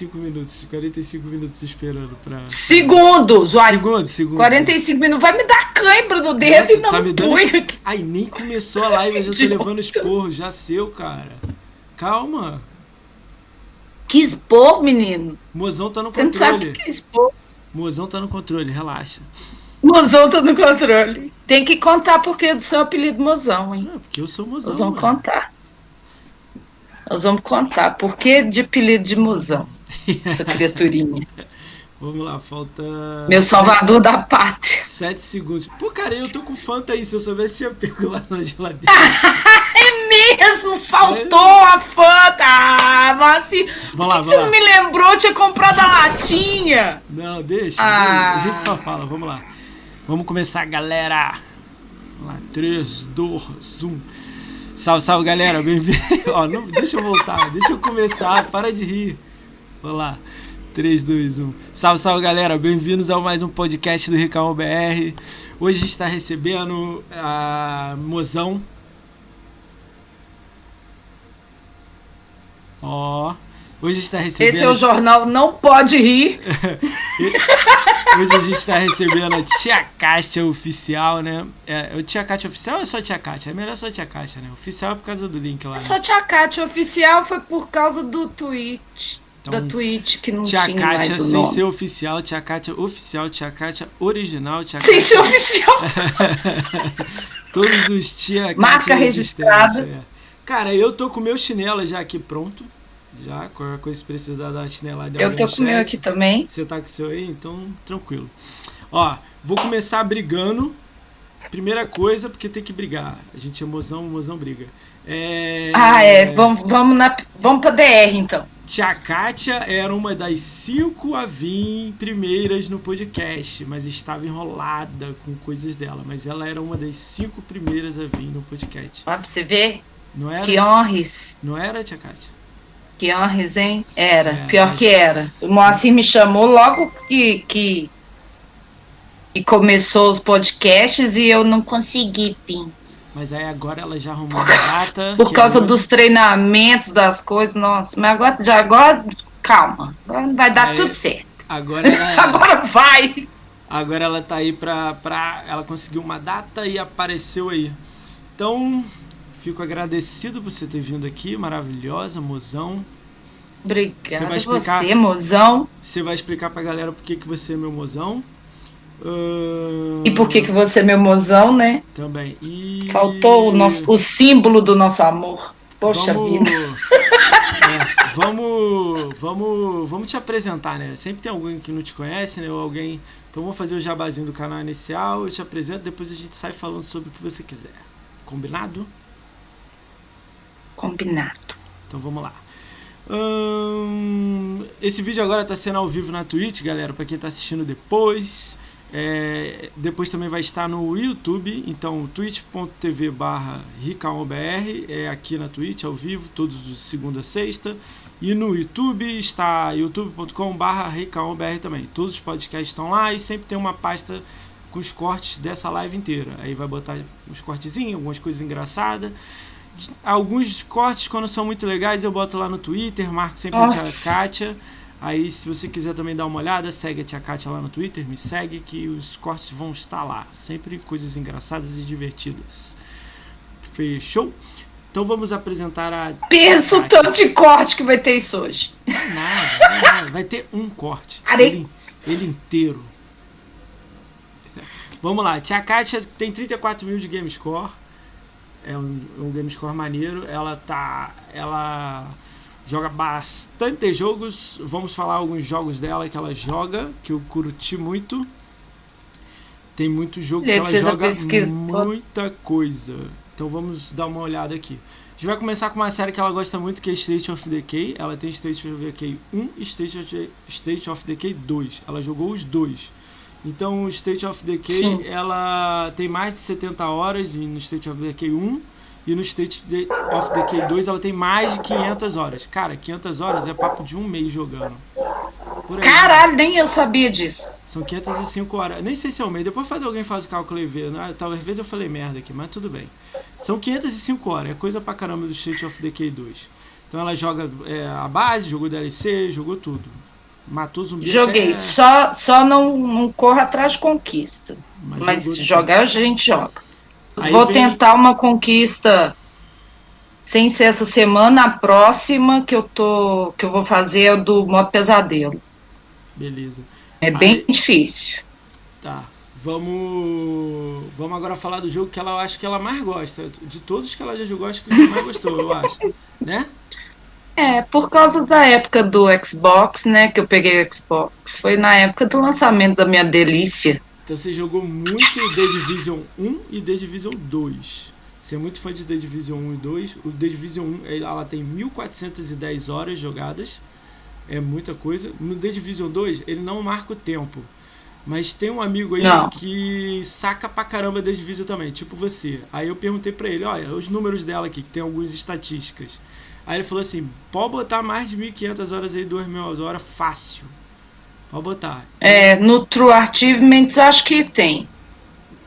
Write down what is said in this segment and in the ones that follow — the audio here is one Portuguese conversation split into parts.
45 minutos. 45 minutos esperando pra. Segundos, uai. Segundo, segundo. 45 minutos. Vai me dar cãibra no dedo Nossa, e não tá me dando. nem começou a live, eu já tô levando esporro, já seu, cara. Calma. Que expor, menino. Mozão tá no Você não sabe o controle. que é expor. Mozão tá no controle, relaxa. Mozão tá no controle. Tem que contar porque é do seu apelido Mozão, hein? Porque eu sou mozão. Nós vamos mano. contar. Nós vamos contar. Por que de apelido de Mozão? Essa criaturinha. Vamos lá, falta. Meu salvador da pátria. 7 segundos. Pô, cara, eu tô com Fanta aí. Se eu soubesse, tinha pego lá na geladeira. Mesmo faltou a Fanta. Ah, mas assim, Vamos lá, por que você vamos não lá. me lembrou? Eu tinha comprado a latinha. Não, deixa. Ah. A gente só fala, vamos lá. Vamos começar, galera. Vamos lá, 3, 2, 1. Salve, salve, galera. Bem-vindo. Ó, não, deixa eu voltar, deixa eu começar. Para de rir. Vamos lá. 3, 2, 1. Salve, salve, galera. Bem-vindos a mais um podcast do Ricão BR. Hoje a gente está recebendo a Mozão. Ó. Hoje a gente está recebendo. Esse é o jornal Não Pode Rir. Hoje a gente está recebendo a Tia Kátia Oficial, né? É, o Tia Kátia Oficial ou é só Tia Kátia? É melhor só Tia Kátia, né? Oficial é por causa do link lá. Né? Só Tia Kátia oficial foi por causa do tweet. Então, da Twitch que não Tia tinha Kátia mais o sem nome. ser oficial, Tia Kátia oficial, Tia Kátia original, Tia Sem Kátia... ser oficial. Todos os Tia Kátia Marca registrada. é. Cara, eu tô com o meu chinelo já aqui pronto. Já, qualquer coisa se precisar uma chinelada. Eu tô com o meu aqui também. Você tá com o seu aí? Então, tranquilo. Ó, vou começar brigando. Primeira coisa, porque tem que brigar. A gente é mozão, mozão briga. É... Ah, é. Vamos, vamos, na, vamos pra DR, então. Tia Kátia era uma das cinco a vir primeiras no podcast, mas estava enrolada com coisas dela. Mas ela era uma das cinco primeiras a vir no podcast. Ó, pra você ver. Não era? Que honres. Não era, Tia Kátia? Que honres, hein? Era. É, Pior mas- que era. O Moacir me chamou logo que, que, que começou os podcasts e eu não consegui, Pim. Mas aí agora ela já arrumou uma data. Por causa agora- dos treinamentos, das coisas, nossa. Mas agora, já agora, calma. Agora vai dar Aí- tudo certo. Agora ela... Agora vai. Agora ela tá aí pra, pra. Ela conseguiu uma data e apareceu aí. Então, fico agradecido por você ter vindo aqui, maravilhosa, mozão. Você Obrigada vai a explicar? você, mozão. Você vai explicar pra galera por que você é meu mozão. Ahn, E por que, que você é meu mozão, né? Também. E... Faltou o, nosso, o símbolo do nosso amor. Poxa vamos... vida. É, vamos, vamos, vamos te apresentar, né? Sempre tem alguém que não te conhece, né? Ou alguém. Então vamos fazer o jabazinho do canal inicial, eu te apresento, depois a gente sai falando sobre o que você quiser. Combinado? Combinado. Então vamos lá. Ahn, esse vídeo agora está sendo ao vivo na Twitch, galera, para quem está assistindo depois. É, depois também vai estar no YouTube, então twitch.tv barra é aqui na Twitch ao vivo, todos os segunda a sexta. E no YouTube está youtube.com barra também. Todos os podcasts estão lá e sempre tem uma pasta com os cortes dessa live inteira. Aí vai botar uns cortezinhos, algumas coisas engraçadas. Alguns cortes, quando são muito legais, eu boto lá no Twitter, marco sempre a Nossa. tia Kátia. Aí, se você quiser também dar uma olhada, segue a tia Kátia lá no Twitter, me segue que os cortes vão estar lá. Sempre coisas engraçadas e divertidas. Fechou? Então vamos apresentar a. Pensa o tanto de corte que vai ter isso hoje. Nada, nada. vai ter um corte. Ele, ele inteiro. Vamos lá, Tia Kátia tem 34 mil de game score. É um, um game score maneiro. Ela tá. Ela joga bastante jogos. Vamos falar alguns jogos dela que ela joga, que eu curti muito. Tem muito jogo que ela joga muita coisa. Então vamos dar uma olhada aqui. A gente vai começar com uma série que ela gosta muito, que é State of Decay. Ela tem State of Decay 1 e State of, State of Decay 2. Ela jogou os dois. Então, o State of Decay, Sim. ela tem mais de 70 horas no State of Decay 1 e no State of Decay 2 ela tem mais de 500 horas. Cara, 500 horas é papo de um mês jogando. Aí. Caralho, nem eu sabia disso. São 505 horas. Nem sei se é um mês. Depois faz alguém faz o cálculo e vê. Né? Talvez eu falei merda aqui, mas tudo bem. São 505 horas. É coisa pra caramba do State of Decay 2. Então ela joga é, a base, jogou DLC, jogou tudo. Matou zumbi. Joguei, até... só, só não, não corro atrás de conquista. Mas Mas, jogar a gente joga. Aí Vou vem- tentar uma conquista sem ser essa semana, a próxima que eu tô que eu vou fazer é do modo pesadelo. Beleza. É bem Aí- difícil. Tá. Vamos. Vamos agora falar do jogo que ela acho que ela mais gosta. De todos que ela já jogou, acho que você mais gostou, eu acho. Né? É, por causa da época do Xbox, né, que eu peguei o Xbox. Foi na época do lançamento da minha delícia. Então você jogou muito The Division 1 e The Division 2. Você é muito fã de The Division 1 e 2. O The Division 1 ela tem 1410 horas jogadas. É muita coisa. No The Division 2 ele não marca o tempo. Mas tem um amigo aí Não. que saca pra caramba The Division também, tipo você. Aí eu perguntei pra ele, olha, os números dela aqui, que tem algumas estatísticas. Aí ele falou assim, pode botar mais de 1.500 horas aí, 2.000 horas, fácil. Pode botar. É, no True Achievements acho que tem.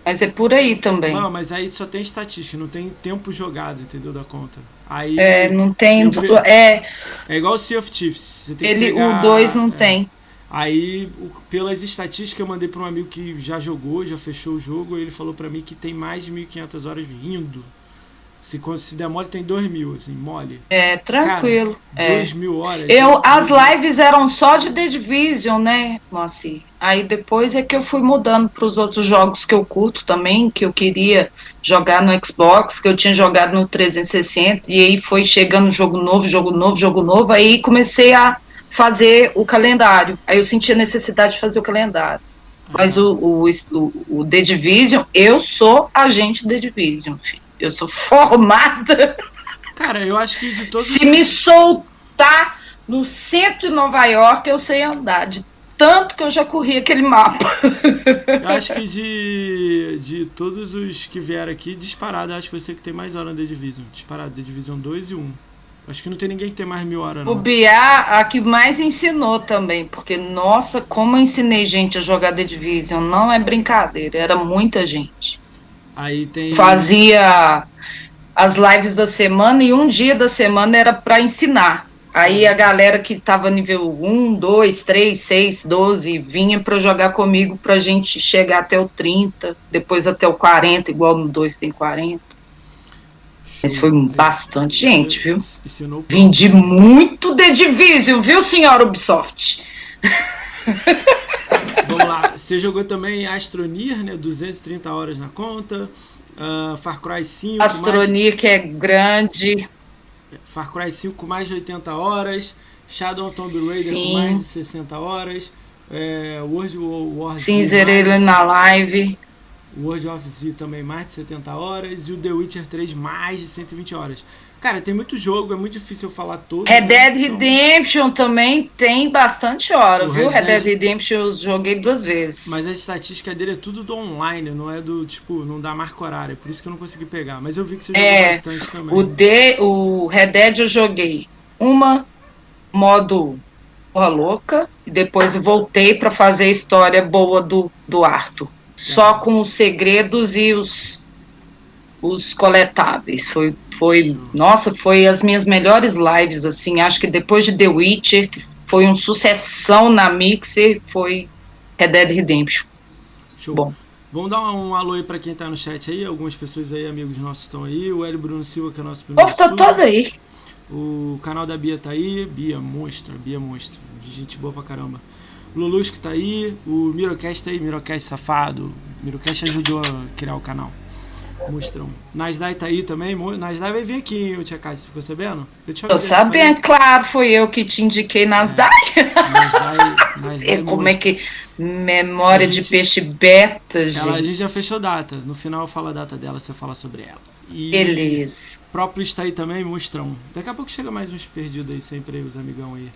Mas é por aí também. Não, mas aí só tem estatística, não tem tempo jogado, entendeu, da conta. Aí É, não tem. pe- É, é igual o Sea of Chiefs. Você tem que ele, pegar- o 2 não é. tem. Aí, o- pelas estatísticas, eu mandei para um amigo que já jogou, já fechou o jogo, e ele falou para mim que tem mais de 1.500 horas rindo. Se, se der mole, tem 2.000, assim, mole. É, tranquilo. é. 2.000 horas. Eu, é as lives eram só de The Division, né, Moacir? Aí depois é que eu fui mudando para os outros jogos que eu curto também, que eu queria jogar no Xbox, que eu tinha jogado no 360, e aí foi chegando jogo novo, jogo novo, jogo novo, aí comecei a fazer o calendário. Aí eu senti a necessidade de fazer o calendário. Mas o, o, o, o The Division, eu sou agente The Division, filho. Eu sou formada. Cara, eu acho que de todos Se me soltar no centro de Nova York, eu sei andar. De tanto que eu já corri aquele mapa. Eu acho que de, de todos os que vieram aqui, disparado, acho que você que tem mais hora no The Division. Disparado, The Division 2 e 1. Acho que não tem ninguém que tem mais mil horas, O não. Biá, a que mais ensinou também, porque, nossa, como eu ensinei gente a jogar The Division, não é brincadeira, era muita gente. Aí tem. Fazia as lives da semana e um dia da semana era para ensinar. Aí a galera que tava nível 1, 2, 3, 6, 12 vinha para jogar comigo pra gente chegar até o 30, depois até o 40, igual no 2 tem 40. Mas foi bastante gente, viu? Vendi muito The Division, viu, senhora Ubisoft? Você jogou também Astroneer, né? 230 horas na conta. Ah, Far Cry 5. mais- Astronia que é grande. Far Cry 5 com mais de 80 horas. Shadow of Tomb Raider com Sim. mais de 60 horas. É, World War Z. Mais- na live. World of Z também mais de 70 horas. E o The Witcher 3 mais de 120 horas. Cara, tem muito jogo, é muito difícil eu falar todo. Red né? Dead Então, Redemption também tem bastante hora, O viu? Red Red Dead Redemption eu joguei duas vezes. Mas a estatística dele é tudo do online, não é do tipo, não dá marca horária. Por isso que eu não consegui pegar. Mas eu vi que você jogou É, bastante também. O, D, o Red Dead eu joguei uma modo porra louca e depois voltei para fazer a história boa do, do Arthur. Só com os segredos e os, os coletáveis. Foi, foi, nossa, foi as minhas melhores lives, assim. Acho que depois de The Witcher, que foi um sucessão na Mixer, foi Red Dead Redemption. Show. Bom. Vamos dar um, um alô aí pra quem tá no chat aí. Algumas pessoas aí, amigos nossos, estão aí. O Hélio Bruno Silva, que é o nosso primeiro. povo tá todo aí. O canal da Bia tá aí. Bia, monstro. Bia, monstro. Gente boa pra caramba. O Lulusco tá aí. O Mirocast tá aí. Mirocast safado. Mirocast ajudou a criar o canal. Monstrão. Nasdai tá aí também. Nasdai vai vir aqui, ô Tia Cátia. Você ficou sabendo? Eu te Tô sabendo, claro, fui eu que te indiquei nas É. Nasdai, Nasdai Como é que. Memória A de gente- peixe beta, Ela, a gente. gente já fechou data. No final eu falo a data dela, você fala sobre ela. E Beleza. próprio está aí também, monstrão. Daqui a pouco chega mais uns perdidos aí, sempre aí, os amigão aí.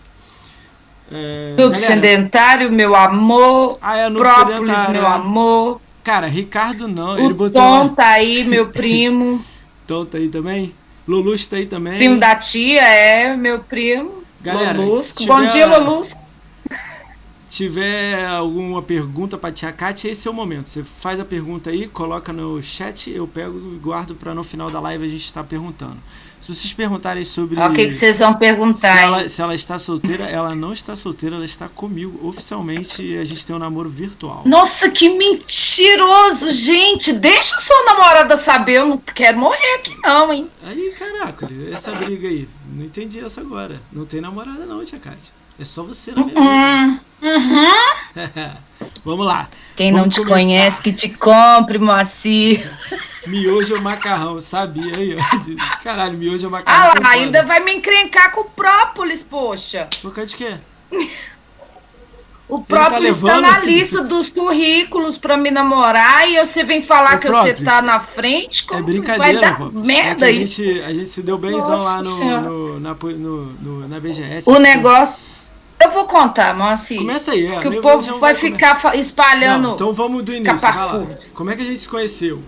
É, Tudo galera, sedentário, meu amor. Ah, é Própolis, meu é. amor. Cara, Ricardo não, ele O botou. Tom tá aí, meu primo. Tom tá aí também. Lulus tá aí também. primo da tia é meu primo. Galera, Lolusco. tiver- Bom dia, Lolusco. tiver alguma pergunta pra tia Kátia, esse é o momento. Você faz a pergunta aí, coloca no chat, eu pego e guardo pra no final da live a gente estar perguntando. Se vocês perguntarem sobre. O que, que vocês vão perguntar? Se ela, se ela, está solteira, ela não está solteira, ela está comigo. Oficialmente, a gente tem um namoro virtual. Nossa, que mentiroso, gente! Deixa sua namorada saber, eu não quero morrer aqui, não, hein? Aí, caraca, essa briga aí. Não entendi essa agora. Não tem namorada, não, tia Kátia. É só você na minha uhum. Uhum. Vamos lá. Quem Vamos não te começar. conhece, que te compre, Moacir. Miojo ou macarrão, sabia aí, ó. Caralho, miojo ou macarrão. Ah lá, ainda vai me encrencar com o própolis, poxa. Por causa de quê? O própolis tá tá, levando? na lista dos currículos pra me namorar e você vem falar Ô, que você própolis, tá na frente, como É vai brincadeira, dar pô. merda é a aí. gente, a gente se deu benzão Nossa lá no, no, na, no, na BGS. O negócio. Eu vou contar, Moacir. Começa aí, é. Que o povo vai comer- ficar espalhando. Não, então vamos do início, vai. Como é que a gente se conheceu?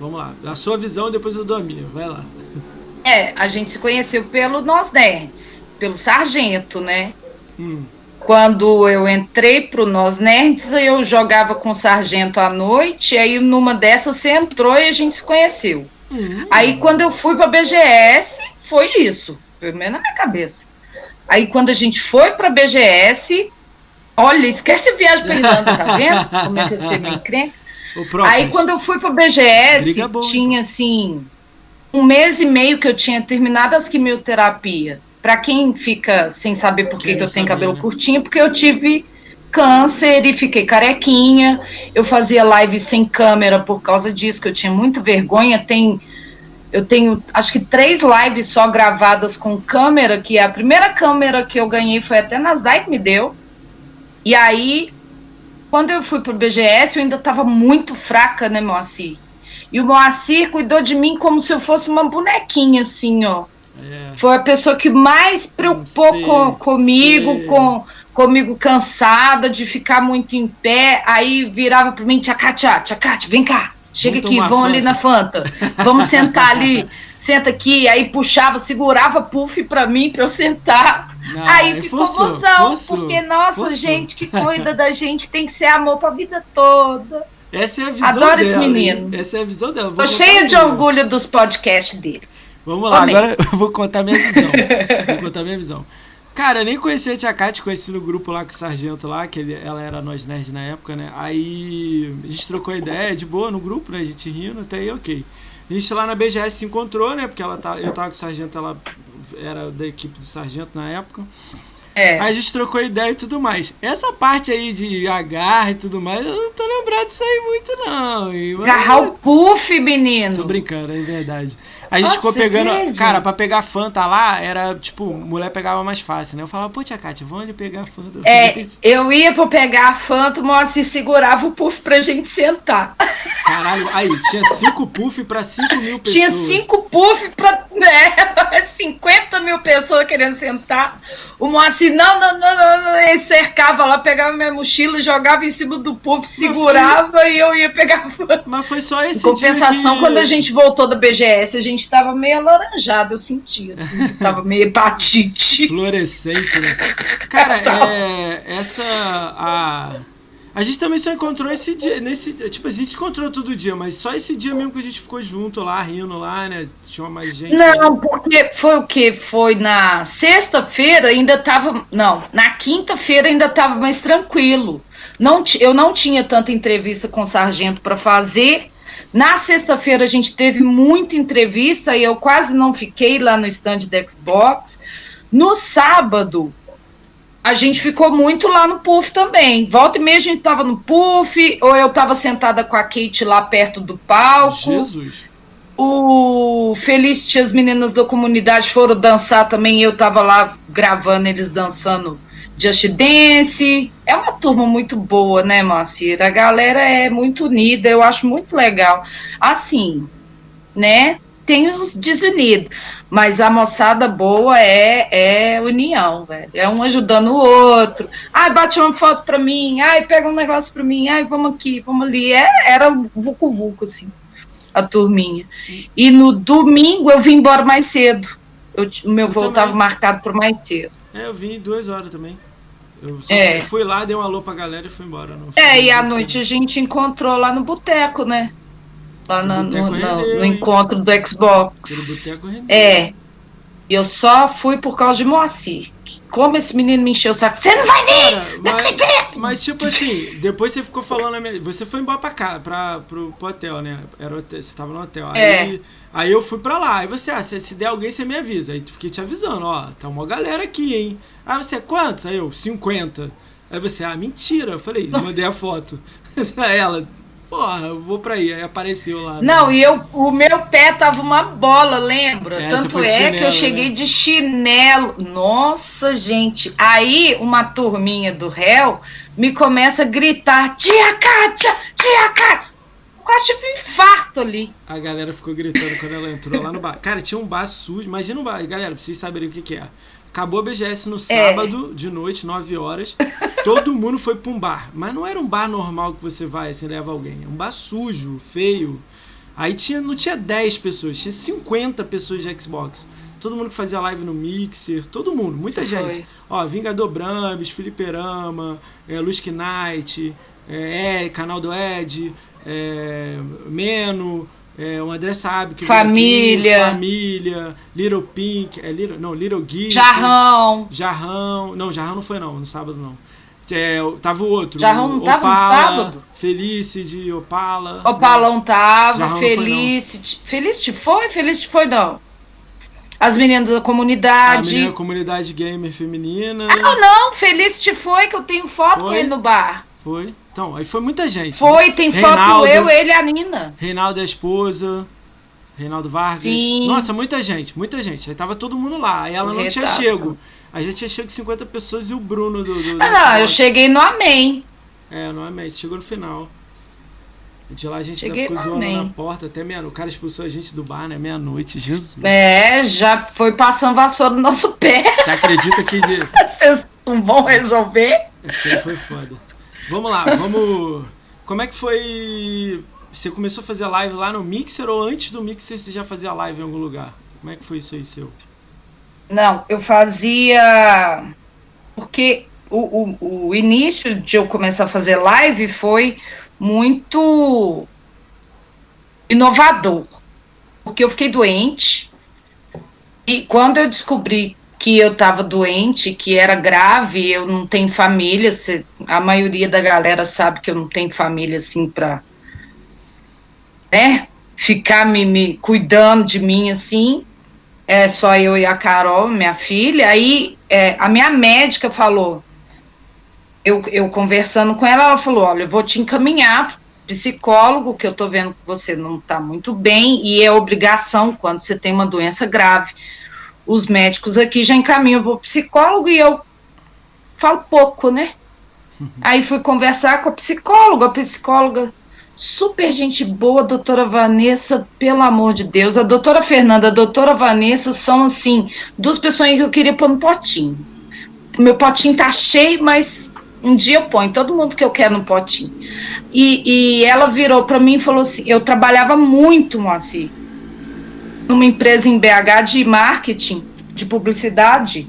Vamos lá. A sua visão, depois eu dou a minha. Vai lá. É, a gente se conheceu pelo Nós Nerds, pelo Sargento, né? Hum. Quando eu entrei pro Nós Nerds, eu jogava com o Sargento à noite, aí numa dessas você entrou e a gente se conheceu. Hum. Aí quando eu fui pra BGS, foi isso. Pelo menos na minha cabeça. Aí quando a gente foi pra BGS, olha, esquece a viagem pra Irlanda, tá vendo? Como é que você me encrenca? Aí quando eu fui pra BGS, boa, tinha assim, um mês e meio que eu tinha terminado as quimioterapia. Pra quem fica sem saber por que, que eu tenho cabelo né? curtinho, porque eu tive câncer e fiquei carequinha. Eu fazia live sem câmera por causa disso, que eu tinha muita vergonha. Tem, eu tenho acho que três lives só gravadas com câmera, que a primeira câmera que eu ganhei foi até Nasdaq me deu. E aí, quando eu fui pro BGS, eu ainda estava muito fraca, né, Moacir? E o Moacir cuidou de mim como se eu fosse uma bonequinha, assim, ó. É. Foi a pessoa que mais preocupou Sei, com, comigo, sei. com, comigo cansada de ficar muito em pé. Aí virava para mim, tia Kátia, tia Kátia, vem cá. Chega Vamos aqui, vamos ali Fanta." na Fanta. Vamos sentar ali. Senta aqui. Aí puxava, segurava puff para mim, para eu sentar. Não, Aí ficou forçou, mozão, forçou, porque, nossa, gente que cuida da gente tem que ser amor pra vida toda. Essa é a visão Adoro dela. esse menino. hein? Essa é a visão dela. Vou Tô cheia de orgulho dos podcasts dele. Vamos lá, Homem. agora eu vou contar minha visão. vou contar minha visão. Cara, eu nem conhecia a Tia Kátia, conheci no grupo lá com o Sargento lá, que ele, ela era nós nerd na época, né? Aí a gente trocou ideia de boa no grupo, né? A gente rindo, até aí ok. A gente lá na BGS se encontrou, né? Porque ela tá, eu tava com o Sargento, ela era da equipe do Sargento na época. É. Aí a gente trocou ideia e tudo mais. Essa parte aí de agarra e tudo mais, eu não tô lembrado disso aí muito, não. E, mas- Agarrar o puff, menino. Tô brincando, é verdade. A gente ficou pegando. veja. Cara, pra pegar Fanta lá, era tipo, mulher pegava mais fácil, né? Eu falava, pô, tia Kátia, vamos ali pegar Fanta. É, eu ia pra pegar a Fanta, o Moacir segurava o puff pra gente sentar. Caralho, aí, tinha cinco puff pra 5 mil pessoas. Tinha cinco puff pra né, 50 mil pessoas querendo sentar. O Moacir, não, não, não, não, não. Ele cercava lá, pegava minha mochila, jogava em cima do puff, segurava e eu ia pegar Fanta. Mas foi só esse Em compensação, que- quando a gente voltou da BGS, a gente tava meio alaranjado, eu sentia, assim, tava meio hepatite. Fluorescente, né? Cara, é. Essa. A. A gente também só encontrou esse dia, nesse, tipo, a gente encontrou todo dia, mas só esse dia mesmo que a gente ficou junto lá, rindo lá, né? Tinha mais gente. Não, porque foi o que? Foi na sexta-feira ainda tava. Não, na quinta-feira ainda tava mais tranquilo. Não, eu não tinha tanta entrevista com o sargento para fazer. Na sexta-feira a gente teve muita entrevista e eu quase não fiquei lá no stand da Xbox. No sábado, a gente ficou muito lá no Puff também. Volta e meia a gente tava no Puff, ou eu tava sentada com a Kate lá perto do palco. Jesus. O Feliz Tia, as meninas da comunidade foram dançar também. Eu tava lá gravando eles dançando Just Dance. É uma turma muito boa, né, Moacir? A galera é muito unida, eu acho muito legal. Assim, né? Tem os desunidos, mas a moçada boa é, é união, velho. É um ajudando o outro. Ai, bate uma foto pra mim. Ai, pega um negócio pra mim. Ai, vamos aqui, vamos ali. É, era vucu-vucu, assim a turminha. E no domingo eu vim embora mais cedo. Eu o meu Eu voo estava marcado para mais cedo. É, eu vim duas horas também. Eu só É. fui lá, dei um alô pra galera e fui embora. Não É, fui- e à noite a gente encontrou lá no boteco, né? Lá No na- no, no- rendeu, no encontro do Xbox. É. E eu só fui por causa de Moacir. Como esse menino me encheu o saco. Você não vai vir! Cara, não mas, acredito! Mas, tipo assim, depois você ficou falando. Minha, você foi embora pra cá, pra, pro, pro hotel, né? Era hotel, você tava no hotel. É. Aí, aí eu fui pra lá. Aí você, ah, se, se der alguém, você me avisa. Aí fiquei te avisando, ó, tá uma galera aqui, hein? Ah, você, quantos? Aí eu, 50. Aí você, ah, mentira. Eu falei, mandei a foto. Ela, porra, eu vou pra aí. Aí apareceu lá. Não, né? e eu, o meu pé tava uma bola, lembra? É, Tanto é chinelo, que eu cheguei né? de chinelo. Nossa, gente. Aí uma turminha do réu me começa a gritar: Tia Kátia, tia Kátia. Quase tive um infarto ali. A galera ficou gritando quando ela entrou lá no bar. Cara, tinha um bar sujo. Imagina um bar. Galera, pra vocês saberem o que, que é. Acabou a BGS no é. sábado, é. de noite, 9 horas. Todo mundo foi pra um bar. Mas não era um bar normal que você vai, assim, leva alguém. É um bar sujo, feio. Aí tinha, não tinha 10 pessoas, tinha 50 pessoas de Xbox. Todo mundo que fazia live no Mixer, todo mundo, muita Isso gente. Foi. Ó, Vingador Brambis, Felipe Rama, é, Lusk Knight, é, é, canal do Ed, é, Meno, é, o André sabe que família, aqui, família, Little Pink, é Little, não, Little Geek, Jarrão, Jarrão, não, Jarrão não foi não, no sábado não. É, tava o outro. Jarrão não tava Opala, no sábado? Felicity, Opala. Opalão não. tava, Jarrão Felicity. Foi, Felicity foi? Felicity foi não. As meninas da comunidade. A menina da comunidade gamer feminina. Ah, não, Felicity foi, que eu tenho foto foi? com ele no bar. Foi. Então, aí foi muita gente. Foi, né? tem Reinaldo, foto eu, ele e a Nina. Reinaldo e a esposa. Reinaldo Vargas. Sim. Nossa, muita gente, muita gente. Aí tava todo mundo lá. Aí ela não retrato. tinha chego. A gente tinha chego de 50 pessoas e o Bruno do. do ah, não, eu cheguei no Amém. É, no Amém. Você chegou no final. De lá a gente Cheguei ficou zoando na porta até meia-noite. O cara expulsou a gente do bar, né? Meia-noite, Jesus. É, já foi passando vassoura no nosso pé. Você acredita que. De... Vocês não vão resolver? Aquilo foi foda. Vamos lá, vamos. Como é que foi. Você começou a fazer live lá no Mixer ou antes do Mixer você já fazia live em algum lugar? Como é que foi isso aí seu? Não, eu fazia. Porque o, o, o início de eu começar a fazer live foi muito inovador. Porque eu fiquei doente. E quando eu descobri que eu estava doente, que era grave, eu não tenho família, a maioria da galera sabe que eu não tenho família assim para né, ficar me, me cuidando de mim assim, é só eu e a Carol, minha filha, aí é, a minha médica falou, eu, eu conversando com ela, ela falou, olha, eu vou te encaminhar psicólogo, que eu tô vendo que você não está muito bem, e é obrigação quando você tem uma doença grave, os médicos aqui já encaminham para o psicólogo e eu falo pouco, né? Uhum. Aí fui conversar com a psicóloga, a psicóloga super gente boa, doutora Vanessa, pelo amor de Deus, a doutora Fernanda, a doutora Vanessa são assim, duas pessoas que eu queria pôr no potinho. Meu potinho tá cheio, mas um dia eu ponho todo mundo que eu quero no potinho. E, e ela virou para mim e falou assim: eu trabalhava muito, Moacir, numa empresa em BH de marketing, de publicidade,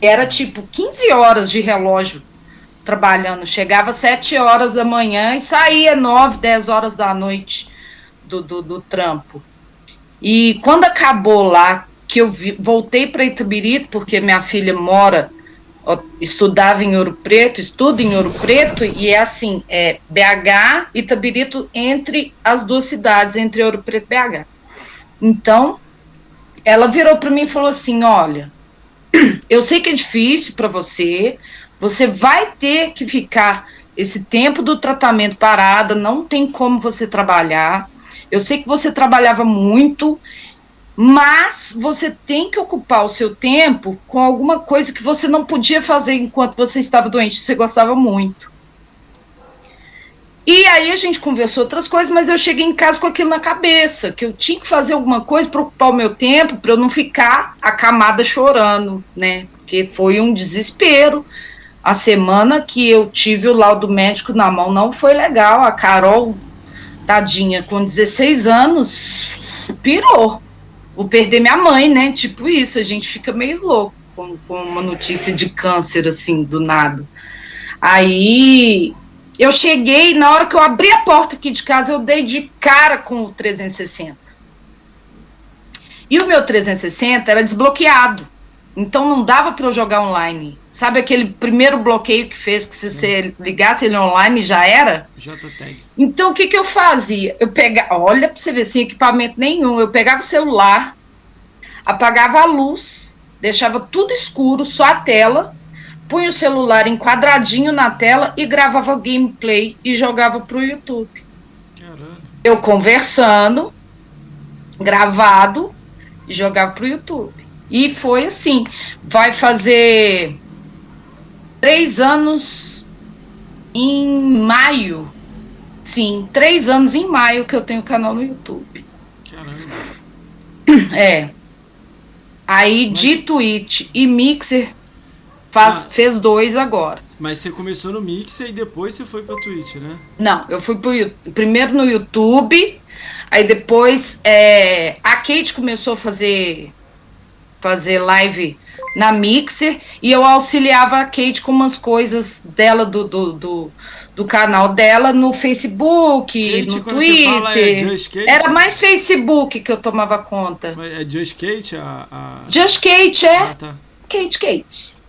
era tipo 15 horas de relógio trabalhando. Chegava às 7 horas da manhã e saía 9, 10 horas da noite do, do, do trampo. E quando acabou lá, que eu vi, voltei para Itabirito, porque minha filha mora, estudava em Ouro Preto, em Ouro Preto, e é assim, é BH Itabirito entre as duas cidades, entre Ouro Preto e BH. Então, ela virou para mim e falou assim: Olha, eu sei que é difícil para você, você vai ter que ficar esse tempo do tratamento parada, não tem como você trabalhar. Eu sei que você trabalhava muito, mas você tem que ocupar o seu tempo com alguma coisa que você não podia fazer enquanto você estava doente, você gostava muito. E aí a gente conversou outras coisas, mas eu cheguei em casa com aquilo na cabeça, que eu tinha que fazer alguma coisa para ocupar o meu tempo, para eu não ficar acamada chorando, né? Porque foi um desespero. A semana que eu tive o laudo médico na mão não foi legal. A Carol, tadinha, com 16 anos, pirou. Vou perder minha mãe, né? Tipo isso, a gente fica meio louco com, com uma notícia de câncer, assim, do nada. Aí eu cheguei, na hora que eu abri a porta aqui de casa, eu dei de cara com o 360. E o meu 360 era desbloqueado. Então não dava para eu jogar online. Sabe aquele primeiro bloqueio que fez que se você ligasse ele online já era? JTAG. Então o que, que eu fazia? Eu pegava, olha para você ver, sem equipamento nenhum. Eu pegava o celular, apagava a luz, deixava tudo escuro, só a tela, punha o celular enquadradinho na tela e gravava gameplay e jogava pro YouTube. Caramba. Eu conversando, gravado, e jogava pro YouTube. E foi assim. Vai fazer três anos em maio. Sim, três anos em maio que eu tenho canal no YouTube. Caramba. É. Aí Mas- de Twitch e Mixer faz, Ah. fez dois agora. Mas você começou no Mixer e depois você foi pra Twitch, né? Não, eu fui pro, primeiro no YouTube, aí depois é, a Kate começou a fazer fazer live na Mixer e eu auxiliava a Kate com umas coisas dela do, do, do, do canal dela no Facebook, Kate, no você fala, é Twitter. Era mais Facebook que eu tomava conta. Mas É Just Kate a. a... Just Kate, é. Ah, tá. Kate Kate.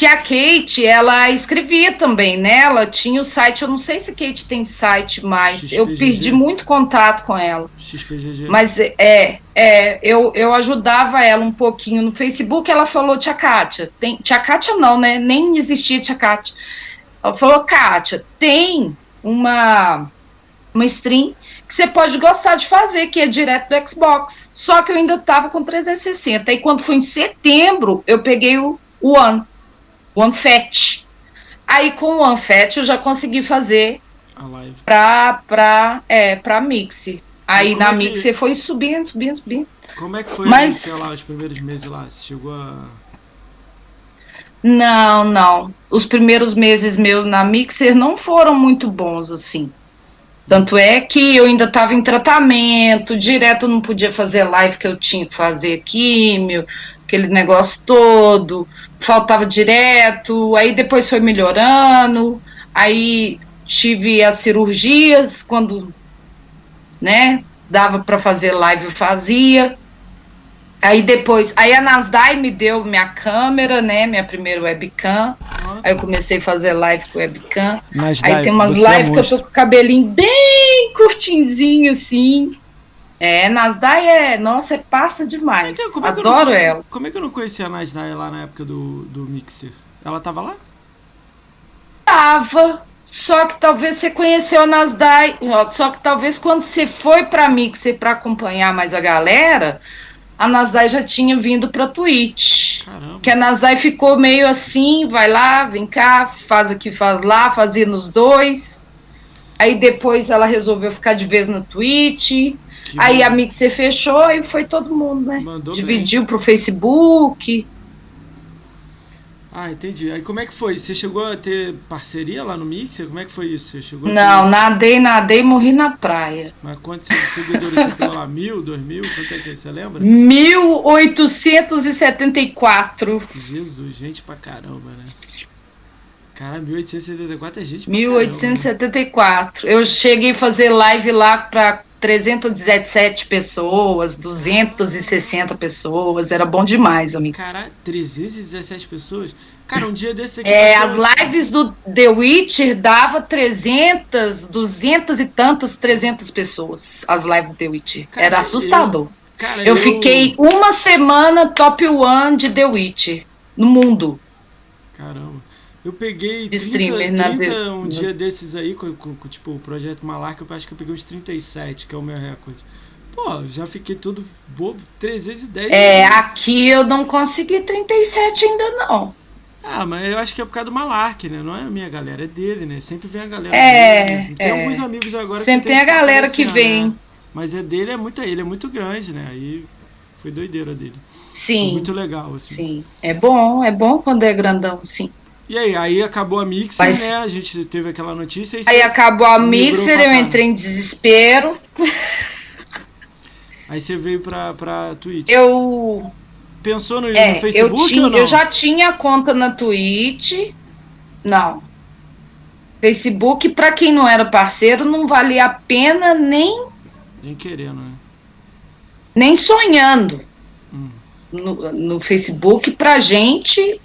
Que a Kate, ela escrevia também, né? Ela tinha o site, eu não sei se Kate tem site mais. Eu XPGG. perdi muito contato com ela. XPGG. Mas é, é eu, eu ajudava ela um pouquinho no Facebook. Ela falou, Tia Kátia, tem. Tia Kátia não, né? Nem existia Tia Kátia. Ela falou, Kátia, tem uma, uma stream que você pode gostar de fazer, que é direto do Xbox. Só que eu ainda tava com 360. E quando foi em setembro, eu peguei o One, o OneFat. Aí com o OneFat eu já consegui fazer A live. pra, pra, é, pra Mixer. Aí na é que- Mixer foi subindo, subindo, subindo. Como é que foi, Mas- sei lá, os primeiros meses lá? Você chegou a. Não, não. Os primeiros meses meus na Mixer não foram muito bons assim. Tanto é que eu ainda estava em tratamento, direto não podia fazer live que eu tinha que fazer químio, aquele negócio todo, faltava direto, aí depois foi melhorando, aí tive as cirurgias quando, né, dava para fazer live eu fazia. Aí depois, aí a Nasdaq me deu minha câmera, né, minha primeira webcam. Nossa. Aí eu comecei a fazer live com webcam. Mas Aí tem umas é lives que eu tô com o cabelinho bem curtinzinho, assim. É, Nasdaq é, nossa, é passa demais. Então, como é Adoro não- ela. Como é que eu não conhecia a Nasdaq lá na época do, do Mixer? Ela tava lá? Tava, só que talvez você conheceu a Nasdaq, só que talvez quando você foi pra Mixer pra acompanhar mais a galera, a Nasdaq já tinha vindo pra Twitch. Caramba. Que a Nasdaq ficou meio assim, vai lá, vem cá, faz aqui, faz lá, fazia nos dois. Aí depois ela resolveu ficar de vez no Twitch. Que Aí bom. a Mixer fechou e foi todo mundo, né? Mandou Dividiu pro Facebook. Ah, entendi. Aí como é que foi? Você chegou a ter parceria lá no Mixer? Como é que foi isso? Você chegou Não, isso? nadei, nadei, morri na praia. Mas quanto você, seguidores você pegou lá? Mil, dois mil? Quanto é que é? Você lembra? 1874. Jesus, gente pra caramba, né? Cara, 1874 é gente pra caramba. 1874. Eu cheguei a fazer live lá para 317 pessoas, 260 pessoas. Era bom demais, amigo. Cara, 317 pessoas? Cara, um dia desse aqui. É, as ser um- lives do The Witcher dava 300, 200 e tantas, 300 pessoas. As lives do The Witcher. Cara, Era assustador. Cara, Eu fiquei uma semana top one de The Witcher no mundo. Caramba. Eu peguei De 30, streamer na 30 ve- um dia desses aí, com, com- com, tipo o Projeto Malarca, eu acho que eu peguei uns 37, que é o meu recorde. Pô, já fiquei todo bobo, 310. É, aqui eu não consegui 37 ainda não. Ah, mas eu acho que é por causa do Malark, né? Não é a minha galera, é dele, né? Sempre vem a galera É, dele. Tem é. alguns amigos agora Sempre que tem a galera que vem. né? Mas é dele, é muito, ele é muito grande, né? Aí foi doideira dele. Foi Sim, muito legal, assim. sim. É bom, é bom quando é grandão, sim. E aí, aí acabou a Mixer, Mas- né? A gente teve aquela notícia e Aí acabou a Mixer, eu entrei em desespero. aí você veio pra, pra Twitch. Eu, Pensou no, é, no eu, Facebook tinha, ou não? eu já tinha conta na Twitch. Não. Facebook, pra quem não era parceiro, não valia a pena nem Nem querendo, né? nem sonhando hum. no, no Facebook pra gente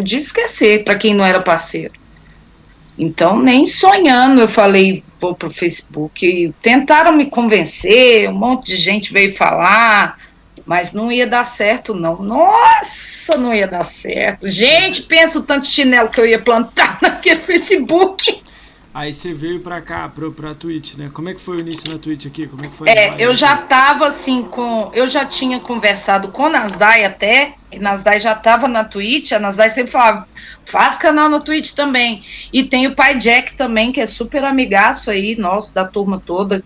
de esquecer, para quem não era parceiro. Então, nem sonhando, eu falei, vou pro Facebook. Tentaram me convencer, um monte de gente veio falar, mas não ia dar certo, não. Nossa, não ia dar certo. Gente, pensa o tanto de chinelo que eu ia plantar naquele Facebook. Aí você veio pra cá, pra, pra Twitch, né? Como é que foi o início na Twitch aqui? Como é que foi? É, eu já tava assim com. Eu já tinha conversado com a Nasdai até, que Nasdai já tava na Twitch, a Nasdai sempre falava, faz canal na Twitch também. E tem o pai Jack também, que é super amigaço aí, nosso, da turma toda.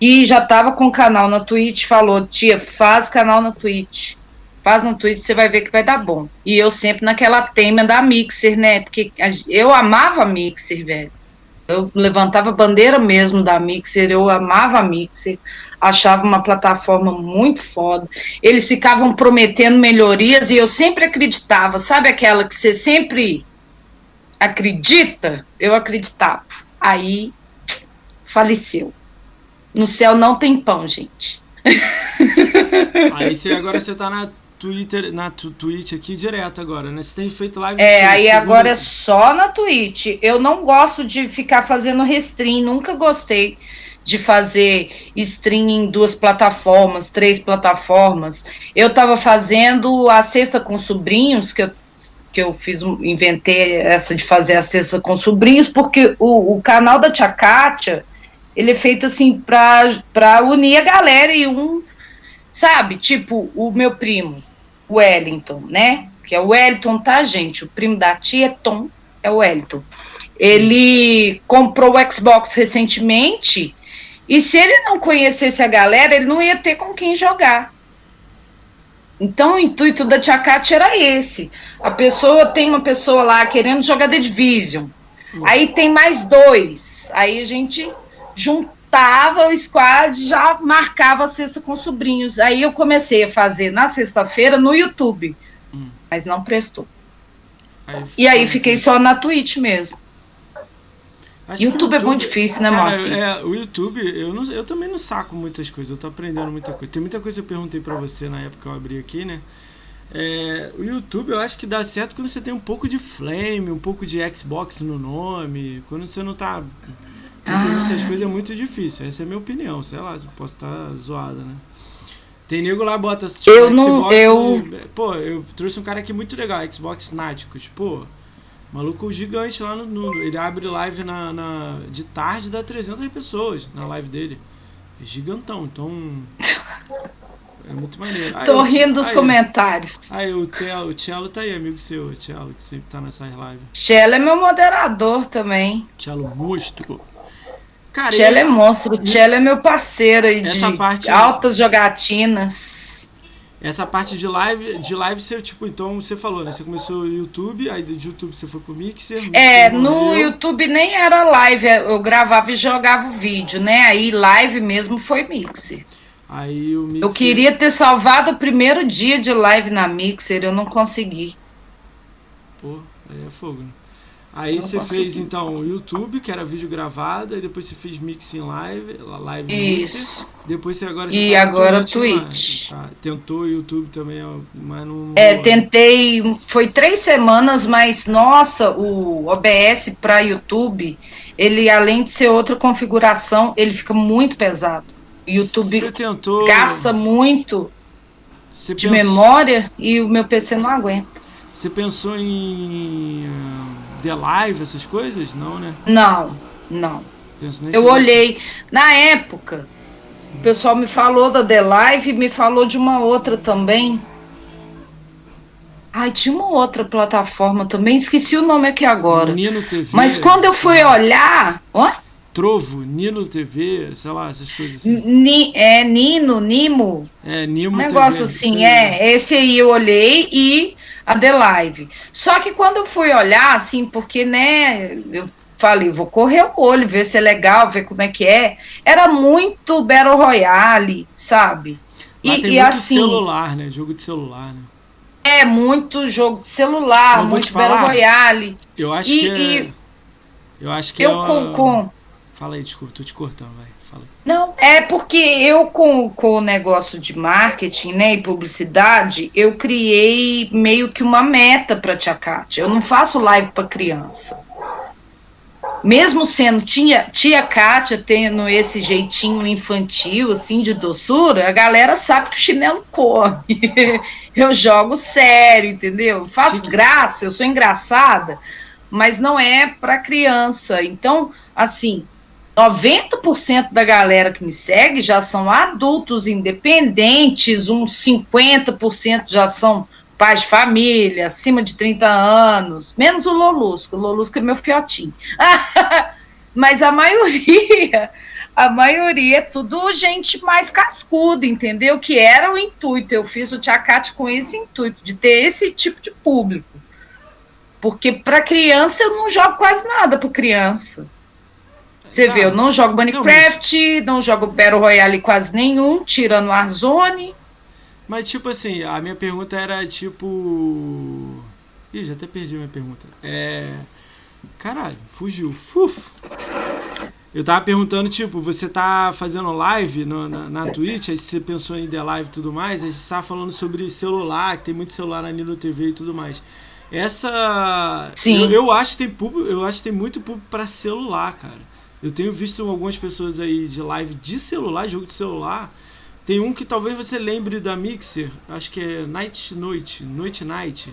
E já tava com o canal na Twitch, falou, tia, faz canal na Twitch. Faz no Twitch, você vai ver que vai dar bom. E eu sempre naquela tema da Mixer, né? Porque eu amava Mixer, velho. Eu levantava bandeira mesmo da Mixer, eu amava a Mixer, achava uma plataforma muito foda. Eles ficavam prometendo melhorias e eu sempre acreditava, sabe aquela que você sempre acredita? Eu acreditava. Aí faleceu. No céu não tem pão, gente. Aí você, agora você tá na Twitter, na Twitch aqui direto agora, né? Você tem feito live. É, aí segunda... agora é só na Twitch. Eu não gosto de ficar fazendo restream, nunca gostei de fazer stream em duas plataformas, três plataformas. Eu tava fazendo a sexta com sobrinhos, que eu, que eu fiz, inventei essa de fazer a sexta com sobrinhos, porque o, o canal da Tia Kátia, ele é feito assim para unir a galera e um, sabe, tipo, o meu primo Wellington, né? Que é o Wellington, tá, gente? O primo da tia é Tom, é o Wellington. Ele comprou o Xbox recentemente e se ele não conhecesse a galera, ele não ia ter com quem jogar. Então o intuito da Tia Kátia era esse. A pessoa tem uma pessoa lá querendo jogar The Division. Aí tem mais dois. Aí a gente junta tava o squad, já marcava a sexta com sobrinhos. Aí eu comecei a fazer na sexta-feira no YouTube, hum. mas não prestou. Aí e aí fiquei só na Twitch mesmo. Acho YouTube, YouTube, é muito difícil, né, Márcio? É, o YouTube, eu, não, eu também não saco muitas coisas, eu tô aprendendo muita coisa. Tem muita coisa que eu perguntei pra você na época que eu abri aqui, né? É, o YouTube eu acho que dá certo quando você tem um pouco de Flame, um pouco de Xbox no nome, quando você não tá Entender ah. essas coisas é muito difícil. Essa é a minha opinião. Sei lá, posso estar zoada, né? Tem nego lá, bota. Tipo, eu não. Xbox, eu... Pô, eu trouxe um cara aqui muito legal, Xbox Náticos. Pô, maluco gigante lá no, no. ele abre live na, na, de tarde, dá 300 pessoas na live dele. É gigantão, então. É muito maneiro. Aí, Tô rindo dos comentários. Aí o Telo, o tá aí, amigo seu, o Tchelo, que sempre tá nessas lives. Tchelo é meu moderador também. Tchelo monstro. Cara, é monstro, Tchelo é meu parceiro aí de parte, altas jogatinas. Essa parte de live, de live você, tipo, então você falou, né? Você começou no YouTube, aí do YouTube você foi pro Mixer. É, no YouTube nem era live, eu gravava e jogava o vídeo, né? Aí live mesmo foi Mixer. Aí o Mixer... Eu queria ter salvado o primeiro dia de live na Mixer, eu não consegui. Pô, aí é fogo, né? Aí você fez então o YouTube, que era vídeo gravado, aí depois você fez mix em live, live Isso. Mixer, depois você agora E tá agora Twitch. Twitch. Tá. Tentou o YouTube também, mas não. É, tentei, foi três semanas, mas nossa, o OBS para YouTube, ele além de ser outra configuração, ele fica muito pesado. O YouTube tentou... gasta muito você de pensou... memória e o meu PC não aguenta. Você pensou em The Live, essas coisas? Não, né? Não, não. Eu olhei. Na época, o pessoal me falou da The Live e me falou de uma outra também. Ai, tinha uma outra plataforma também, esqueci o nome aqui agora. Nino TV. Mas quando eu fui olhar. Ó? Trovo, Nino TV, sei lá, essas coisas assim. Ni, é, Nino, Nimo. É, Nimo Um negócio TV, assim, é. Esse aí eu olhei e a The Live. Só que quando eu fui olhar, assim, porque, né, eu falei, vou correr o olho, ver se é legal, ver como é que é. Era muito Battle Royale, sabe? Lá e, tem e muito assim, celular, né? Jogo de celular, né? É, muito jogo de celular, muito Battle Royale. Eu acho e, que é... E eu acho que eu é uma... com, com Fala aí, desculpa, tô te cortando, vai. Não, é porque eu com, com o negócio de marketing, né, e publicidade, eu criei meio que uma meta para Tia Kátia. Eu não faço live para criança. Mesmo sendo tia, tia Kátia tendo esse jeitinho infantil, assim, de doçura, a galera sabe que o chinelo corre. eu jogo sério, entendeu? Faço graça, eu sou engraçada, mas não é para criança. Então, assim, 90% da galera que me segue já são adultos independentes, uns 50% já são pais de família, acima de 30 anos, menos o Lolusco, o Lolusco é meu fiotinho. Mas a maioria, a maioria é tudo gente mais cascuda, entendeu? Que era o intuito. Eu fiz o Tiacate com esse intuito, de ter esse tipo de público. Porque para criança eu não jogo quase nada para criança. Você vê, eu não jogo Minecraft, não, mas... não jogo Battle Royale quase nenhum, tirando Warzone. Mas, tipo assim, a minha pergunta era tipo. Ih, já até perdi a minha pergunta. É. Caralho, fugiu. Fuf. Eu tava perguntando, tipo, você tá fazendo live no, na, na Twitch, aí você pensou em The Live e tudo mais, aí você tava falando sobre celular, que tem muito celular na Nilo TV e tudo mais. Essa. Sim. Eu, eu acho que tem público, eu acho que tem muito público para celular, cara. Eu tenho visto algumas pessoas aí de live de celular, jogo de celular. Tem um que talvez você lembre da Mixer, acho que é Night Noite, Noite Night.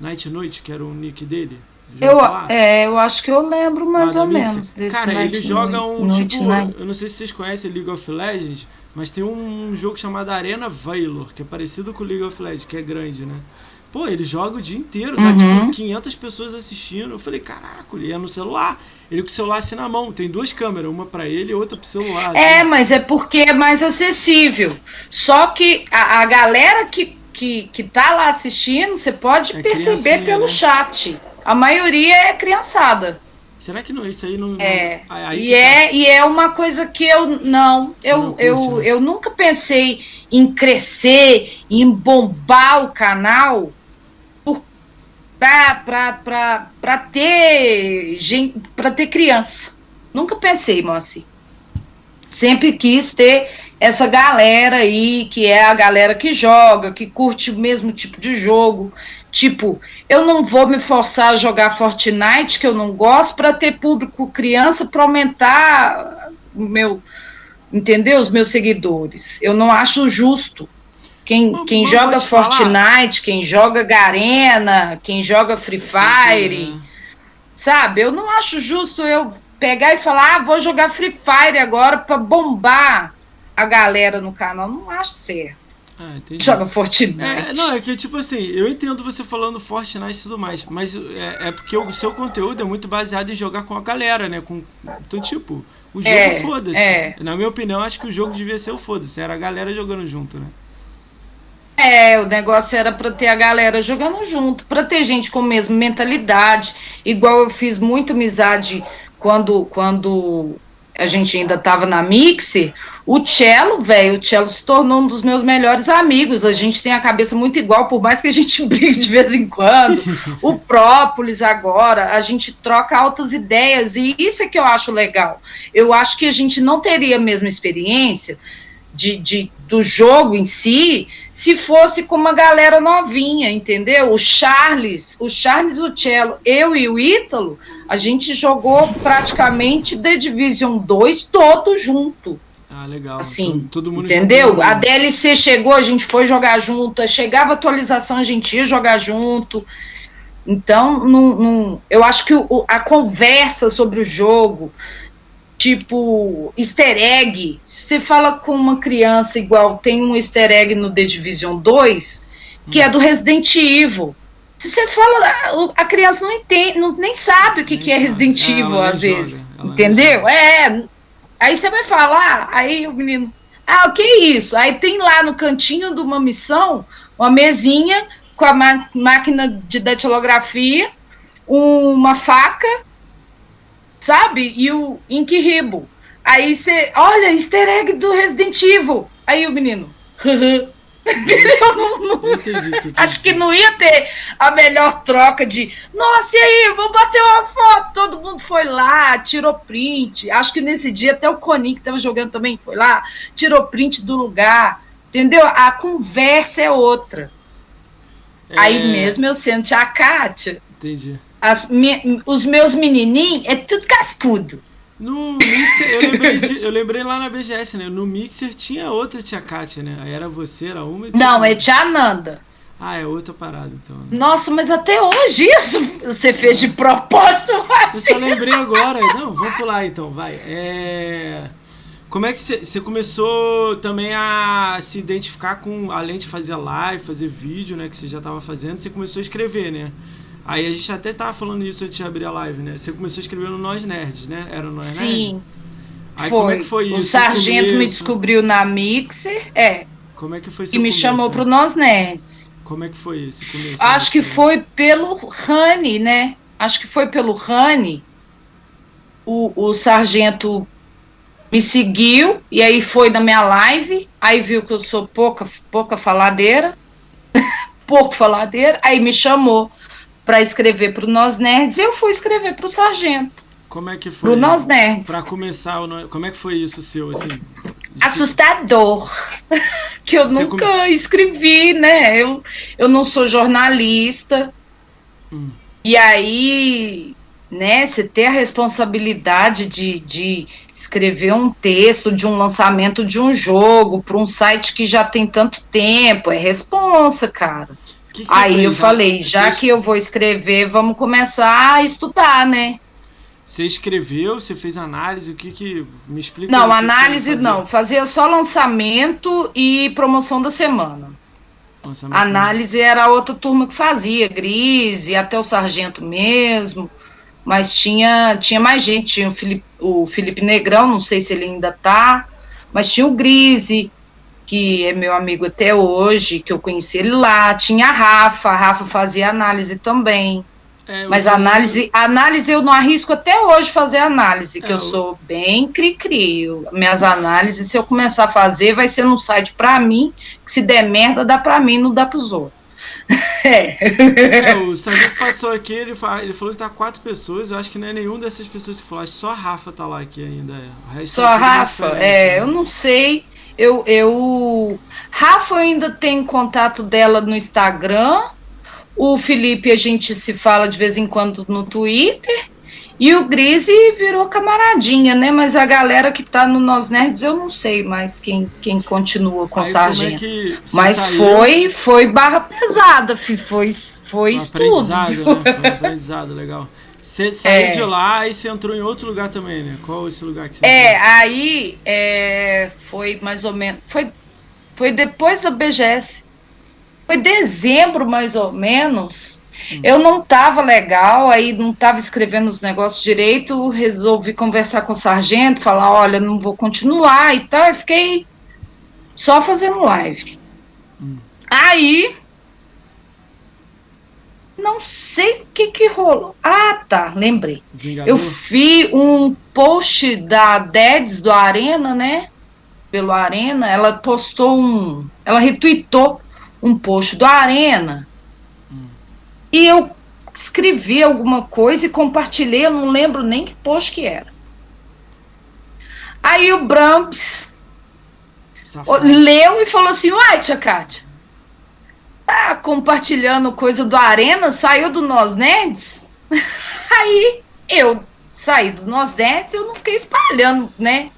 Night Noite, que era o nick dele. Eu, é, eu acho que eu lembro mais ou menos desse Cara, Night ele joga um tipo, Night. eu não sei se vocês conhecem League of Legends, mas tem um jogo chamado Arena Valor, que é parecido com League of Legends, que é grande, né? Pô, ele joga o dia inteiro, tá? Tipo, 500 pessoas assistindo. Eu falei, caraca, ele é no celular. Ele com o celular assim na mão. Tem duas câmeras, uma para ele e outra pro celular. É, assim. mas é porque é mais acessível. Só que a, a galera que, que, que tá lá assistindo, você pode é perceber pelo né? chat. A maioria é criançada. Será que não isso aí não. É. Não, aí e, é tá... e é uma coisa que eu não. Você eu, não curte, eu, né? eu nunca pensei em crescer, em bombar o canal para ter gente, para ter criança. Nunca pensei, Moacir. Sempre quis ter essa galera aí, que é a galera que joga, que curte o mesmo tipo de jogo. Tipo, eu não vou me forçar a jogar Fortnite, que eu não gosto, para ter público criança, para aumentar o meu, entendeu? Os meus seguidores. Eu não acho justo. Quem, quem joga Fortnite, quem joga Garena, quem joga Free Fire, uhum. sabe? Eu não acho justo eu pegar e falar, ah, vou jogar Free Fire agora para bombar a galera no canal. Não acho certo. Ah, Joga Fortnite. É, não, é que tipo assim, eu entendo você falando Fortnite e tudo mais, mas é, é, porque o seu conteúdo é muito baseado em jogar com a galera, né? Com, então, tipo, o jogo é, foda-se. É. Na minha opinião, acho que o jogo devia ser o foda-se. Era a galera jogando junto, né? É, o negócio era para ter a galera jogando junto, para ter gente com a mesma mentalidade. Igual eu fiz muita amizade quando, quando a gente ainda estava na Mixer. O Cello, velho, o Cello se tornou um dos meus melhores amigos. A gente tem a cabeça muito igual, por mais que a gente brigue de vez em quando. o Própolis agora, a gente troca altas ideias, e isso é que eu acho legal. Eu acho que a gente não teria a mesma experiência de, de, do jogo em si, se fosse com uma galera novinha, entendeu? O Charles, o Charles, o Cello, eu e o Ítalo, a gente jogou praticamente The Division 2 todo junto. Ah, legal. Assim, todo, mundo entendeu? A DLC chegou, a gente foi jogar junto, chegava atualização, a gente ia jogar junto. Então, não, não, eu acho que o, a conversa sobre o jogo, tipo easter egg. Se você fala com uma criança igual tem um easter egg no The Division 2, que hum. é do Resident Evil. Se você fala, a criança não entende, não, nem sabe o que, que é Resident Evil, às vezes. entendeu? É. Aí você vai falar, aí o menino. Ah, o que é isso? Aí tem lá no cantinho de uma missão uma mesinha com a máquina de datilografia, uma faca sabe? E o Inquiribo. Aí você, olha, easter egg do Resident Evil. Aí o menino, não, não, entendi, acho que não ia ter a melhor troca de nossa, e aí, vamos bater uma foto, todo mundo mundo foi lá, tirou print. Acho que nesse dia até o Conin, que estava jogando também, foi lá, tirou print do lugar. Entendeu? A conversa é outra. É... Aí mesmo eu sento a Kátia. Entendi. As, me, os meus menininhos é tudo cascudo. No Mixer, eu lembrei, de, eu lembrei lá na BGS, né? No Mixer tinha outra tia Kátia, né? Aí era você, era uma. Não, é tia Ananda. Ah, é outra parada, então. Né? Nossa, mas até hoje isso você fez de propósito. Assim. Eu só lembrei agora. Não, vamos pular então, vai. É... Como é que você começou também a se identificar com, além de fazer live, fazer vídeo, né, que você já estava fazendo, você começou a escrever, né? Aí a gente até tava falando isso antes de abrir a live, né? Você começou no Nós Nerds, né? Era Nós Sim. Nerds? Sim. Aí foi. como é que foi isso? O Sargento me descobriu na Mixer, é. Como é que foi E me começo, chamou né? pro Nós Nerds. Como é que foi esse começo? Acho que foi pelo Rani, né? Acho que foi pelo Rani. O, o sargento me seguiu e aí foi na minha live, aí viu que eu sou pouca, pouca faladeira, pouco faladeira, aí me chamou para escrever para o Nós Nerds e eu fui escrever para o Sargento. Como é que foi? Pro Nós Nerds. Para começar, como é que foi isso seu, assim? Assustador. que eu Você nunca come... escrevi, né? Eu, eu não sou jornalista. Hum. E aí, né, você ter a responsabilidade de, de escrever um texto de um lançamento de um jogo para um site que já tem tanto tempo, é responsa, cara. Que que Aí eu falei, já você... que eu vou escrever, vamos começar a estudar, né? Você escreveu, você fez análise, o que que me explica? Não, análise não, fazia só lançamento e promoção da semana. Lançamento análise era outra turma que fazia, Grise, até o sargento mesmo. Mas tinha, tinha mais gente, tinha o Felipe, o Felipe Negrão, não sei se ele ainda tá, mas tinha o Grise, que é meu amigo até hoje, que eu conheci ele lá, tinha a Rafa, a Rafa fazia análise também. É, mas análise, análise eu não arrisco até hoje fazer análise, que é, eu sou bem cri-cri. Minhas análises, se eu começar a fazer, vai ser num site para mim, que se der merda, dá para mim, não dá para os outros. É. é o Sandro passou aqui, ele, fala, ele falou que tá quatro pessoas. Eu acho que não é nenhum dessas pessoas que falou. Acho que só a Rafa tá lá aqui ainda. É. só a Rafa? É, né? eu não sei. Eu, eu. Rafa eu ainda tem contato dela no Instagram. O Felipe a gente se fala de vez em quando no Twitter. E o Grise virou camaradinha, né? Mas a galera que tá no Nós Nerds, eu não sei mais quem, quem continua com Aí, Sargento. É Mas saiu? foi foi barra pesada, fi, foi, foi um aprendizado, tudo. Né? Foi um aprendizado, legal. Você saiu é. de lá e você entrou em outro lugar também, né? Qual esse lugar que você É, entrou? aí é, foi mais ou menos. Foi, foi depois da BGS. Foi dezembro, mais ou menos eu não estava legal, aí não estava escrevendo os negócios direito, resolvi conversar com o sargento, falar, olha, não vou continuar e tal, e fiquei só fazendo live. Hum. Aí, não sei o que que rolou. Ah, tá, lembrei. Vingador. Eu vi um post da Dedes do Arena, né? Pelo Arena, ela postou um, ela retweetou um post do Arena e eu escrevi alguma coisa e compartilhei, eu não lembro nem que post que era. Aí o Brams leu e falou assim: Uai, tia Kátia, tá compartilhando coisa do Arena, saiu do Nós Nerds? Aí eu saí do Nós Nerds, eu não fiquei espalhando, né?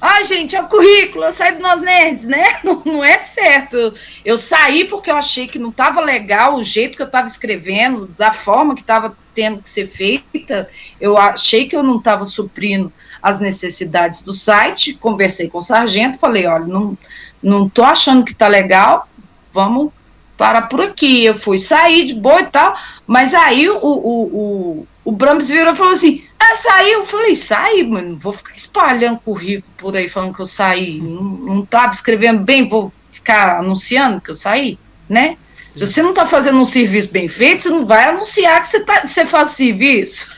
Ah, gente, é o currículo, eu saí do Nós Nerds, né? Não, não é certo. Eu, saí porque eu achei que não estava legal o jeito que eu estava escrevendo, da forma que estava tendo que ser feita. Eu achei que eu não estava suprindo as necessidades do site. Conversei com o sargento, falei: olha, não, não tô achando que está legal, vamos parar por aqui. Eu fui sair de boa e tal, mas aí o, o, o, o Brahms virou e falou assim: ah, saiu. Eu falei, sai, mano, vou ficar espalhando currículo por aí falando que eu saí. Não, não tava escrevendo bem, vou ficar anunciando que eu saí, né? Se você não está fazendo um serviço bem feito, você não vai anunciar que você, tá, você faz serviço.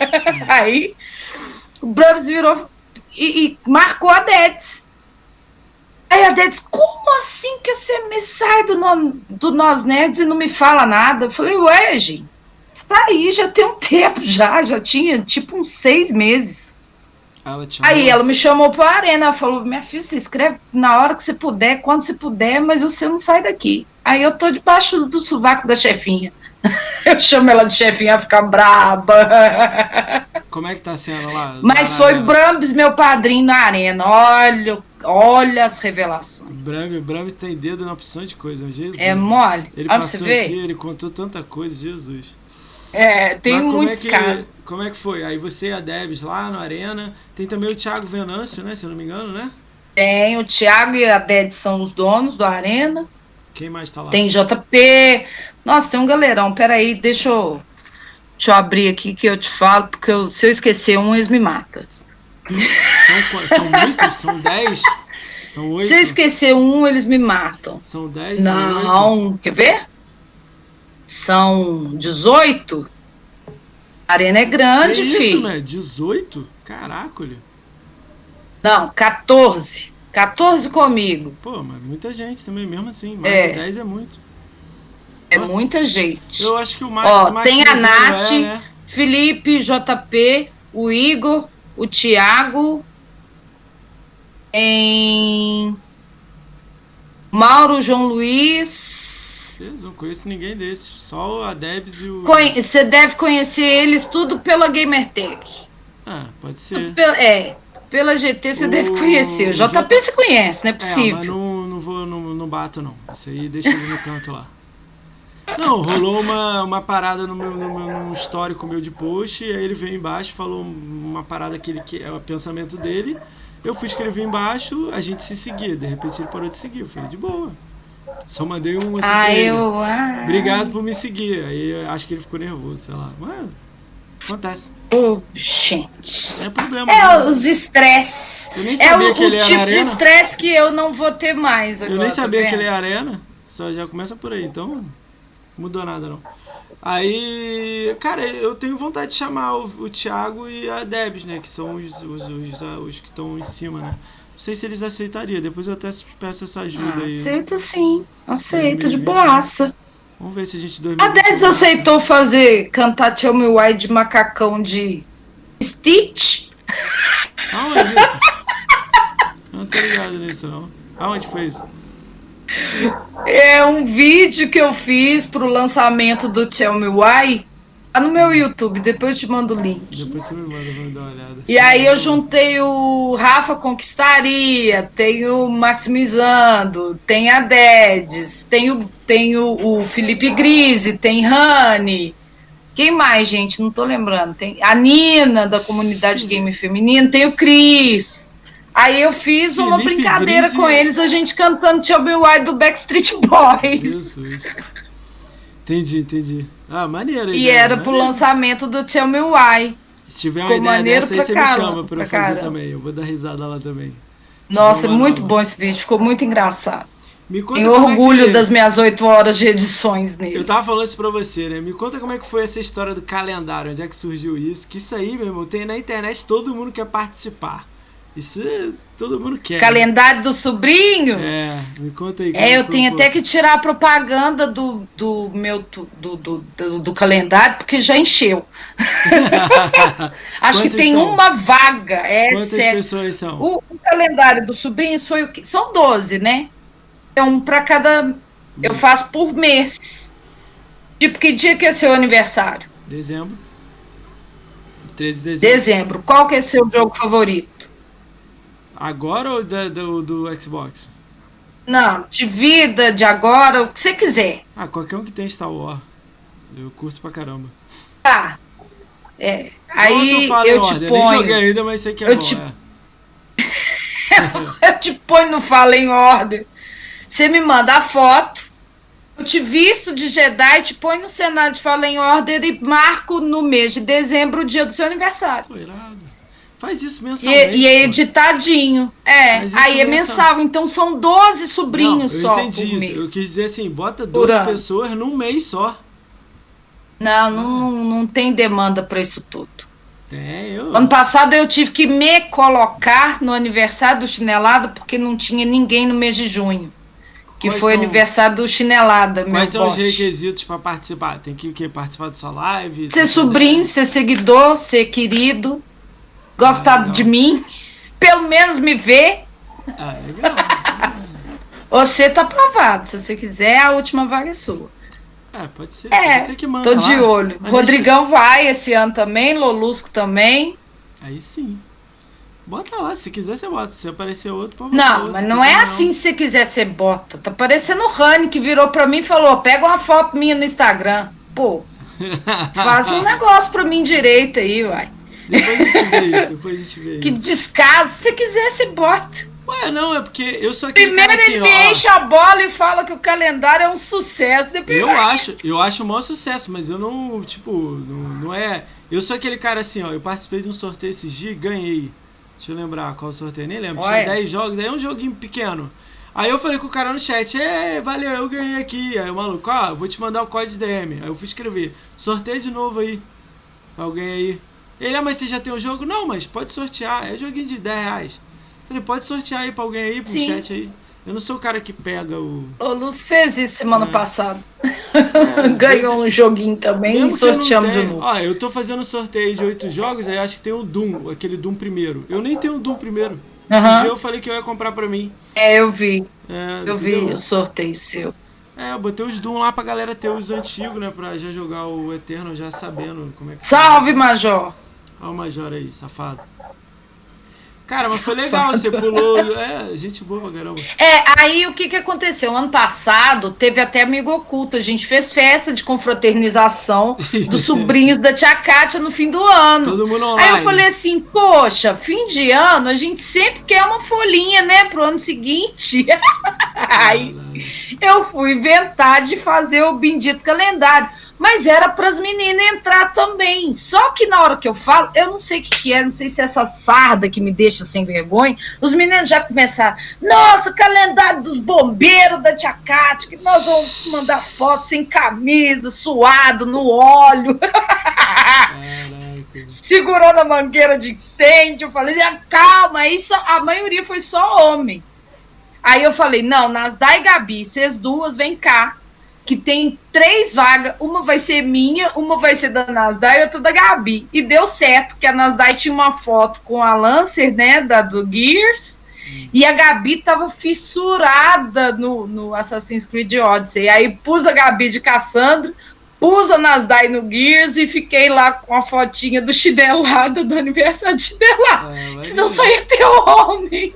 aí o Brahms virou e, e, marcou a Dets. Aí a Dets, como assim que você me sai do, no, do Nós Nerds e não me fala nada? Eu falei, ué, gente, Saí já tem um tempo já, já tinha tipo uns seis meses. Ela te Aí ela me chamou pra arena, ela falou, minha filha, você escreve na hora que você puder, quando você puder, mas você não sai daqui. Aí eu tô debaixo do sovaco da chefinha. Eu chamo ela de chefinha, ela fica braba. Como é que tá sendo lá? Mas foi na- Brambis meu padrinho na arena. Olha, olha as revelações. Brambi, Brambi tem dedo na opção de coisa, Jesus. É mole? Ele Olha pra você passou aqui, ele contou tanta coisa, Jesus. É, tem Mas como muito é que, caso. Como é que foi? Aí você e a Debs lá no Arena. Tem também o Thiago Venâncio, né? Se eu não me engano, né? Tem o Thiago e a Ded são os donos do Arena. Quem mais tá lá? Tem JP. Nossa, tem um galerão. Peraí, deixa eu, deixa eu abrir aqui que eu te falo, porque eu- se eu esquecer um, eles me matam. São, são muitos? São dez? São oito? Se eu esquecer um, eles me matam. São dez? São? Não, quer ver? São 18. A arena é grande, Que isso, filho. né? 18? Caracolho. Não, 14. 14 comigo. Pô, mas muita gente também, mesmo assim. Mais É. de 10 é muito. É Nossa. muita gente. Eu acho que o Max. Ó, Max tem a Nath. É, né? Felipe, JP, o Igor, o Thiago, em Mauro, João Luiz. Não conheço ninguém desses. Só a Debs e o. Você deve conhecer eles tudo pela Gamertech. Ah, pode ser. pela- é, pela GT você O deve conhecer. O J- JP você conhece, não é É, mas possível. não, não vou, não, não bato não. Isso aí deixa ele no canto lá. Não, rolou uma, uma parada no meu, no meu no histórico meu de post, e aí ele veio embaixo, falou uma parada que ele que é o pensamento dele. Eu fui escrever embaixo, a gente se seguia. De repente ele parou de seguir. Eu falei, de boa. Só mandei um assim ah, eu. Ah, Obrigado por me seguir. Aí acho que ele ficou nervoso, sei lá. Mas acontece. Ô, gente. É problema. É os estresses. Eu nem É sabia o, que ele o tipo de estresse que eu não vou ter mais agora. Eu nem tá sabia que ele é arena, só já começa por aí, então mudou nada não. Aí, cara, eu tenho vontade de chamar o, o Thiago e a Debs, né? Que são os, os, os, os que estão em cima, né? Não sei se eles aceitariam, depois eu até peço essa ajuda Ah, aí. aceita sim, aceita de 2020. boaça. Vamos ver se a gente A 2020 Dedes vai. aceitou fazer cantar Tell Me Why de macacão de Stitch. Aonde isso? Eu não tô ligado nisso não. Aonde foi isso? É um vídeo que eu fiz pro lançamento do Tell Me Why. Tá no meu YouTube, depois eu te mando o link. Depois você me manda, vamos dar uma olhada. E aí eu juntei o Rafa Conquistaria, tem o Maximizando, tem a Dedes, tem o, tem o, o Felipe Grise, tem Rani. Quem mais, gente? Não tô lembrando. Tem a Nina, da comunidade game feminina, tem o Cris. Aí eu fiz uma Felipe brincadeira Grise. com eles, a gente cantando Tell Me Why do Backstreet Boys. Jesus. Entendi, entendi. Ah, maneiro. E ideia, era pro maneiro. lançamento do Tell Me Why. Se tiver uma ideia dessa aí, você me caramba, chama pra eu pra fazer caramba. também. Eu vou dar risada lá também. Nossa, lá, muito bom esse vídeo, ficou muito engraçado. Me conta Tenho é orgulho que- das minhas oito horas de edições nele. Eu tava falando isso pra você, né? Me conta como é que foi essa história do calendário, onde é que surgiu isso. Que isso aí, meu irmão, tem na internet, todo mundo quer participar. Isso é- todo mundo quer. Calendário dos sobrinhos? É, me conta aí. É, eu tenho até que tirar a propaganda do, do meu do, do, do, do calendário, porque já encheu. Acho que tem são? uma vaga. É Quantas sério. pessoas são? O, o calendário dos sobrinhos foi o que? São 12, né? É um pra cada. Eu faço por mês. Tipo, que dia que é seu aniversário? Dezembro. 13 de dezembro. Dezembro. Qual que é seu jogo favorito? Agora ou da- do, do Xbox? Não, de vida, de agora, o que você quiser. Ah, qualquer um que tem Star Wars. Eu curto pra caramba. Tá. É. Aí em eu te ordem. Nem joguei ponho. ainda, mas sei que é eu bom. te- é. Eu te ponho no Fala em Ordem. Você me manda a foto. Eu te visto de Jedi, te ponho no cenário de Fala em Ordem e marco no mês de dezembro o dia do seu aniversário. Pô, irado. Faz isso E, mensalmente. e é pô. editadinho. É, aí é mensal. mensal. Então são 12 sobrinhos Não, só eu entendi por isso. mês. Eu quis dizer assim, bota Por 12 ano. pessoas num mês só. Não, não, não tem demanda para isso tudo. Tem, eu. Ano passado eu tive que me colocar no aniversário do chinelado porque não tinha ninguém no mês de junho. Que Quais foi são- aniversário do Chinelada, meu Quais são os bote. requisitos pra participar? Tem que o quê? Participar da sua live? Ser que- sobrinho, ser seguidor, ser querido, gostar de mim, pelo menos me ver. Ah, legal. Você tá aprovado. Se você quiser, a última vaga é sua. É, pode ser. É, Você que manda Tô de lá. olho. Mas Rodrigão vai esse ano também, Lolusco também. Aí sim. Bota lá, se quiser você bota. Se aparecer outro, pode Não, outro, mas não é problema assim se você quiser ser bota. Tá parecendo o Rani que virou pra mim e falou: pega uma foto minha no Instagram. Pô, faz um negócio pra mim direito aí, uai. Depois a gente vê isso, depois a gente vê Que isso. descaso. Se você quiser, você bota. Ué, não, é porque eu sou aquele Primeiro cara assim, ele me enche a bola e fala que o calendário é um sucesso. Depois Eu acho, eu acho o maior sucesso, mas eu não, tipo, não, não é. Eu sou aquele cara assim, ó. Eu participei de um sorteio esses dias e ganhei. Deixa eu lembrar qual sorteio, nem lembro. Olha. Tinha 10 jogos, aí é um joguinho pequeno. Aí eu falei com o cara no chat, é, valeu, eu ganhei aqui. Aí o maluco, ó, eu vou te mandar o código DM. Aí eu fui escrever, sorteio de novo aí. Pra alguém aí. Ele, ah, mas você já tem o jogo? Não, mas pode sortear. É joguinho de 10 reais. Ele pode sortear aí pra alguém aí, pro Sim. chat aí. Eu não sou o cara que pega o. O Luz fez isso semana É. passada. É, Ganhou um joguinho também e sorteamos de novo. Ó, eu tô fazendo sorteio de oito jogos, aí acho que tem o Doom, aquele Doom primeiro. Eu nem tenho o Doom primeiro. Esse dia eu falei que eu ia comprar pra mim. É, eu vi. É, Eu vi o sorteio seu. É, eu botei os Doom lá pra galera ter os antigos, né? Pra já jogar o Eterno já sabendo como é que Salve, Major! Olha o Major aí, safado. Cara, mas foi legal, você pulou. É, gente boa pra caramba. É, aí o que, que aconteceu? Ano passado teve até amigo oculto. A gente fez festa de confraternização dos sobrinhos da tia Kátia no fim do ano. Todo mundo Aí online. eu falei assim, poxa, fim de ano, a gente sempre quer uma folhinha, né, pro ano seguinte. Aí eu fui inventar de fazer o bendito calendário. Mas era para as meninas entrar também. Só que na hora que eu falo, eu não sei o que, que é, não sei se é essa sarda que me deixa sem vergonha. Os meninos já começaram. Nossa, calendário dos bombeiros da Tia Cátia, que nós vamos mandar foto sem camisa, suado, no óleo, segurando a mangueira de incêndio. Eu falei, "Ah, calma, aí só, a maioria foi só homem. Aí eu falei, não, Nasdaq e Gabi, vocês duas, vem cá. Que tem três vagas, uma vai ser minha, uma vai ser da Nasdaq e outra da Gabi. E deu certo, que a Nasdaq tinha uma foto com a Lancer, né, da do Gears, e a Gabi tava fissurada no, no Assassin's Creed Odyssey. Aí pus a Gabi de Cassandra, pus a Nasdaq no Gears e fiquei lá com a fotinha do chinelada do aniversário de chinelada. É, Senão só ia ter homem.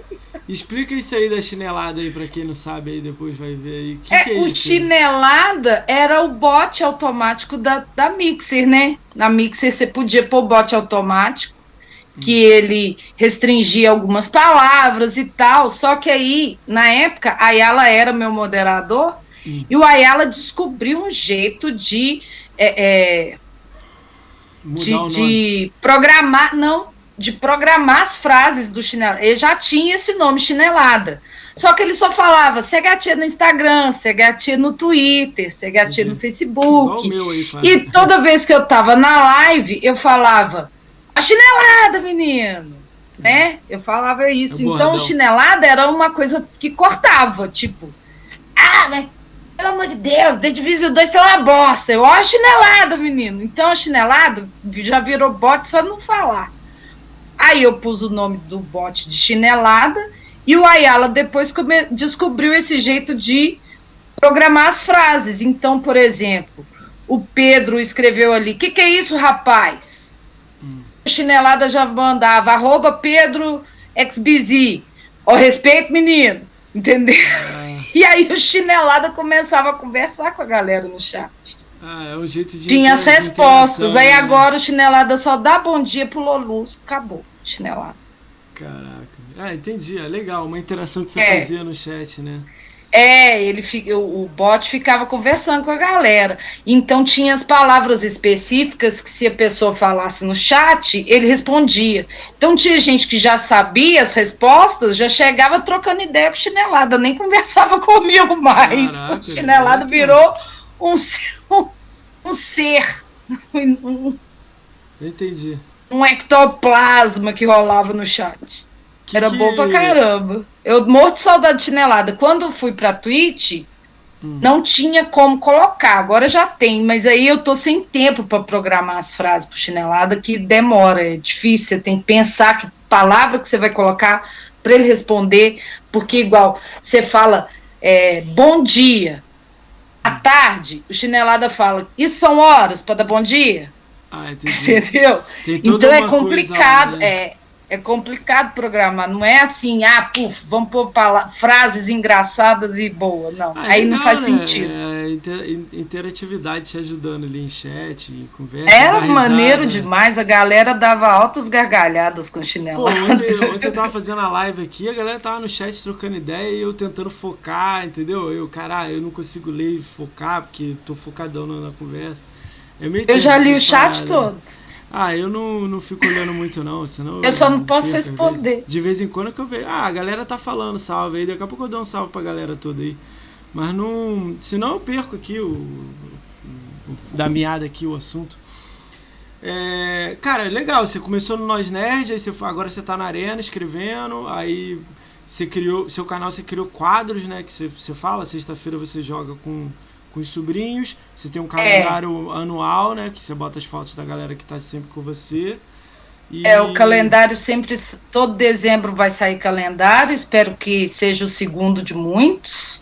Explica isso aí da chinelada aí pra quem não sabe aí, depois vai ver aí. Que É, que é o isso? chinelada era o bot automático da, da Mixer, né? Na Mixer você podia pôr bot automático, que ele restringia algumas palavras e tal. Só que aí, na época, a Ayala era meu moderador Hum. e o Ayala descobriu um jeito de, é, é, de, de programar, não, de programar as frases do chinelada. Ele já tinha esse nome, chinelada. Só que ele só falava ser gatinha no Instagram, ser gatinha no Twitter, ser gatinha no Igual Facebook. aí. E toda vez que eu tava na live, eu falava, a chinelada, menino. Né? Eu falava isso. É então, chinelada era uma coisa que cortava, tipo, ah, mas pelo amor de Deus, The Division 2 é uma bosta. Eu, ó, a chinelada, menino. Então, a chinelada já virou bot só não falar. Aí eu pus o nome do bot de chinelada e o Ayala depois descobriu esse jeito de programar as frases. Então, por exemplo, o Pedro escreveu ali: O que, que é isso, rapaz? Hum. Chinelada já mandava, arroba Pedro XBZ. Ó, respeito, menino. Entendeu? E aí o chinelada começava a conversar com a galera no chat. ah, é jeito de. Tinha as respostas. Aí né? agora o chinelada só dá bom dia pro Lolus. Acabou, chinelada. Caraca. Ah, entendi. É legal. Uma interação que você É. fazia no chat, né? É, ele o, bot ficava conversando com a galera. Então tinha as palavras específicas que se a pessoa falasse no chat, ele respondia. Então tinha gente que já sabia as respostas, já chegava trocando ideia com chinelada, nem conversava comigo mais. Caraca, o chinelada virou um, ser- um, um ser, um, entendi. Um ectoplasma que rolava no chat. Que Era bom pra caramba. Eu morro de saudade de chinelada. Quando eu fui pra Twitch, hum. não tinha como colocar. Agora já tem, mas aí eu tô sem tempo para programar as frases pro chinelada, que demora, é difícil. Você tem que pensar que palavra que você vai colocar para ele responder, porque igual você fala é, bom dia, à tarde, o chinelada fala, isso são horas para dar bom dia? Ah, Entendeu? Então é complicado, né? é, é complicado programar, não é assim, ah, puf, vamos pôr frases engraçadas e boas, não. Ah, Aí não, não faz né? sentido. É, inter, interatividade te ajudando ali em chat, em conversa. Era maneiro demais, a galera dava altas gargalhadas com chinelo. Ontem, ontem eu tava fazendo a live aqui, a galera tava no chat trocando ideia e eu tentando focar, entendeu? Eu, cara, eu não consigo ler e focar, porque tô focadão na, na conversa. É eu já li o chat todo. Ah, eu não, não fico olhando muito, não, senão. Eu só não posso responder. De vez em quando que eu vejo. Ah, a galera tá falando salve aí, daqui a pouco eu dou um salve pra galera toda aí. Mas não. Senão eu perco aqui o. o da meada aqui o assunto. É, cara, legal, você começou no Nós Nerd, aí você, agora você tá na arena escrevendo, aí você criou. Seu canal você criou quadros, né? Que você, você fala, sexta-feira você joga com com os sobrinhos. Você tem um calendário é. anual, né? Que você bota as fotos da galera que está sempre com você. E... É, o calendário sempre, todo dezembro vai sair calendário, espero que seja o segundo de muitos.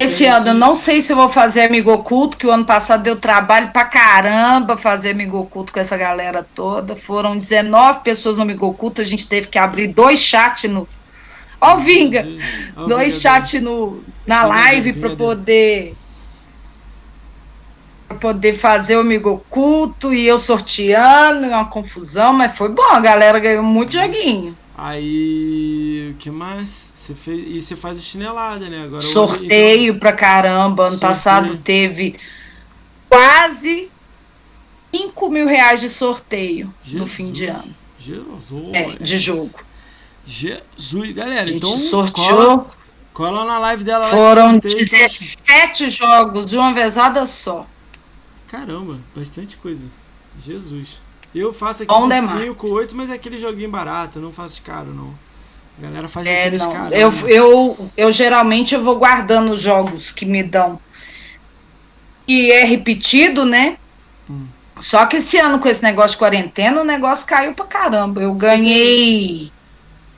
Esse ano, eu não sei se eu vou fazer amigo oculto, que o ano passado deu trabalho pra caramba fazer amigo oculto com essa galera toda. Foram 19 pessoas no amigo oculto, a gente teve que abrir dois chats no. Ó, oh, Vinga! Oh, dois chats no, na live para poder poder fazer o amigo oculto e eu sorteando, uma confusão, mas foi bom, a galera ganhou muito joguinho. Aí, o que mais? Você fez, e você faz chinelada, né? Agora Sorteio então... pra caramba. Ano Sorteio. passado teve quase 5 mil reais de sorteio Jesus, no fim de ano. Jesus. É, de jogo. Jesus, galera. Então sorteou. Cola, cola na live dela. Foram 17 jogos de uma vezada só. Caramba, bastante coisa. Jesus. Eu faço aqui On de 5, 8, mas é aquele joguinho barato, eu não faço de caro, não. A galera faz é, aqueles caros. Eu, né? eu, eu geralmente eu vou guardando os jogos que me dão. E é repetido, né? Hum. Só que esse ano, com esse negócio de quarentena, o negócio caiu pra caramba. Eu ganhei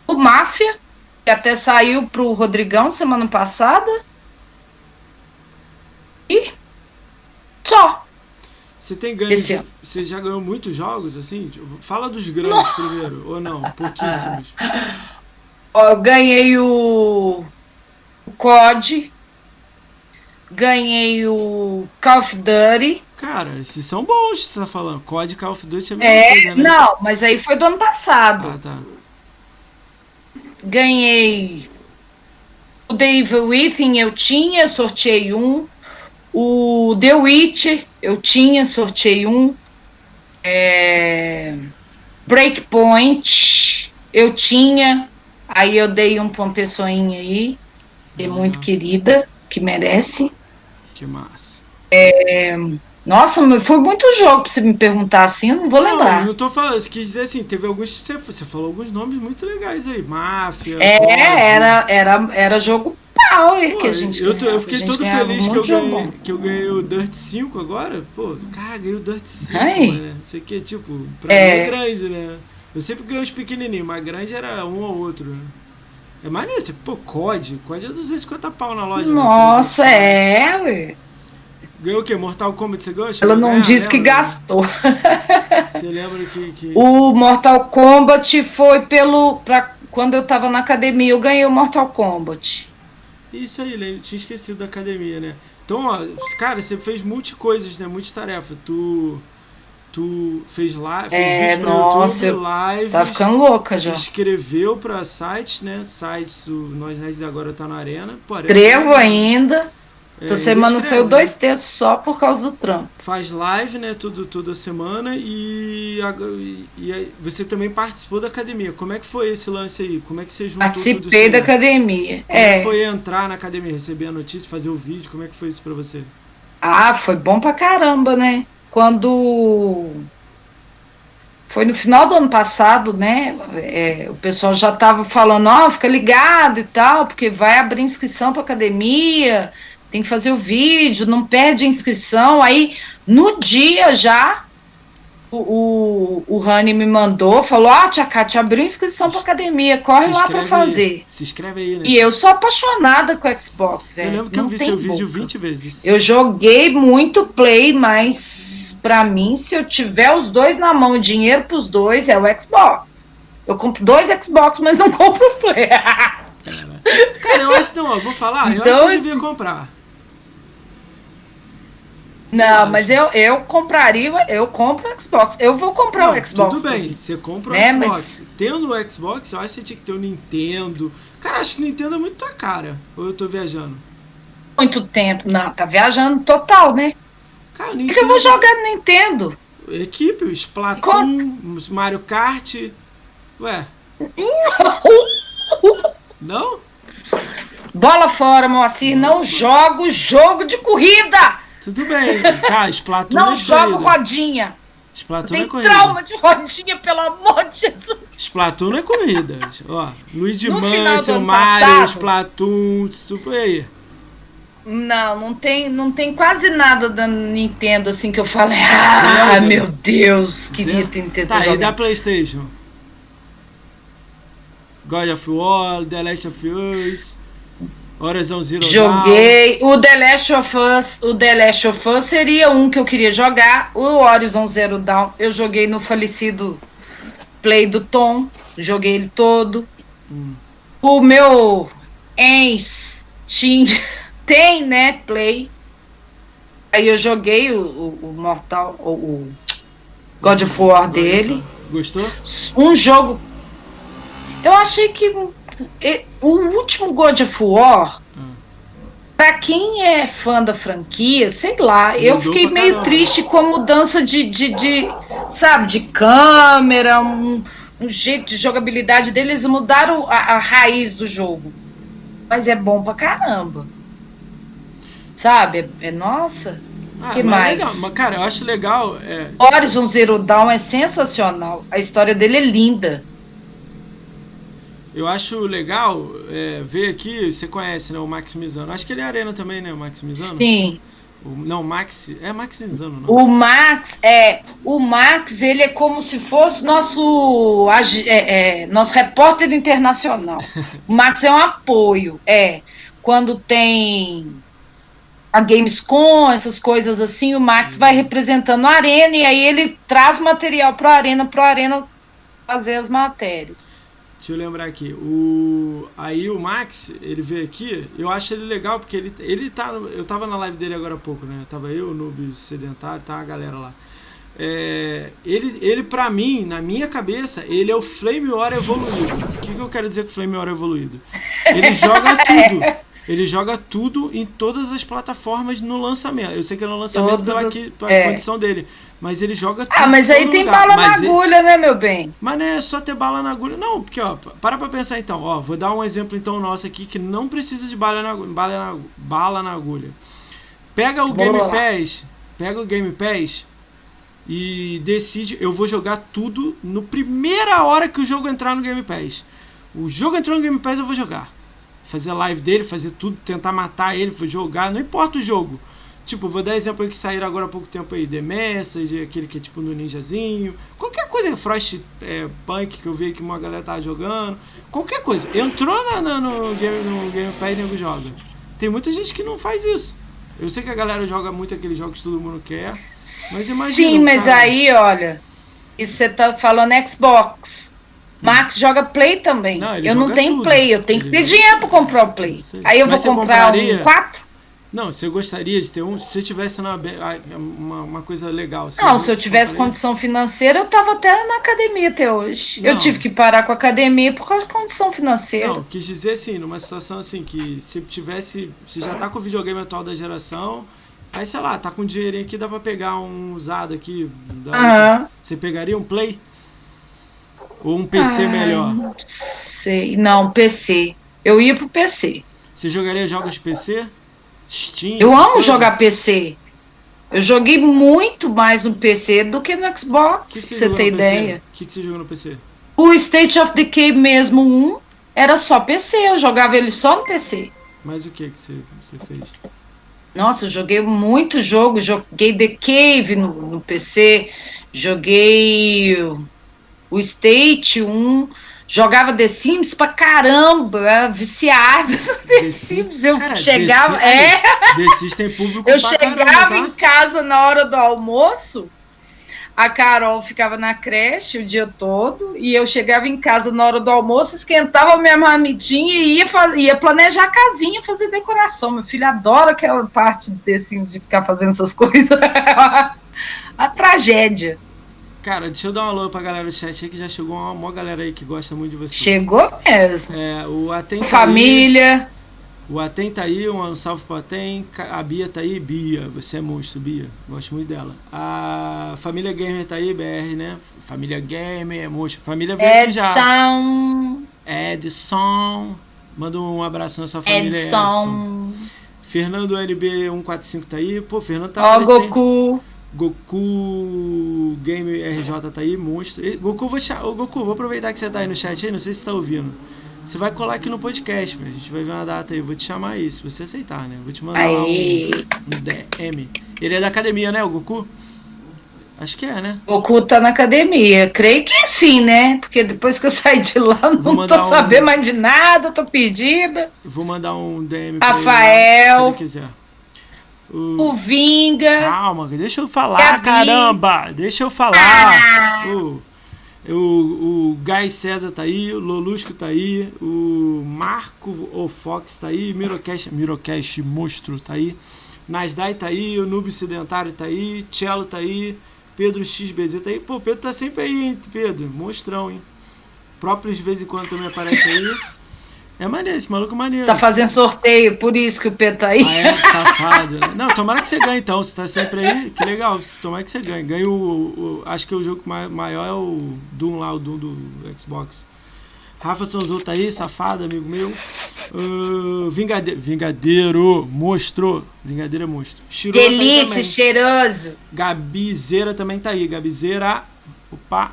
o Máfia, que até saiu pro Rodrigão semana passada. E só. Você tem ganho. Esse ano. Você já ganhou muitos jogos, assim? Tipo, fala dos grandes não. primeiro, ou não? Pouquíssimos. Eu ganhei o, o COD. Ganhei o Call of Duty. Cara, esses são bons que você tá falando. COD Call of Duty é É, coisa, né? não, mas aí foi do ano passado. Ah, tá. Ganhei o The Evil Within, eu tinha, sorteei um. O The Witcher, eu tinha, sorteei um. É... Breakpoint, eu tinha. Aí eu dei um pra uma pessoinha aí, que é muito querida, que merece. Que massa. É... Nossa, foi muito jogo pra você me perguntar assim, eu não vou lembrar. Não, não tô falando, quis dizer assim, teve alguns. Você, você falou alguns nomes muito legais aí. Máfia. É, era, era, era jogo Power Pô, que a gente eu, eu fiquei todo feliz que eu, ganhei, que eu ganhei o Dirt 5 agora. Pô, cara, ganhei o Dirt 5, né? Isso aqui é tipo, pra é... mim é grande, né? Eu sempre ganhei os pequenininhos, mas grande era um ou outro, né? É maneiro, você, pô, COD, COD é 250 pau na loja. Né? Nossa, né? é, ué. Ganhou o quê? Mortal Kombat você ganhou? Ela não disse que gastou. Você lembra que, que, O Mortal Kombat foi pelo. Pra, quando eu tava na academia, eu ganhei o Mortal Kombat. Isso aí, eu tinha esquecido da academia, né? Então, ó, cara, você fez multi-coisas, né? Multitarefa. Tu, tu fez live, fez é, vídeo nossa, YouTube, live. Tá ficando louca já. Escreveu pra sites, né? Sites, o Nós Nerds agora tá na arena. Escrevo ainda. Essa é, semana escreve, saiu dois textos só por causa do trampo. Faz live, né? Tudo, toda semana e, e, e, você também participou da academia. Como é que foi esse lance aí? Como é que você juntou Participei da academia. Como é. é. foi entrar na academia, receber a notícia, fazer o vídeo? Como é que foi isso pra você? Ah, foi bom pra caramba, né? Quando foi no final do ano passado, né? É, o pessoal já estava falando, ó, oh, fica ligado e tal, porque vai abrir inscrição para academia, tem que fazer o vídeo, não perde a inscrição. Aí, no dia já, o, o, o Rani me mandou, falou: oh, Tia Cátia, abriu inscrição para academia, corre lá para fazer. Aí. Se inscreve aí, né? E eu sou apaixonada com o Xbox, velho. Eu lembro que não eu vi seu boca. vídeo 20 vezes. Eu joguei muito Play, mas para mim, se eu tiver os dois na mão, dinheiro pros dois, é o Xbox. Eu compro dois Xbox, mas não compro o Play. Cara, eu acho não, eu vou falar, então, eu acho que eu devia comprar. Não, mas eu, eu compraria, eu compro o Xbox. Eu vou comprar não, o Xbox. Tudo bem, você compra o né? Xbox. Mas... Tendo o Xbox, eu acho que você tinha que ter o Nintendo. Cara, acho que o Nintendo é muito tua cara. Ou eu tô viajando? Muito tempo. Não, tá viajando total, né? Cara, Nintendo... Que eu vou jogar no Nintendo? Equipe, Splatoon, Mario Kart. Ué. Não? Bola fora, Moacir. Não jogo jogo de corrida! Tudo bem. Tá, Splatoon Não é jogo rodinha. Splatoon Tem é corrida. trauma de rodinha, pelo amor de Jesus. Splatoon é corrida. Ó, Luigi Mansion, Mario, passado, Splatoon, tudo aí. Não, não tem, não tem quase nada da Nintendo assim que eu falei. Ah, meu Deus, queria ter Nintendo. Tá, e da PlayStation? God of War, The Last of Us. Horizon Zero Joguei. Down. O The Last of Us. O The Last of Us seria um que eu queria jogar. O Horizon Zero Dawn eu joguei no falecido Play do Tom. Joguei ele todo. Hum. O meu ex tinha, tem, né, Play. Aí eu joguei o, o, o Mortal, o, o God of War dele. Gostou? Um jogo. Eu achei que o último God of War, hum. pra quem é fã da franquia, sei lá, Mudou eu fiquei meio caramba. triste com a mudança de, de, de sabe, de câmera, um, um, jeito de jogabilidade deles, mudaram a, a raiz do jogo. Mas é bom pra caramba. Sabe? É, é nossa. Ah, que mais? É legal. Mas, cara, eu acho legal. É... Horizon Zero Dawn é sensacional. A história dele é linda. Eu acho legal é, ver aqui, você conhece, né, o Maximizano. Acho que ele é arena também, né, o Maximizano? Sim. O, não, Max. É Maximizano, não. O Max, é. O Max, ele é como se fosse nosso, é, é, nosso repórter internacional. o Max é um apoio, é. Quando tem a Gamescom, essas coisas assim, o Max vai representando a Arena e aí ele traz material para a Arena, para a Arena fazer as matérias. Deixa eu lembrar aqui. O aí o Max, ele veio aqui, eu acho ele legal porque ele ele tá, eu tava na live dele agora há pouco, né? Tava eu, o Noob Sedentário, tá a galera lá. É, ele, ele para mim, na minha cabeça, ele é o Flame War evoluído. O que, que eu quero dizer com Flame War evoluído? Ele joga tudo. Ele joga tudo em todas as plataformas no lançamento. Eu sei que é no lançamento pela, aqui, pela é. condição dele. Mas ele joga tudo. Ah, mas aí tem lugar. bala mas na agulha, né, meu bem? Mas não é só ter bala na agulha. Não, porque, ó, para pra pensar então. Ó, vou dar um exemplo então nosso aqui que não precisa de bala na, bala na, bala na agulha. Pega o Game lá. Pass. Pega o Game Pass e decide. Eu vou jogar tudo no primeira hora que o jogo entrar no Game Pass. O jogo entrou no Game Pass, eu vou jogar fazer live dele, fazer tudo, tentar matar ele, jogar, não importa o jogo. Tipo, vou dar exemplo que saíram agora há pouco tempo aí, The Message, aquele que é tipo no ninjazinho. Qualquer coisa, Frost é, Punk que eu vi que uma galera tava jogando. Qualquer coisa. Entrou na, na, no, game, no Game Pass e nego joga. Tem muita gente que não faz isso. Eu sei que a galera joga muito aqueles jogos que todo mundo quer. Mas imagina. Sim, mas cara... aí, olha. Isso você tá falando Xbox. Max joga Play também. Não, eu não tenho tudo. Play, eu tenho ele que ter dinheiro para comprar o Play. Aí eu vou comprar compraria... um 4. Não, você gostaria de ter um, se tivesse uma, uma, uma coisa legal. Não, se eu tivesse condição financeira, eu tava até na academia até hoje. Não. Eu tive que parar com a academia por causa de condição financeira. Não, quis dizer assim, numa situação assim, que se tivesse, se já tá com o videogame atual da geração, aí sei lá, tá com dinheirinho aqui, dá pra pegar um usado aqui. Dá, uhum. Você pegaria um Play? Ou um PC Ai, melhor? Não sei. Não, PC. Eu ia pro PC. Você jogaria jogos de PC? Steam? Eu amo jogar PC. Eu joguei muito mais no PC do que no Xbox, Que que pra você ter ideia. O que, que você jogou no PC? O State of Decay mesmo 1 era só PC, eu jogava ele só no PC. Mas o que que você, você fez? Nossa, eu joguei muito jogo, joguei The Cave no, no PC, joguei o State 1, jogava The Sims pra caramba, era viciada no The, The Sims. Eu Cara, chegava, The é, The Sims tem público eu chegava caramba, em tá? casa na hora do almoço, a Carol ficava na creche o dia todo, e eu chegava em casa na hora do almoço, esquentava minha marmitinha e ia, ia planejar a casinha, fazer decoração. Meu filho adora aquela parte de The Sims de ficar fazendo essas coisas. a tragédia. Cara, deixa eu dar um alô pra galera do chat aí que já chegou uma maior galera aí que gosta muito de você. Chegou mesmo. É, o Aten tá aí, Família. o Aten tá aí, um salve pro Aten. Ca- A Bia tá aí, Bia, você é monstro, Bia. Gosto muito dela. A família Gamer tá aí, BR, né? Família Gamer, é monstro. Família veio já. Edson. Edson. Manda um abraço na sua família, Edson. Edson. Fernando LB145 tá aí. Pô, Fernando tá Ó. Goku. Goku Game RJ tá aí, monstro. E, Goku, vou, Goku, vou aproveitar que você tá aí no chat aí, não sei se você tá ouvindo. Você vai colar aqui no podcast, mas a gente vai ver uma data aí. Eu vou te chamar aí, se você aceitar, né? Vou te mandar um, um DM. Ele é da academia, né, o Goku? Acho que é, né? Goku tá na academia. Creio que sim, né? Porque depois que eu saí de lá, não tô um- sabendo mais de nada, tô perdida. Vou mandar um DM pra ele lá, Rafael. se ele quiser. O- O Vinga. Calma, deixa eu falar, Gabi. caramba! Deixa eu falar! Ah, O, o, o Guy César tá aí, o Lolusco tá aí, o Marco o Fox tá aí, Mirocast, Mirocast Monstro tá aí, Nasdai tá aí, o Noob Sedentário tá aí, Cello tá aí, Pedro XBZ tá aí. Pô, Pedro tá sempre aí, hein, Pedro? Monstrão, hein? Próprios de vez em quando também aparece aí. É maneiro, esse maluco é maneiro. tá fazendo sorteio, por isso que o Pedro tá aí. Ah, é? Safado. né? Não, tomara que você ganhe então. Você tá sempre aí, que legal. Tomara que você ganhe. Ganhe o. o- acho que o jogo ma- maior é o Doom lá, o Doom do Xbox. Rafa Sonzou tá aí, safado, amigo meu. Uh, Vingade- Vingadeiro, monstro. Vingadeiro é monstro. Shirula tá Delícia, também. cheiroso. Gabizeira também tá aí. Gabizeira. Opa.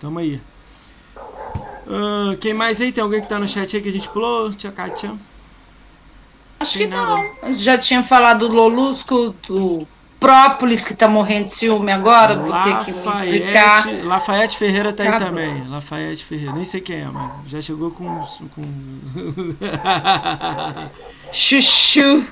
Tamo aí. Ah, quem mais aí? Tem alguém que tá no chat aí que a gente pulou? Tia Kátia. Acho Tem que nada. não. Já tinha falado do Lolusco, do Própolis, que tá morrendo de ciúme agora. Vou ter que me explicar. Lafayette, Ferreira tá aí Acabou. também. Lafayette Ferreira, nem sei quem é, mas já chegou com. com... Chuchu.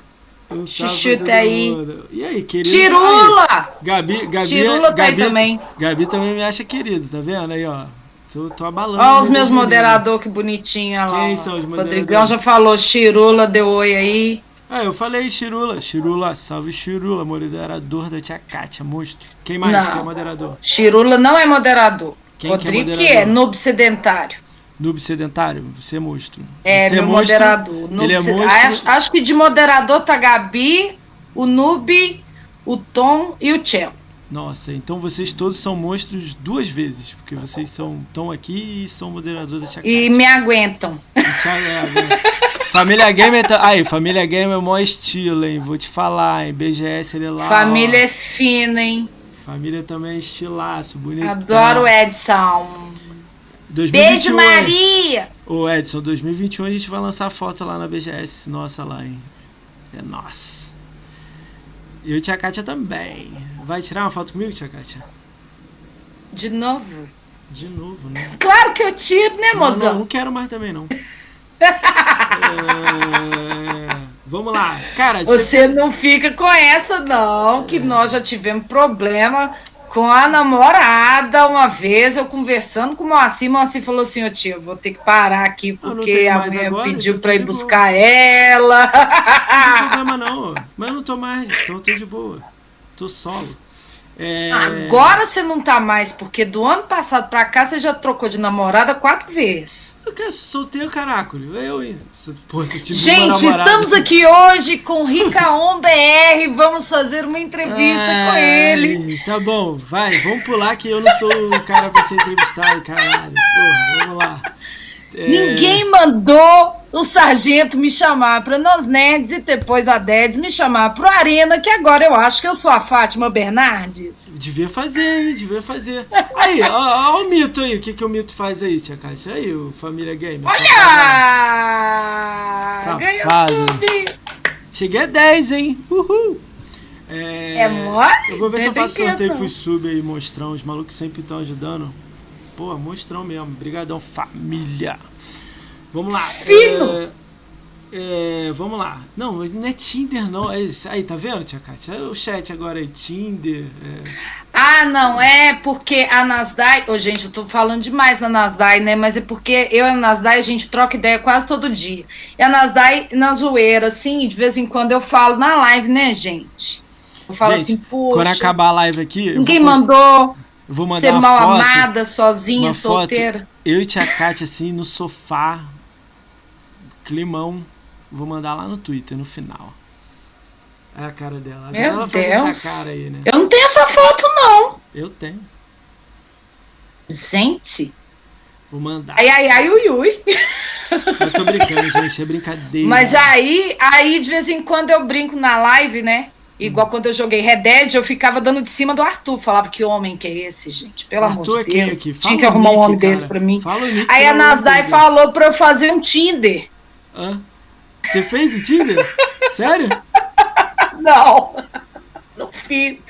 um Chuchu tá aí. mundo. E aí, querido? Tirula! Aí, Gabi, Gabi, Tirula tá aí Gabi, também. Gabi também me acha querido, tá vendo aí, ó? Tô, tô abalando. Olha os meus moderadores, que bonitinho. olha lá, Quem ó. são os Rodrigão moderadores? já falou, Chirula deu oi aí. Ah, eu falei Chirula. Chirula, salve Chirula, moderador da tia Kátia, monstro. Quem mais Não. que é moderador? Chirula não é moderador. Quem que é Rodrigo que moderador? é, noob sedentário. Noob sedentário? Você é monstro. É, Você meu monstro, moderador. Noob Ele é monstro. Acho, acho que de moderador tá Gabi, o Noob, o Tom e o Tchel. Nossa, então vocês todos são monstros duas vezes, porque vocês são estão aqui e são moderador da Tia E me aguentam. E é, né? Família Gamer, tá... aí, Família Gamer é o maior estilo, hein? Vou te falar, hein? BGS ele é lá. Família ó. é fina, hein? Família também é estilaço, bonito. Adoro o Edson. 2021, Beijo? Maria! Ô Edson, 2021 a gente vai lançar foto lá na BGS, nossa lá, hein? É nossa. E o Tia Kátia também. Vai tirar uma foto comigo, Tia Kátia? De novo. De novo, né? Claro que eu tiro, né, Não, não, mozão? não quero mais também, não. É, Vamos lá. Cara, você... Não fica com essa, não, que nós já tivemos problema com a namorada uma vez, eu conversando com o Moacir, o Moacir falou assim, ô tio, eu vou ter que parar aqui não porque a mulher agora, pediu pra ir de boa. buscar ela. Não tem problema não, mas eu não tô mais, então eu tô de boa. Tô solo. É... Agora você não tá mais, porque do ano passado pra cá você já trocou de namorada quatro vezes. Eu quero solteiro, caracolho. Eu, hein? Pô, tive Gente, estamos aqui hoje com Ricaon BR, vamos fazer uma entrevista com ele. Tá bom, vai, vamos pular que eu não sou o cara pra ser entrevistado, caralho. Porra, vamos lá. É... Ninguém mandou o sargento me chamar para nós nerds e depois a Dedes me chamar para o Arena, que agora eu acho que eu sou a Fátima Bernardes. Devia fazer, hein? Devia fazer. Aí, ó, ó, o mito aí. O que, que o mito faz aí, Tia Caixa? Aí, o Família Gamer. Olha! Safado. Cheguei a 10, hein? Uhul! É, é mole? Eu vou ver se eu faço sorteio pros sub aí, mostrão. Os malucos sempre estão ajudando. Pô, mostrão mesmo. Obrigadão, família. Vamos lá. Fino! É, é, vamos lá. Não, não é Tinder, não. É, aí, tá vendo, Tia Kátia? É o chat agora aí, Tinder. É... Ah, não, é porque a Nasdaq. Ô, oh, gente, eu tô falando demais na Nasdaq, né? Mas é porque eu e a Nasdaq a gente troca ideia quase todo dia. E a Nasdaq na zoeira, assim, de vez em quando eu falo na live, né, gente? Eu falo gente, assim, poxa. Quando acabar a live aqui. Ninguém mandou. Eu vou mandar ser mal foto, amada, sozinha, solteira. Foto, eu e tia Kátia, assim, no sofá. Climão. Vou mandar lá no Twitter no final. É a cara dela. Agora Meu ela Deus. essa cara aí, né? Eu não tenho essa foto, não. Eu tenho. Gente. Vou mandar. Ai, ai, ai, ui, ui. Eu tô brincando, gente. É brincadeira. Mas aí, aí, de vez em quando eu brinco na live, né? Igual hum. quando eu joguei Red Dead, eu ficava dando de cima do Arthur. Falava que homem que é esse, gente? Pelo Arthur amor de é Deus. Aqui? Tinha que arrumar um homem cara. desse pra mim. Aí a Nasdaq falou pra eu fazer um Tinder. Hã? Você fez o Tinder? Sério? Não. Não fiz.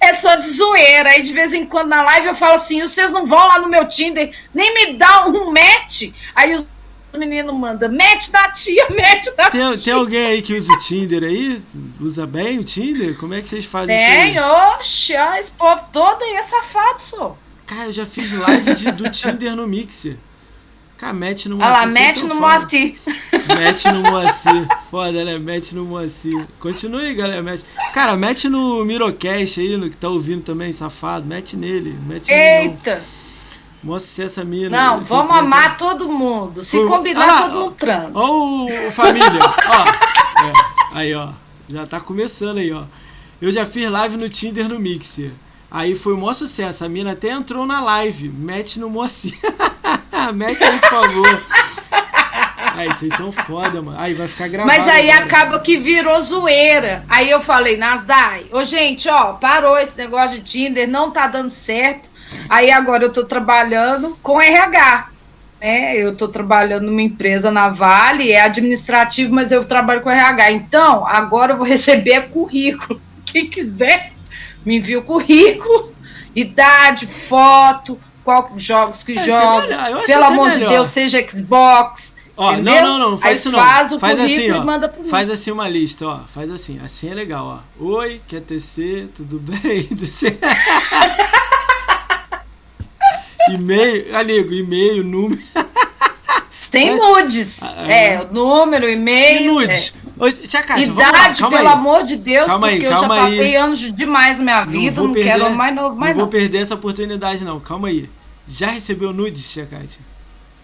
É só de zoeira. Aí de vez em quando na live eu falo assim: vocês não vão lá no meu Tinder, nem me dá um match. Aí os menino manda, mete da tia, mete da tem, tia. Tem alguém aí que usa o Tinder aí? Usa bem o Tinder? Como é que vocês fazem tem, isso? Tem, oxe, esse povo todo aí é safado, só. Cara, eu já fiz live de, do Tinder no Mixer. Cara, mete no Moacir. Olha lá, mete no Moacir. Mete no Moacir. Foda, né? Mete no Moacir. Continue aí, galera. Mete. Cara, mete no Mirocast aí, no que tá ouvindo também, safado. Mete nele. Mete Eita! Nele, Mostra essa mina. Não, vamos amar todo mundo. Se Por... combinar, ah, todo mundo transa. Ó, oh, família. ó. É, aí, ó. Já tá começando aí, ó. Eu já fiz live no Tinder no Mixer. Aí foi um maior sucesso. A mina até entrou na live. Mete no mocinho. Mete aí, por favor. Aí, vocês são foda, mano. Aí vai ficar gravado. Mas aí agora. acaba que virou zoeira. Aí eu falei, Nasdai, ô gente, ó, parou esse negócio de Tinder, não tá dando certo. Aí agora eu estou trabalhando com RH. Né? Eu estou trabalhando numa empresa na Vale, é administrativo, mas eu trabalho com RH. Então, agora eu vou receber currículo. Quem quiser, me envia o currículo, idade, foto, qual jogos que é, joga. Pelo amor melhor. de Deus, seja Xbox. Ó, entendeu? não, não, não, não faz Aí isso não. Faz o faz assim, ó. manda pro Faz assim uma lista, ó. Faz assim, assim é legal, ó. Oi, quer TC, tudo bem? E-mail, amigo, e-mail, número. Tem nudes. Ah, é, é número, e-mail. E nudes. É. Tia Caixa, Idade, lá, pelo aí. amor de Deus, calma porque aí, eu já passei anos demais na minha vida, não, não perder, quero mais novo, mais não. Não vou perder essa oportunidade, não. Calma aí. Já recebeu nudes, Tia Caixa?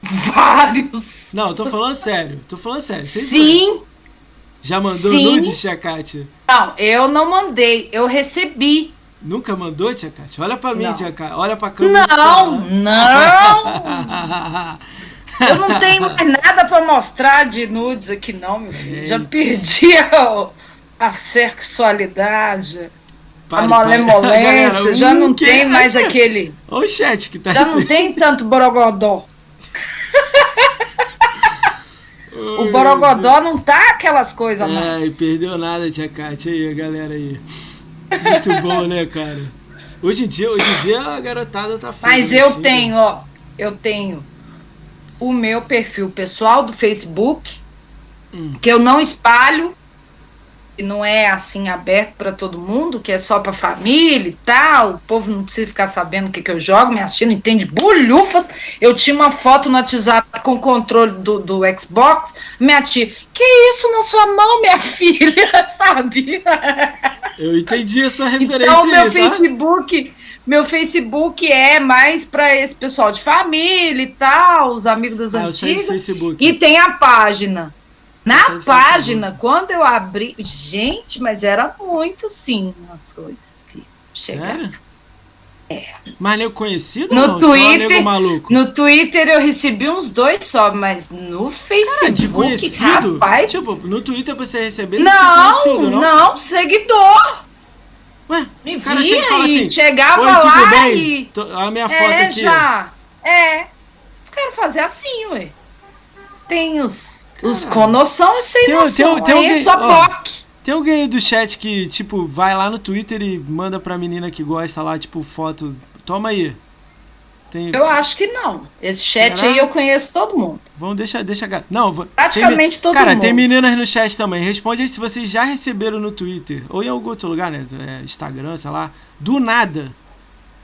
Vários. Não, tô falando sério. Tô falando sério. Vocês Sim. Já mandou Sim. nudes, Tia Kátia? Não, eu não mandei. Eu recebi. Nunca mandou, Tia Kátia? Olha pra mim, não. Tia Kátia. Olha pra câmera. Não, não. Eu não tenho mais nada para mostrar de nudes aqui, não, meu filho. É. Já perdi a, a sexualidade, pare, a malemolência. já não que... tem mais aquele. Olha o chat que tá Já assim. não tem tanto borogodó. o borogodó não tá aquelas coisas mais. Ai, perdeu nada, tia Kátia. Aí, a galera aí. Muito bom, né, cara? Hoje em dia, hoje em dia a garotada tá Mas eu tenho, ó, eu tenho o meu perfil pessoal do Facebook, hum. que eu não espalho, e não é assim aberto para todo mundo, que é só para família e tal. O povo não precisa ficar sabendo o que, que eu jogo. Minha tia não entende bulhufas. Eu tinha uma foto no WhatsApp com o controle do, do Xbox. Minha tia, que isso na sua mão, minha filha? Sabe? Eu entendi essa referência. Então, meu aí, tá? Facebook. Meu Facebook é mais para esse pessoal de família e tal, os amigos das ah, antigas. E tem a página na página, quando eu abri. Gente, mas era muito sim as coisas que chegaram. Mas nego conhecido No não? Twitter-? No Twitter eu recebi uns dois só, mas no Facebook, Cara, de conhecido? rapaz. Tipo, no Twitter você receber, Não, não? não, seguidor. Ué, Me o cara chega e fala assim, chegava Oi, tudo lá bem? e... Tô- a minha foto É, aqui. já. É. Os caras fazem assim, ué. Tem os, os com noção e sem Tem- noção. tem- tem Aí é só ó. Tem alguém aí do chat que, tipo, vai lá no Twitter e manda pra menina que gosta lá, tipo, foto. Toma aí. Tem... Eu acho que não. Esse chat Será? aí eu conheço todo mundo. Vamos deixar, deixa. Não, Praticamente tem, todo Cara, mundo. tem meninas no chat também. Responde aí se vocês já receberam no Twitter ou em algum outro lugar, né? É, Instagram, sei lá. Do nada.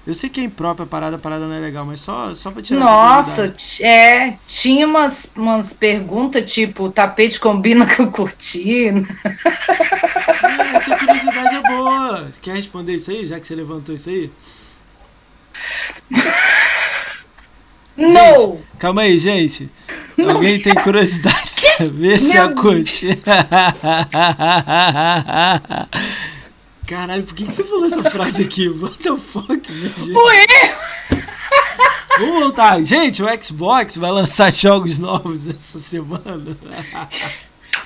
Eu sei que é imprópria a parada, a parada não é legal, mas só, só pra tirar Nossa, é, tinha umas, umas perguntas tipo, o tapete combina com cortina? Ah, essa curiosidade é boa. Quer responder isso aí, já que você levantou isso aí? Não! Calma aí, gente. Alguém tem curiosidade de saber se a cortina. Caralho, por que, que você falou essa frase aqui? What the fuck, gente? Ué, Vamos voltar. Gente, o Xbox vai lançar jogos novos essa semana.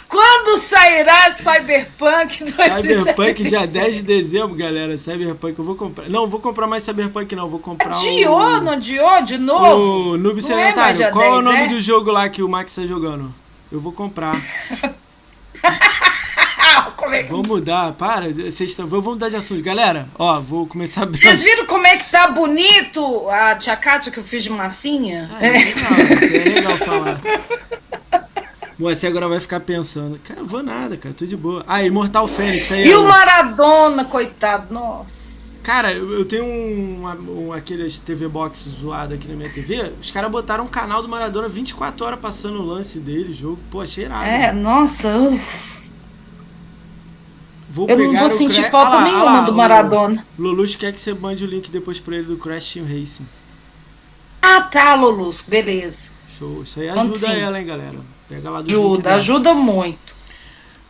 quando sairá Cyberpunk 2077? Cyberpunk dia 10 de dezembro, galera. Cyberpunk eu vou comprar. Não, vou comprar mais Cyberpunk não, vou comprar Adiou, o... não adiou de novo? O Noob é Sedentário. dia Qual é o 10, nome é? do jogo lá que o Max tá jogando? Eu vou comprar. É que... Vou mudar, para. Vocês estão... Vamos mudar de assunto. Galera, ó, vou começar. Vocês viram como é que tá bonito a tia Kátia que eu fiz de massinha? Ah, é legal, isso é legal falar. Você agora vai ficar pensando, cara, vou nada, cara, tô de boa. Ah, Imortal Fênix aí. E ó. o Maradona, coitado, nossa. Cara, eu, tenho um, um aqueles TV Box zoado aqui na minha TV. Os caras botaram um canal do Maradona 24 horas passando o lance dele, jogo. Pô, achei irado. É, nossa, uf. Vou eu não vou o sentir Cra- falta Ah nenhuma ah lá, do o Maradona. Lulus quer que você mande o link depois pra ele do Crash Team Racing. Ah, tá, Lolusco, beleza. Show. Isso aí ajuda ela, hein, galera. Pega lá do Ajuda, ajuda muito.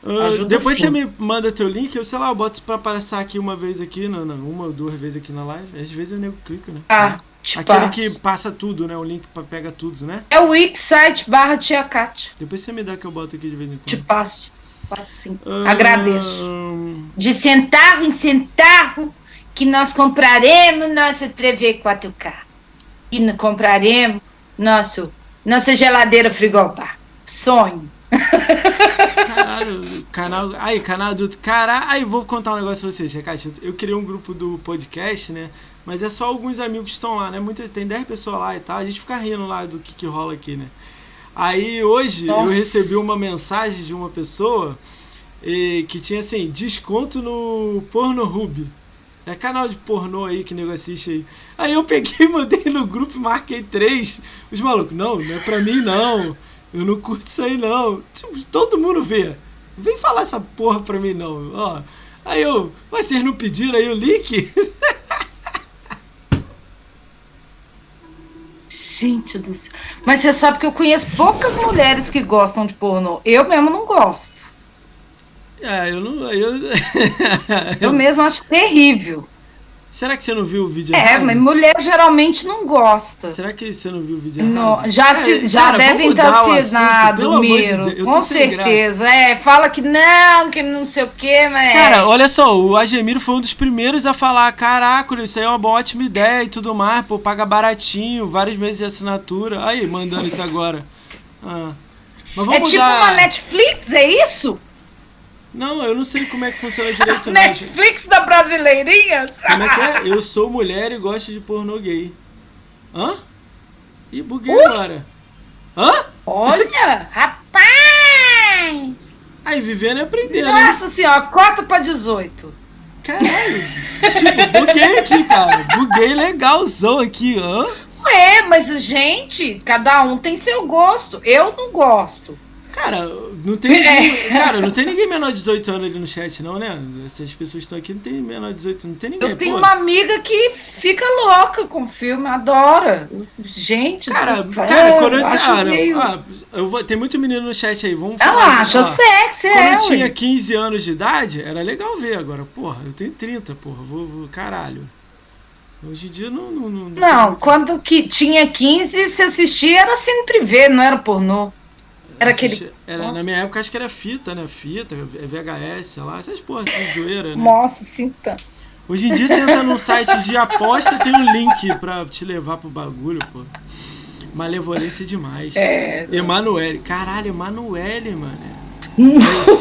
Ah, Ajuda depois sim. você me manda teu link, eu sei lá, eu boto pra passar aqui uma vez aqui, não, não, uma ou duas vezes aqui na live. Às vezes eu nego clica, né? Ah, te Aquele passo. que passa tudo, né? O link pra pega tudo, né? É o Wixsite barra tia Kátia. Depois você me dá que eu boto aqui de vez em Te quando. passo. Passo sim. Ah, Agradeço. De centavo em centavo que nós compraremos nossa TV 4K. E compraremos nosso, nossa geladeira frigobar. Sonho. Caralho, canal. Aí, canal adulto. Caralho, aí vou contar um negócio pra vocês, Caixa. Eu criei um grupo do podcast, né? Mas é só alguns amigos que estão lá, né? Muito, tem 10 pessoas lá e tal. A gente fica rindo lá do que, que rola aqui, né? Aí hoje eu Nossa. recebi uma mensagem de uma pessoa eh, que tinha assim, desconto no Pornohub. É canal de pornô aí que nego assiste aí. Aí eu peguei, mandei no grupo e marquei três. Os malucos, não, não é pra mim não. Eu não curto isso aí não. Tipo, todo mundo vê. Vem falar essa porra pra mim não. Ó. Aí eu, mas vocês não pediram aí o link? Gente do céu. Mas você sabe que eu conheço poucas mulheres que gostam de pornô. Eu mesmo não gosto. É, eu não. Eu... Eu mesmo acho terrível. Será que você não viu o vídeo É, errado? mas mulher geralmente não gosta. Será que você não viu o vídeo errado? já É, se- já cara, devem assunto, assinado, de Miro. Tô com certeza. É, fala que não, que não sei o que, mas. Cara, olha só, o Agemiro foi um dos primeiros a falar: caraca, isso aí é uma boa, ótima ideia e tudo mais, pô, paga baratinho, vários meses de assinatura. Aí, mandando isso agora. Ah. Mas vamos é tipo uma Netflix, é isso? Não, eu não sei como é que funciona direito. Netflix da Brasileirinhas? Como é que é? Eu sou mulher e gosto de pornô gay. Hã? Ih, buguei Ui. agora. Hã? Olha, rapaz! Aí, vivendo e aprendendo. né? Nossa senhora, cota pra 18. Caralho. tipo, buguei aqui, cara. Buguei legalzão aqui, hã? É, mas gente, cada um tem seu gosto. Eu não gosto. Cara, não tem ninguém, cara, não tem ninguém menor de 18 anos ali no chat, não, né? Essas pessoas que estão aqui não tem menor de 18 não tem ninguém, Eu tenho pô. uma amiga que fica louca com filme, adora. Gente, Cara, do- cara, é, quando eu, acho ah, não, meio- ah, eu vou, tem muito menino no chat aí, vamos Ela falar. acha ó, sexy, Quando é, eu tinha ué. 15 anos de idade, era legal ver agora. Porra, eu tenho 30, porra, vou, vou caralho. Hoje em dia não. Não, não, não quando que tinha 15, se assistia era cine privê, não era pornô. Era aquele. Era, na minha época acho que era fita, né? Fita, VHS, sei lá, essas porra assim, zoeira, né? Nossa, cinta. Hoje em dia você entra num site de aposta tem um link pra te levar pro bagulho, pô. Malevolência demais. É. Emanuele. Caralho, Emanuele, mano.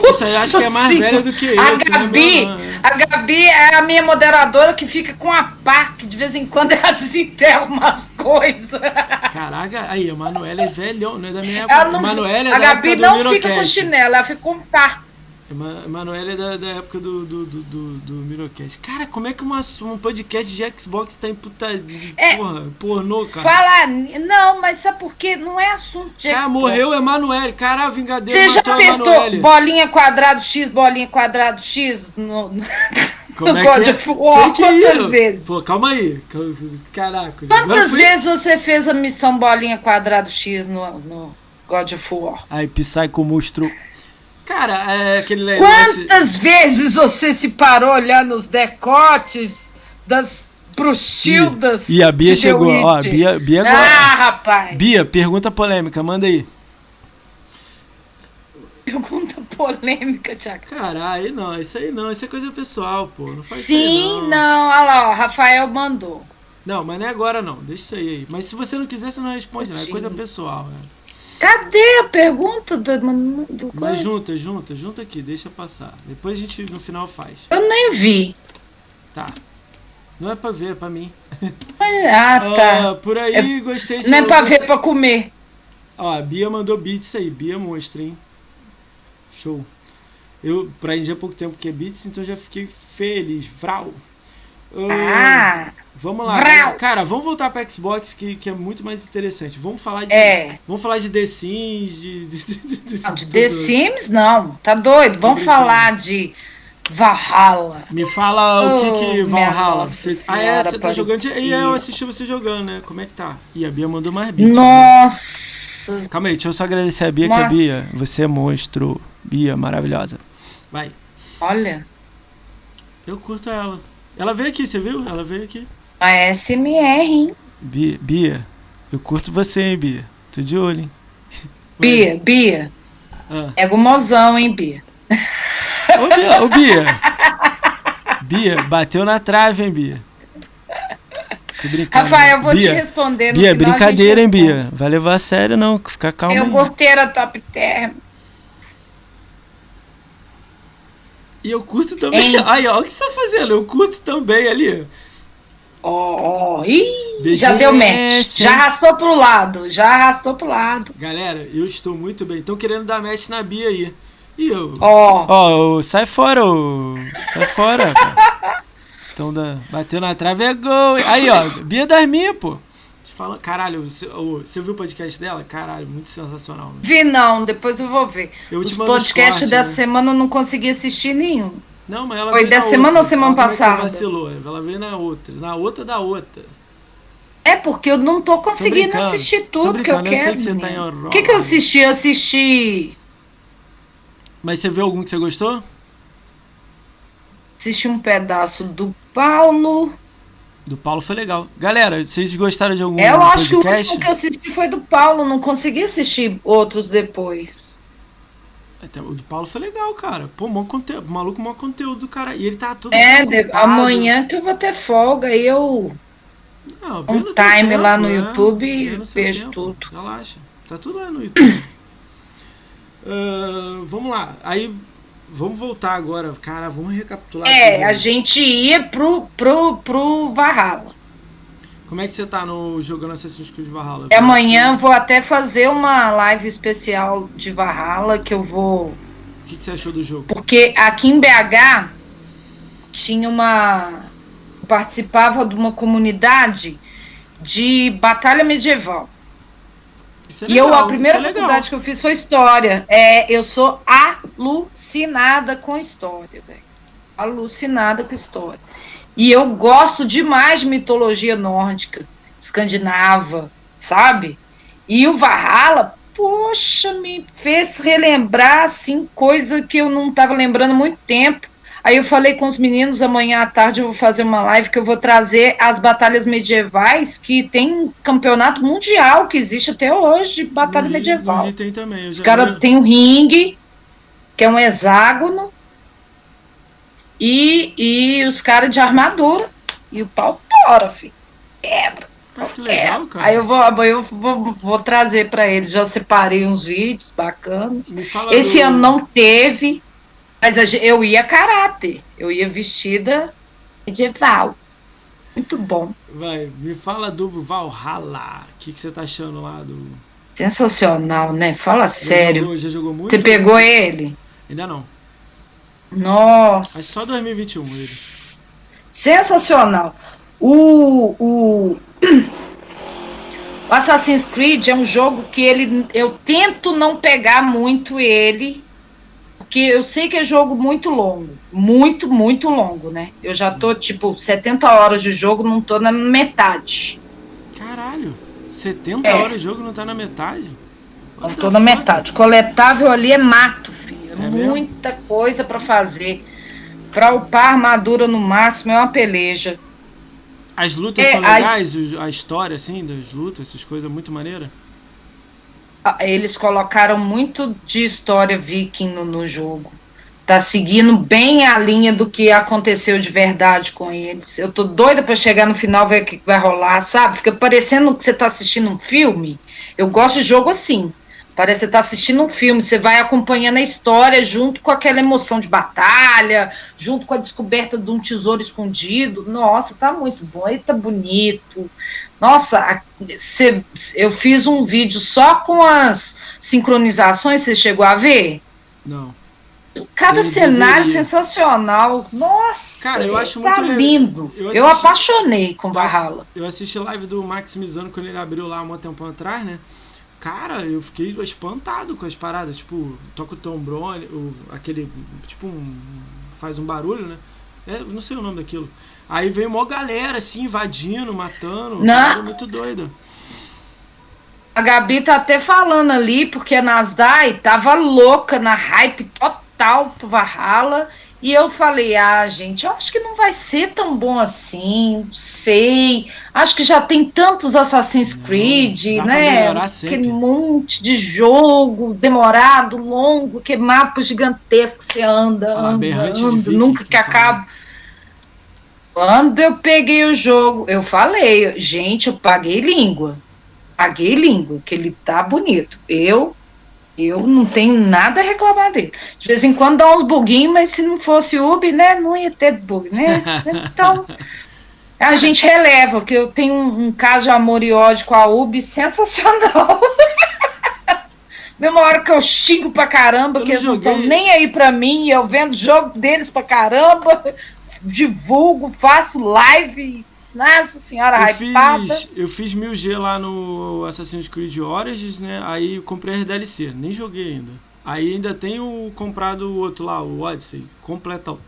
Isso aí acho que é mais velha do que eu. A Gabi, é a Gabi é a minha moderadora que fica com a pá, que de vez em quando ela desenterra umas coisas. Caraca, aí, a Manuela é velhão, não é da minha época. Não, Emanuele é a Gabi não fica com chinelo, ela fica com pá. Emanuele é da, da época do, do, do, do, do Mirocast. Cara, como é que uma, um podcast de Xbox tá em puta. É, porra, pornô, cara? Falar. Não, mas sabe por quê? Não é assunto de. Ah, morreu Emanuele. Caralho, Vingadeiro. Você já apertou bolinha quadrado X, bolinha quadrado X no. Como é God que é? of War, que é quantas vezes? Pô, calma aí. Caraca. Quantas fui... vezes você fez a missão bolinha quadrado X no, no God of War? Aí, Psycho Monstro Cara, é aquele. Quantas vezes você se parou olhando os decotes das bruxildas? E, e a Bia chegou, ó, Bia, Bia agora. Ah, rapaz! Bia, pergunta polêmica, manda aí. Pergunta polêmica, Tiago. Caralho, não, isso aí não, isso é coisa pessoal, pô. Não faz Sim, isso aí, não. não, olha lá, ó, Rafael mandou. Não, mas não é agora não, deixa isso aí. Mas se você não quiser, você não responde, não, é coisa pessoal, né? Cadê a pergunta do, do Mas junta, junta, junta aqui, deixa passar. Depois a gente no final faz. Eu nem vi. Tá. Não é pra ver, é pra mim. Ah, tá. Uh, por aí, é, gostei de Não é pra ver, é pra comer. Ó, a Bia mandou beats aí. Bia mostra, hein? Show. Eu aprendi há pouco tempo que é beats, então já fiquei feliz. Vral. Uh, ah! Vamos lá. Vrau. Cara, vamos voltar para Xbox que, que é muito mais interessante. Vamos falar de é. Vamos falar de The Sims, de de, de, de, não, de The Sims não, tá doido? Vamos falar de Valhalla. Me fala o que que Valhalla. Você... Ah, é, você tá jogando e eu assisti você jogando, né? Como é que tá? E a Bia mandou mais beat. Nossa. Né? Calma aí, deixa eu só agradecer a Bia Nossa. que a Bia, você é monstro. Bia, maravilhosa. Vai. Olha. Eu curto ela. Ela veio aqui, você viu? Ela veio aqui. A SMR, hein? Bia, Bia, eu curto você, hein, Bia? Tô de olho, hein? Bia, Bia. Ah. É gomozão, hein, Bia? Ô, Bia, ô, Bia. Bia, bateu na trave, hein, Bia? Tô brincando. Rafael, eu vou Bia, te responder no Bia, brincadeira, hein, Bia? Vai levar a sério, não. Fica calma. Eu gorteira top term. E eu curto também. Hein? Aí, ó, o que você tá fazendo? Eu curto também ali. Ó, oh, oh. já deu match. Já arrastou pro lado. Já arrastou pro lado. Galera, eu estou muito bem. Estão querendo dar match na Bia aí. E eu? Ó. Oh. oh, sai fora, oh. sai fora. então, da... bateu na trave é gol. Aí, ó, Bia das minhas, pô. Fala, caralho, você, você viu o podcast dela? Caralho, muito sensacional. Né? Vi não, depois eu vou ver. Eu Os podcasts dessa né? semana eu não consegui assistir nenhum. Não, mas ela Foi dessa semana ou semana passada? vacilou, ela veio na outra. Na outra da outra. É porque eu não tô conseguindo tô assistir tudo que eu quero. Eu sei que você tá em O que, que eu assisti? Eu assisti. Mas você viu algum que você gostou? Assisti um pedaço do Paulo. Do Paulo foi legal. Galera, vocês gostaram de algum Eu acho podcast? que o último que eu assisti foi do Paulo, não consegui assistir outros depois. O do Paulo foi legal, cara. Pô, bom conteúdo, maluco, maior conteúdo do cara. E ele tá tudo. É, de, amanhã que eu vou ter folga e eu. Não, um time tempo, lá no né? YouTube e vejo tempo. tudo. Relaxa. Tá tudo lá no YouTube. uh, vamos lá. Aí, vamos voltar agora. Cara, vamos recapitular. É, a gente ia pro, pro, pro Valhalla. Como é que você tá no jogando Assassin's Creed Valhalla? É, amanhã vou até fazer uma live especial de Valhalla que eu vou. O que, que você achou do jogo? Porque aqui em BH tinha uma. participava de uma comunidade de batalha medieval. É legal, e eu, a primeira é faculdade que eu fiz foi história. É, eu sou alucinada com história, velho. Alucinada com história. E eu gosto demais de mitologia nórdica, escandinava, sabe? E o Valhalla, poxa, me fez relembrar assim coisa que eu não estava lembrando há muito tempo. Aí eu falei com os meninos, amanhã à tarde eu vou fazer uma live que eu vou trazer as batalhas medievais, que tem um campeonato mundial que existe até hoje de batalha Rio- medieval. Rio tem também. Os caras têm um ringue, que é um hexágono, e, e os caras de armadura. E o pau tora, filho. Quebra. Ah, que legal, É. cara. Aí eu vou, eu vou, vou trazer para eles. Já separei uns vídeos bacanas. Esse do- ano não teve, mas eu ia caráter. Eu ia vestida medieval. Muito bom. Vai, me fala do Valhalla. O que, que você tá achando lá do. Sensacional, né? Fala Já sério. jogou, já jogou muito? Você pegou ele? Ainda não. Nossa. Mas só 2021 ele. Sensacional. O, o, o Assassin's Creed é um jogo que ele eu tento não pegar muito ele, porque eu sei que é jogo muito longo, muito, muito longo, né? Eu já tô tipo 70 horas de jogo, não tô na metade. Caralho, 70 É. horas de jogo não tá na metade? Não tô na metade. Coletável ali é mato, filho. É, É mesmo? muita coisa pra fazer. Pra upar armadura no máximo é uma peleja. As lutas É, são as- legais, o- a história, assim, das lutas, essas coisas, muito maneira. Ah, Eles colocaram muito de história viking no, no jogo. Tá seguindo bem a linha do que aconteceu de verdade com eles. Eu tô doida pra chegar no final ver o que vai rolar, sabe? Fica parecendo que você tá assistindo um filme. Eu gosto de jogo assim. Parece que você tá assistindo um filme, você vai acompanhando a história junto com aquela emoção de batalha, junto com a descoberta de um tesouro escondido. Nossa, tá muito bom, ele tá bonito. Nossa, cê- eu fiz um vídeo só com as sincronizações, você chegou a ver? Não. Cada Eu cenário deveria. sensacional. Nossa, Cara, eu acho tá muito lindo. eu Eu, assisti- apaixonei com Eu Valhalla. Eu assisti live do Maximizando quando ele abriu lá um tempo atrás, né? Cara, eu fiquei espantado com as paradas. Tipo, toca o trombone, o, aquele. Tipo, um, faz um barulho, né? É, eu não sei o nome daquilo. Aí veio uma galera assim, invadindo, matando. Não. Muito doida. A Gabi tá até falando ali, porque a Nasdaq tava louca na hype total pro Valhalla. E eu falei, ah, gente, eu acho que não vai ser tão bom assim, não sei. Acho que já tem tantos Assassin's Não, Creed, pra né? Aquele monte de jogo demorado, longo, que mapa gigantesco você anda, Ah, anda, anda, nunca que que acaba. Quando eu peguei o jogo, eu falei, gente, eu paguei língua. Paguei língua, que ele tá bonito. Eu eu não tenho nada a reclamar dele. De vez em quando dá uns buguinhos, mas se não fosse Ubi, né, não ia ter bug, né? Então, a gente releva, que eu tenho um, um caso de amor e ódio com a Ubi sensacional. Mesma hora que eu xingo pra caramba, Eu que eles não estão joguei. nem aí pra mim, eu vendo jogo deles pra caramba, divulgo, faço live, nossa senhora, Eu fiz, eu fiz 1000G lá no Assassin's Creed Origins, né? Aí eu comprei as DLC, nem joguei ainda. Aí ainda tenho comprado o outro lá, o Odyssey, completão.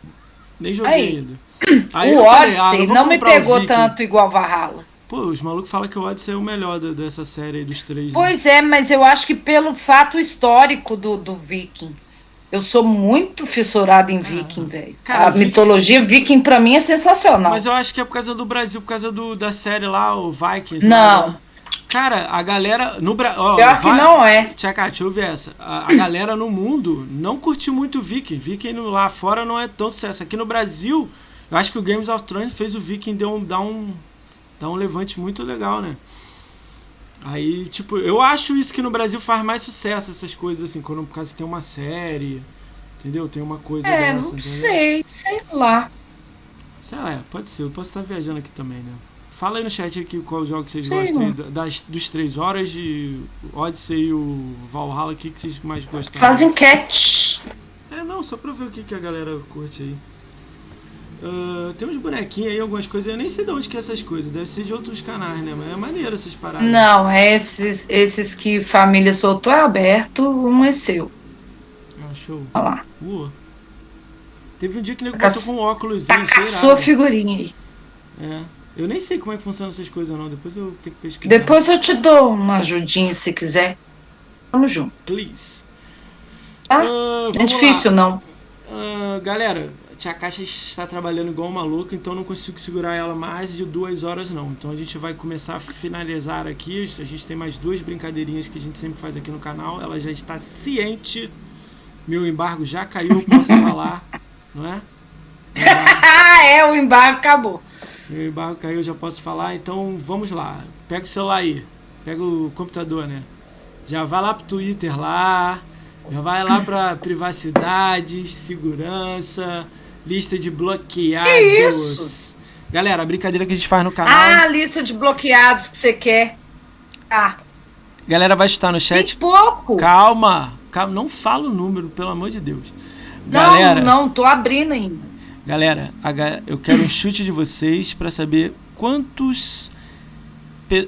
Nem joguei Aí. ainda. Aí o eu falei, ah, Odyssey vou não me pegou tanto igual Valhalla. Pô, os malucos falam que o Odyssey é o melhor dessa série aí dos três. né? Pois é, mas eu acho que pelo fato histórico do, do Vikings. Eu sou muito fissurada em Viking, velho. Ah. A Viking- mitologia Viking pra mim é sensacional. Mas eu acho que é por causa do Brasil, por causa do, da série lá, o Vikings. Não. lá, né? Cara, a galera no Brasil. Pior que não é. Tcheca, deixa eu ver essa. A, a galera no mundo não curtiu muito o Viking. Viking lá fora não é tão sucesso. Aqui no Brasil, eu acho que o Games of Thrones fez o Viking deu um, dar, um, dar um levante muito legal, né? Aí, tipo, eu acho isso que no Brasil faz mais sucesso, essas coisas assim, quando por causa tem uma série, entendeu? Tem uma coisa É, dessa, não entendeu? sei, sei lá. Sei lá, é, pode ser, eu posso estar viajando aqui também, né? Fala aí no chat aqui qual jogo que vocês Sim, gostam aí, das, dos três horas de Odyssey e o Valhalla, o que, que vocês mais gostam? Faz enquete. É, não, só pra ver o que, que a galera curte aí. Ah, tem uns bonequinhos aí, algumas coisas, eu nem sei de onde que é essas coisas, deve ser de outros canais, né? Mas é maneiro essas paradas. Não, esses, esses que família soltou é aberto, um é seu. Ah, show. Olha lá. Uou. Teve um dia que nego Tá botou com um óculos a sua figurinha aí. É. Eu nem sei como é que funciona essas coisas não, depois eu tenho que pesquisar. Depois eu te dou uma ajudinha se quiser. Vamos junto. Please. Tá? Ah, Não é difícil, lá. não. Ah, galera, Tia Caixa está trabalhando igual um maluco, então não consigo segurar ela mais de duas horas não. Então a gente vai começar a finalizar aqui. A gente tem mais duas brincadeirinhas que a gente sempre faz aqui no canal. Ela já está ciente. Meu embargo já caiu, posso falar, não é? Ah, é, o embargo acabou. Meu embargo caiu, já posso falar. Então vamos lá. Pega o celular aí. Pega o computador, né? Já vai lá pro Twitter lá. Já vai lá pra privacidade, segurança, lista de bloqueados. Que isso? Galera, a brincadeira que a gente faz no canal. Ah, lista de bloqueados que você quer. Ah, Galera vai estar no chat. tem pouco. Calma, calma, não fala o número, pelo amor de Deus. Não, Galera, não, tô abrindo ainda. Galera, a ga- eu quero um chute de vocês para saber quantos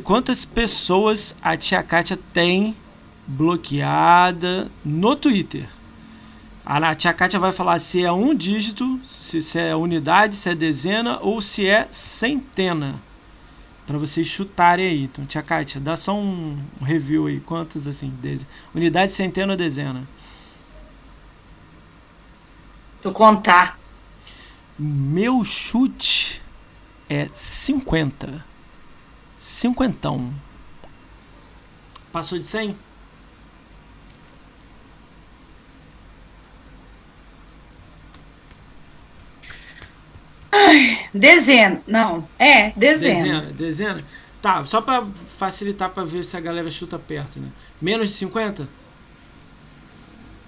quantas pessoas a tia Kátia tem bloqueada no Twitter. A tia Kátia vai falar se é um dígito, se, se é unidade, se é dezena ou se é centena. Para vocês chutarem aí. Então, tia Kátia, dá só um, um review aí. Quantas assim? Deze... Unidade, centena ou dezena? Eu contar. Meu chute é 50. Cinquentão. Passou de 100? Dezena. Não, é, dezena. Dezena. Dezena? Tá, só pra facilitar pra ver se a galera chuta perto, né? Menos de 50?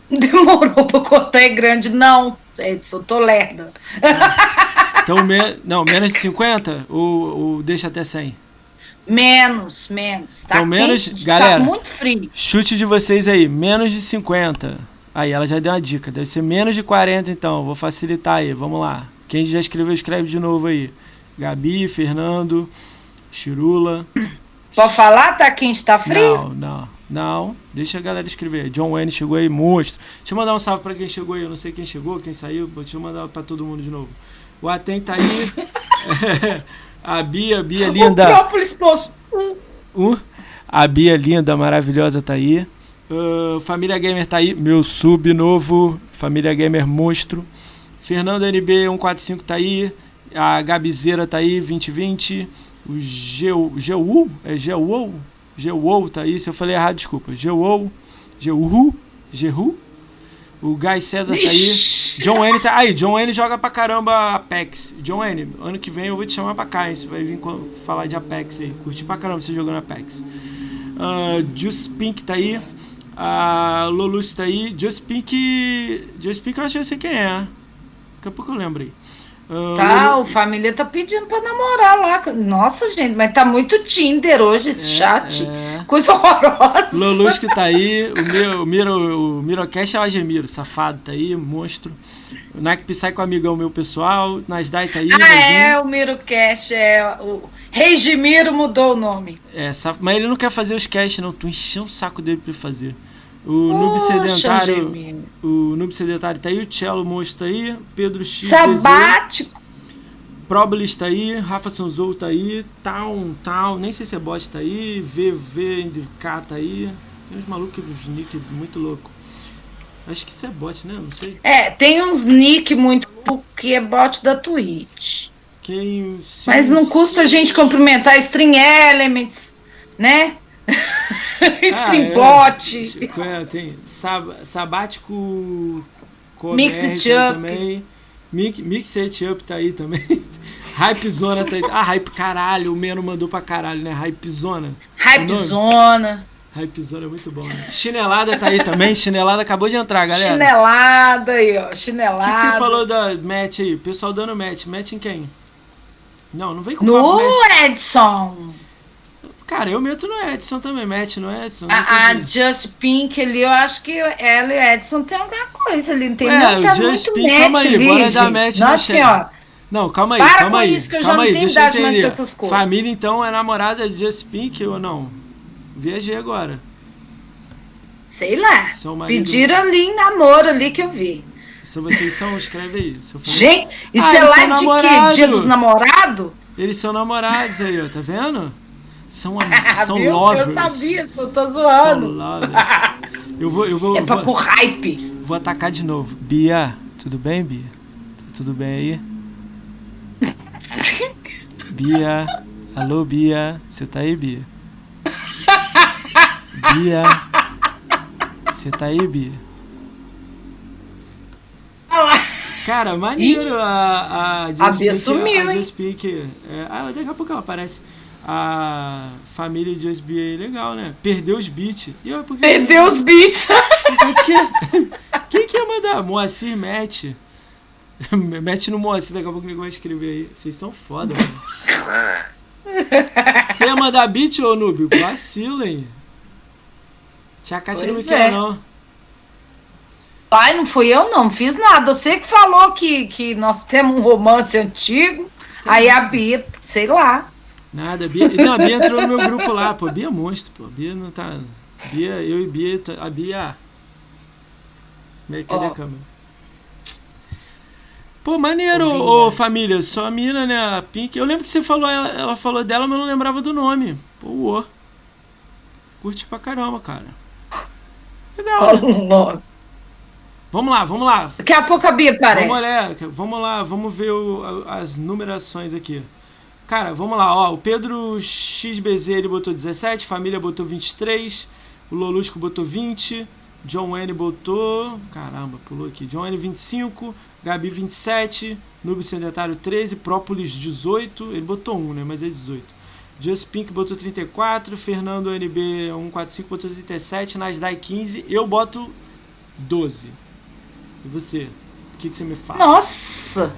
Demorou pra contar, é grande. Não, Edson, tô lerda. Então, me... não, menos de 50 ou, ou deixa até 100? Menos, menos. Tá Então, menos- quente, galera. Tá muito frio. Chute de vocês aí, menos de 50. Aí, ela já deu uma dica. Deve ser menos de 40, então. Vou facilitar aí. Vamos lá. Quem já escreveu, escreve de novo aí. Gabi, Fernando, Chirula. Pode falar? Tá quente, tá frio? Não, não, não. Deixa a galera escrever. John Wayne chegou aí, monstro. Deixa eu mandar um salve pra quem chegou aí. Eu não sei quem chegou, quem saiu. Deixa eu mandar pra todo mundo de novo. O Aten tá aí. a Bia, Bia O linda. própolis posto. Uh, a Bia linda, maravilhosa tá aí. Uh, Família Gamer tá aí. Meu sub novo. Família Gamer monstro. Fernando NB145 tá aí. A Gabizeira tá aí, 2020. O Geu, é Geu, Geu tá aí. Se eu falei errado, desculpa. Geu, Geu, Geru. O Guy César tá aí. John N tá aí. John N joga pra caramba Apex. John N, ano que vem eu vou te chamar pra cá, hein? Você vai vir falar de Apex aí. Curti pra caramba você jogando Apex. Uh, Juice Pink tá aí. A Lolus tá aí. Juice Pink. Juice Pink eu acho que eu sei quem é. Daqui a pouco eu lembro aí. Uh, Tá, Lulu- o família tá pedindo pra namorar lá. Nossa, gente, mas tá muito Tinder hoje esse chat. é. Coisa horrorosa. Lolus que tá aí, o, Miro, o, Miro, o Mirocast é o Agemiro, safado tá aí, monstro. O Nike Psycho amigão meu pessoal, Nasdaq tá aí. Ah, é, o Mirocast, é. O Regimiro mudou o nome. É, saf- mas ele não quer fazer os casts não, tu encheu o saco dele pra ele fazer. O Noob Poxa, Sedentário, Gemiro. o Noob Sedentário tá aí, o Cello Monstro tá aí, Pedro X, Sabático. Problis tá aí, Rafa Sanzou tá aí, Town, Town, nem sei se é bot tá aí, VVNDK tá aí. Tem uns malucos, uns nick muito louco. Acho que isso é bot, né? Não sei. É, tem uns nick muito que é bot da Twitch. Quem. se- Mas não custa a gente cumprimentar String Elements, né? É. Bot. É, tem sab, Sabático. Mix It Up. Também. Mix, Mix It Up tá aí também. Hype Zona tá aí. Ah, Hype caralho. O Meno mandou pra caralho, né? Hype Zona. Hype nome? Zona. Hype Zona é muito bom, né? Chinelada tá aí também. Chinelada acabou de entrar, galera. Chinelada aí, ó. O que, Chinelada. que você falou da match aí? O pessoal dando match. Match em quem? Não, não vem com papo No match. Edson. Cara, eu meto no Edson também. Match no Edson. não A, a. Just Pink ali, eu acho que ela e o Edson tem alguma coisa ali, entendeu? É, o tá Just muito Pink, match calma aí, bora dar match no Nossa senhora. Não, calma aí, Para calma com aí. isso, que eu já calma não aí, tenho deixa eu idade mais entender. pra essas coisas. Família, então, é namorada de Just Pink ou não? Viajei agora. Sei lá. Pediram ali em namoro ali que eu vi. Se vocês são, escreve aí. Família- Gente, isso Ah, é live de quê? Dia dos namorados? Eles são namorados aí, ó, tá vendo? São, são Viu? lovers. Eu sabia, só tô São zoando. lovers. Eu vou, eu vou, É pra vou, pôr hype. vou atacar de novo. Bia, tudo bem, Bia? tudo bem aí? Bia, alô Bia, você tá aí, Bia? Bia, você tá aí, Bia? Cara, maneiro a, a A Bia sumiu, a hein? Just Speak. É, ah, daqui a pouco ela aparece. A família de é legal, né? Perdeu os beats. E eu, por que- Perdeu os beats. Quem que ia mandar? Moacir mete. mete no Moacir, daqui a pouco o nego vai escrever aí. Vocês são foda, mano. Você ia mandar beat, ô Noob? Tia Kátia não quer, é. não. Pai, não fui eu não, fiz nada. Você que falou que, que nós temos um romance antigo. Aí a Bia, sei lá. Nada, a Bia. Não, a Bia entrou no meu grupo lá, pô. Bia é monstro, pô. Bia não tá. Bia, eu e Bia. tá- A Bia. Cadê Ó. a câmera? Pô, maneiro, ô, Bia. família. Só a mina, né? A Pink. Eu lembro que você falou, ela, ela falou dela, mas eu não lembrava do nome. Pô, ô. Curte pra caramba, cara. Legal. Né? Vamos lá, vamos lá. Daqui a pouco a Bia aparece. Vamos, olhar, vamos lá, vamos ver o- a- as numerações aqui. Cara, vamos lá, ó. O Pedro XBZ ele botou 17, família botou 23, o Lolusco botou 20, John N botou. Caramba, pulou aqui. John N 25, Gabi 27, Noob Sedentário 13, Própolis 18. Ele botou 1, né? Mas é 18. Just Pink botou 34, Fernando NB 145 botou 37, Nasdaq 15, eu boto 12. E você? O que, que você me fala? Nossa!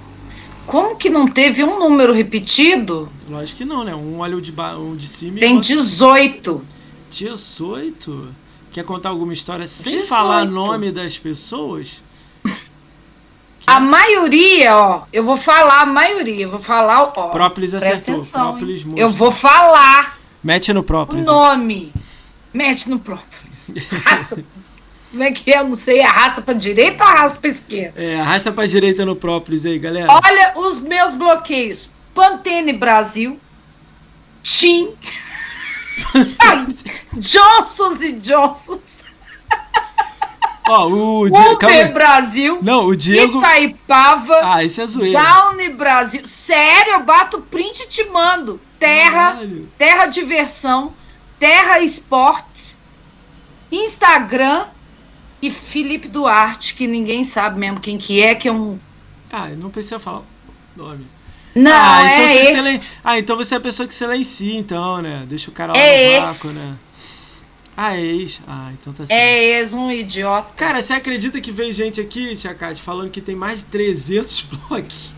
Como que não teve um número repetido? Lógico que não, né? Um olha o de, ba... um de cima e Tem outro 18. 18. Quer contar alguma história sem 18. falar nome das pessoas? A maioria, ó, eu vou falar a maioria, eu vou falar, ó. Própolis acertou. atenção? Própolis. Eu vou falar Mete no o Própolis. nome. Mete no própolis. Como é que é? Eu não sei. Arrasta pra direita ou arrasta pra esquerda? É, arrasta pra direita no Própolis aí, galera. Olha os meus bloqueios. Pantene Brasil. Tim. Johnsons e Johnsons. Ó, o Diego. Uber. Brasil. Não, o Diego. Itaipava. Ah, isso é zoeira. Downy Brasil. Sério, eu bato print e te mando. Terra, Caralho. Terra Diversão, Terra Esportes, Instagram e Felipe Duarte, que ninguém sabe mesmo quem que é, que é um. Ah, não precisa falar o nome. Não, ah, é então você esse. silen- ah, então você é a pessoa que silencia, então, né? Deixa o cara lá É no esse. vácuo, né? Ah, é ex. Ah, então tá certo. É ex, um idiota. Cara, você acredita que veio gente aqui, Tia Kate, falando que tem mais de 300 blogs?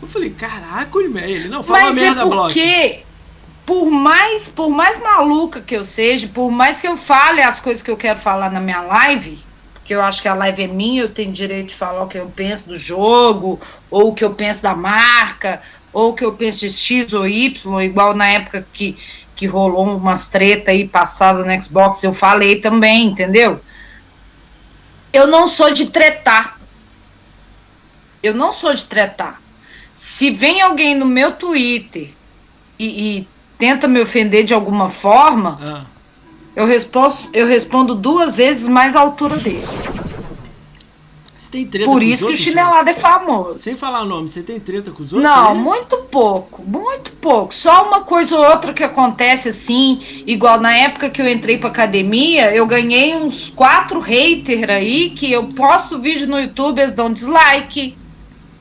Eu falei, caraca, ele não, fala Mas merda, é blog. porque, por mais, por mais maluca que eu seja, por mais que eu fale as coisas que eu quero falar na minha live, porque eu acho que a live é minha, eu tenho direito de falar o que eu penso do jogo, ou o que eu penso da marca, ou o que eu penso de X ou Y, igual na época que, que rolou umas treta aí passada no Xbox, eu falei também, entendeu? Eu não sou de tretar. Eu não sou de tretar. Se vem alguém no meu Twitter e, e tenta me ofender de alguma forma, Ah, eu respondo, eu respondo duas vezes mais a altura dele. você tem treta Por com os isso que o outros, chinelado é famoso. Sem falar o nome, você tem treta com os outros? Não, aí? muito pouco, muito pouco. Só uma coisa ou outra que acontece assim, igual na época que eu entrei pra academia, eu ganhei uns quatro haters aí que eu posto vídeo no YouTube, eles dão dislike.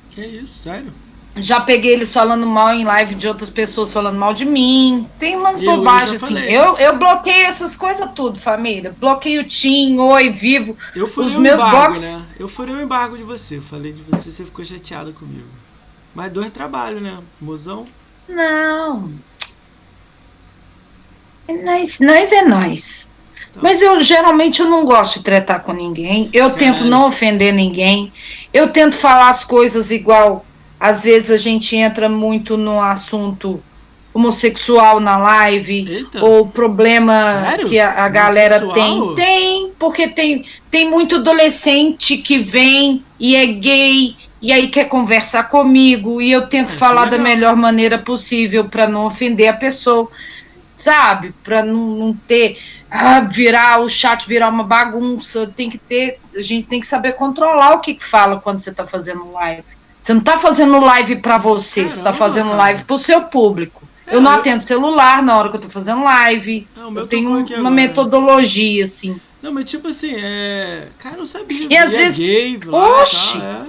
Que isso, sério? Já peguei eles falando mal em live de outras pessoas falando mal de mim. Tem umas Eu- eu bobagens já assim. Eu, eu bloqueio essas coisas tudo, família. Bloqueio Tim, Oi, Vivo. Eu furei Os o meus embargo, box- né? Eu furei o embargo de você. Falei de você, você ficou chateada comigo. Mas dois trabalho, né? Mozão. Não. É nós, nós é nós. Tá. Mas eu geralmente eu não gosto de tretar com ninguém. Eu Caralho. tento não ofender ninguém. Eu tento falar as coisas igual. Às vezes a gente entra muito no assunto homossexual na live. Eita. ou problema Sério? que a, a galera tem. Tem, porque tem, tem muito adolescente que vem e é gay e aí quer conversar comigo e eu tento isso falar é da melhor maneira possível para não ofender a pessoa, sabe? Para não, não ter ah, virar o chat virar uma bagunça, tem que ter, a gente tem que saber controlar o que, que fala quando você está fazendo live. Você não tá fazendo live para você, Caramba, você tá fazendo cara. live pro seu público. É, eu não eu... atendo celular na hora que eu tô fazendo live. Não, eu tenho uma agora. metodologia, assim. Não, mas tipo assim, é. Cara, eu sabia. E às é vezes. Gay, lá, Oxi! Tal, é.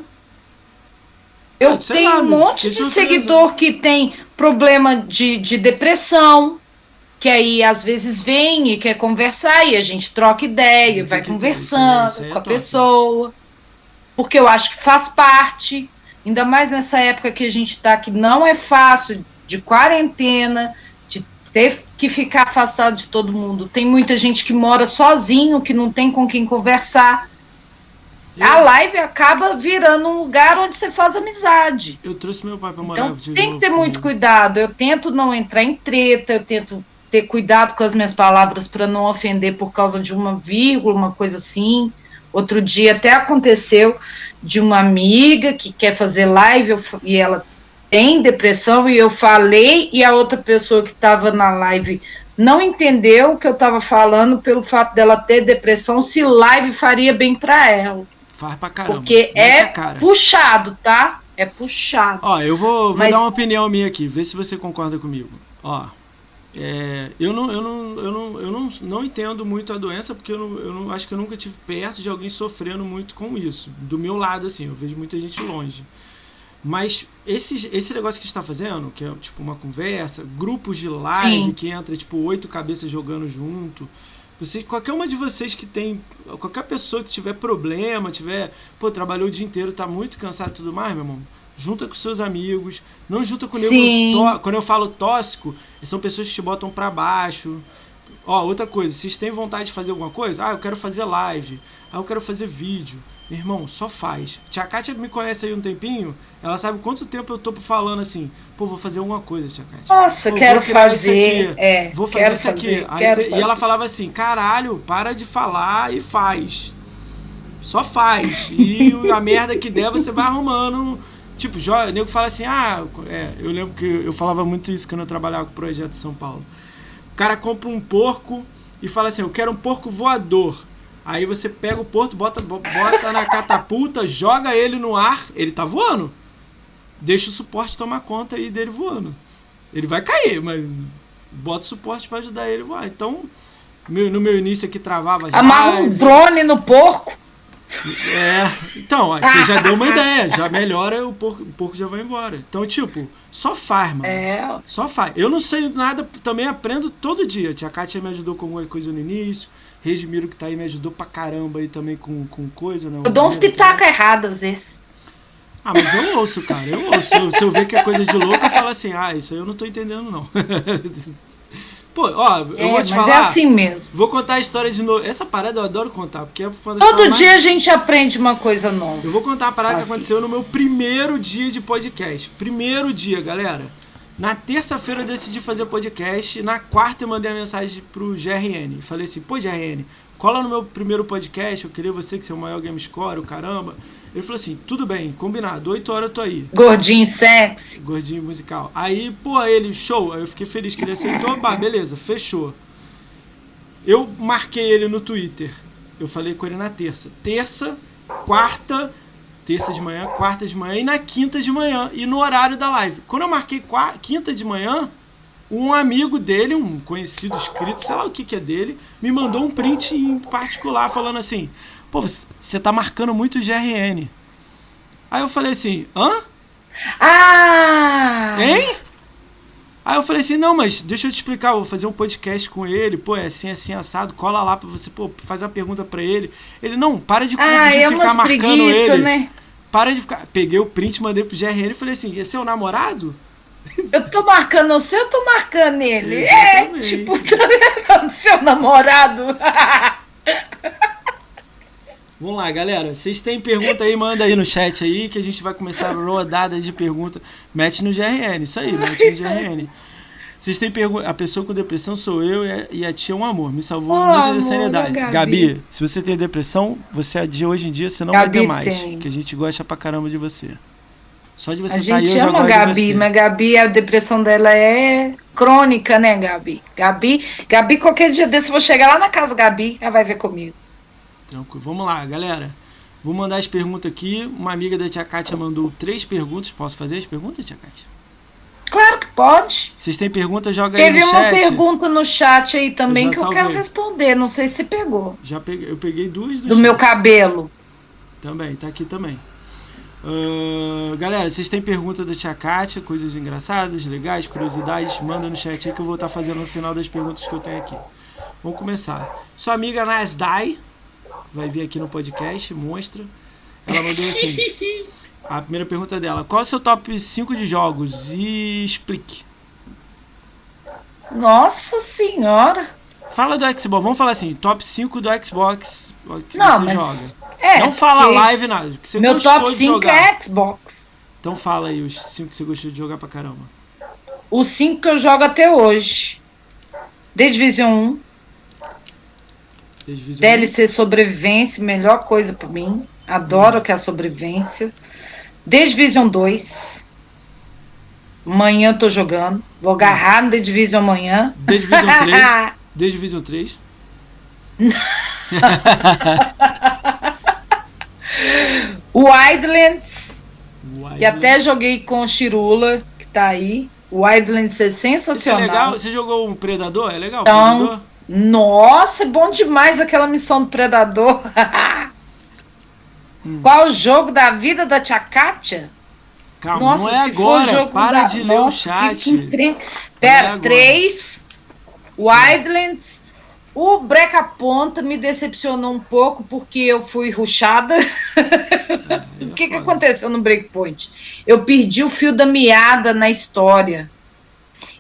Eu ah, tenho lá, um monte de seguidor que tem problema de, de depressão, que aí às vezes vem e quer conversar e a gente troca ideia, vai conversando isso, isso com a top. pessoa. Porque eu acho que faz parte, ainda mais nessa época que a gente está, que não é fácil, de quarentena, de ter que ficar afastado de todo mundo. Tem muita gente que mora sozinho, que não tem com quem conversar. Eu... A live acaba virando um lugar onde você faz amizade. Eu trouxe meu pai para morar Então tem que ter muito cuidado. Eu tento não entrar em treta, eu tento ter cuidado com as minhas palavras para não ofender por causa de uma vírgula, uma coisa assim. Outro dia até aconteceu de uma amiga que quer fazer live eu, e ela tem depressão e eu falei e a outra pessoa que estava na live não entendeu o que eu estava falando pelo fato dela ter depressão, se live faria bem para ela. Faz pra caramba. Porque é puxado, tá? É puxado. Ó, eu vou, vou Mas... dar uma opinião minha aqui, ver se você concorda comigo. Ó, é, eu não, eu, não, eu, não, eu não, não entendo muito a doença, porque eu, não, eu não, acho que eu nunca tive perto de alguém sofrendo muito com isso. Do meu lado, assim, eu vejo muita gente longe. Mas esse, esse negócio que está fazendo, que é tipo uma conversa, grupos de live Sim. que entra tipo oito cabeças jogando junto. Você, qualquer uma de vocês que tem, qualquer pessoa que tiver problema, tiver, pô, trabalhou o dia inteiro, tá muito cansado e tudo mais, meu irmão, junta com seus amigos, não junta com nego. Quando eu falo tóxico, são pessoas que te botam para baixo. Ó, outra coisa, vocês têm vontade de fazer alguma coisa? Ah, eu quero fazer live. Ah, eu quero fazer vídeo. Meu irmão, só faz. Tia Kátia me conhece aí um tempinho, ela sabe quanto tempo eu tô falando assim, pô, vou fazer alguma coisa, Tia Kátia. Nossa, pô, quero fazer. É, vou fazer isso aqui. Aí, te, e ela falava assim, caralho, para de falar e faz. Só faz. E a merda que der, você vai arrumando Tipo, o nego fala assim, ah, é, eu lembro que eu falava muito isso quando eu trabalhava com o projeto de São Paulo. O cara compra um porco e fala assim, eu quero um porco voador. Aí você pega o porco, bota, bota na catapulta, joga ele no ar, ele tá voando. Deixa o suporte tomar conta aí dele voando. Ele vai cair, mas bota o suporte para ajudar ele a voar. Então, no meu início aqui travava. Amarra um drone no porco. É, então, você já deu uma ideia, já melhora, o porco, o porco já vai embora. Então, tipo, só faz, mano. É. Só faz. Eu não sei nada, também aprendo todo dia. Tia Kátia me ajudou com alguma coisa no início. Regimiro que tá aí me ajudou pra caramba aí também com, com coisa, né? Eu dou uns pitacos errados às vezes. Ah, mas eu ouço, cara. Eu ouço. Se eu, se eu ver que é coisa de louco, eu falo assim, ah, isso aí eu não tô entendendo, não. Pô, ó, eu é, vou te é falar. É assim mesmo. Vou contar a história de novo. Essa parada eu adoro contar, porque é Todo dia mais... a gente aprende uma coisa nova. Eu vou contar a parada assim. que aconteceu no meu primeiro dia de podcast. Primeiro dia, galera. Na terça-feira eu decidi fazer podcast. Na quarta eu mandei a mensagem pro GRN. Falei assim, pô, GRN, cola no meu primeiro podcast. Eu queria você que é o maior game score, o caramba. Ele falou assim: tudo bem, combinado, 8 horas eu tô aí. Gordinho sexy. Gordinho musical. Aí, pô, ele, show. Aí eu fiquei feliz que ele aceitou. Bah, beleza, fechou. Eu marquei ele no Twitter. Eu falei com ele na terça. Terça, quarta, terça de manhã, quarta de manhã e na quinta de manhã. E no horário da live. Quando eu marquei quarta, quinta de manhã, um amigo dele, um conhecido inscrito, sei lá o que, que é dele, me mandou um print em particular falando assim: pô, você tá marcando muito GRN. Aí eu falei assim, hã? Ah! Hein? Aí eu falei assim, não, mas deixa eu te explicar, eu vou fazer um podcast com ele, pô, é assim, assim, assado, cola lá pra você, pô, faz a pergunta pra ele. Ele, não, para de, ah, de é ficar marcando preguiça, ele. Né? Para de ficar. Peguei o print, mandei pro GRN e falei assim, esse é o namorado? Eu tô marcando você, eu tô marcando ele. É, tipo, tá seu namorado. Vamos lá, galera. Vocês têm pergunta aí, manda aí no chat aí que a gente vai começar a rodada de pergunta. Mete no GRN, isso aí, mete no GRN. Vocês têm pergunta. A pessoa com depressão sou eu e a tia é um amor. Me salvou oh, muito da seriedade. Gabi. Gabi. se você tem depressão, você é de hoje em dia, você não Gabi vai ter mais. Tem. Que a gente gosta pra caramba de você. Só de você a gente ama a Gabi, mas Gabi, a depressão dela é crônica, né, Gabi? Gabi, Gabi, qualquer dia desse eu vou chegar lá na casa Gabi, ela vai ver comigo. Tranquilo. Vamos lá, galera. Vou mandar as perguntas aqui. Uma amiga da Tia Kátia mandou três perguntas. Posso fazer as perguntas, Tia Kátia? Claro que pode. Vocês têm pergunta, joga aí Teve no uma chat. pergunta no chat aí também Eu que eu quero responder. Não sei se você pegou. Já peguei, eu peguei duas do, Do chat. meu cabelo. Também, tá aqui também. Ahn, galera, vocês têm pergunta da Tia Kátia, coisas engraçadas, legais, curiosidades, manda no chat aí que eu vou estar fazendo no final das perguntas que eu tenho aqui. Vamos começar. Sua amiga Nasdai vai vir aqui no podcast, monstra. Ela mandou assim. A primeira pergunta dela: Qual é o seu top 5 de jogos? E explique. Nossa senhora. Fala do Xbox, vamos falar assim: top 5 do Xbox que Não, você joga. É, Não fala live nada, que você Meu top de 5 jogar. é Xbox. Então fala aí os 5 que você gostou de jogar pra caramba. Os 5 que eu jogo até hoje. The Division 1, The Division DLC Sobrevivência, melhor coisa pra mim. Adoro que é a sobrevivência. The Division 2. Amanhã eu tô jogando. Vou agarrar no The Division amanhã. The Division 3. The Division 3. Wildlands, que Wildlands. até joguei com o Chirula, que tá aí. Wildlands é Isso é sensacional. legal. Você jogou um Predador? É legal? Então, Predador? Nossa, é bom demais aquela missão do Predador. Hum. Qual o jogo da vida da Tia Kátia? Calma, Nossa, não é o agora. jogo Para da... de ler o Nossa, chat. que- que é Pera, agora. três. Wildlands. O Breca Ponta me decepcionou um pouco porque eu fui ruxada. Aí O é que, que aconteceu no Breakpoint? Eu perdi o fio da meada na história.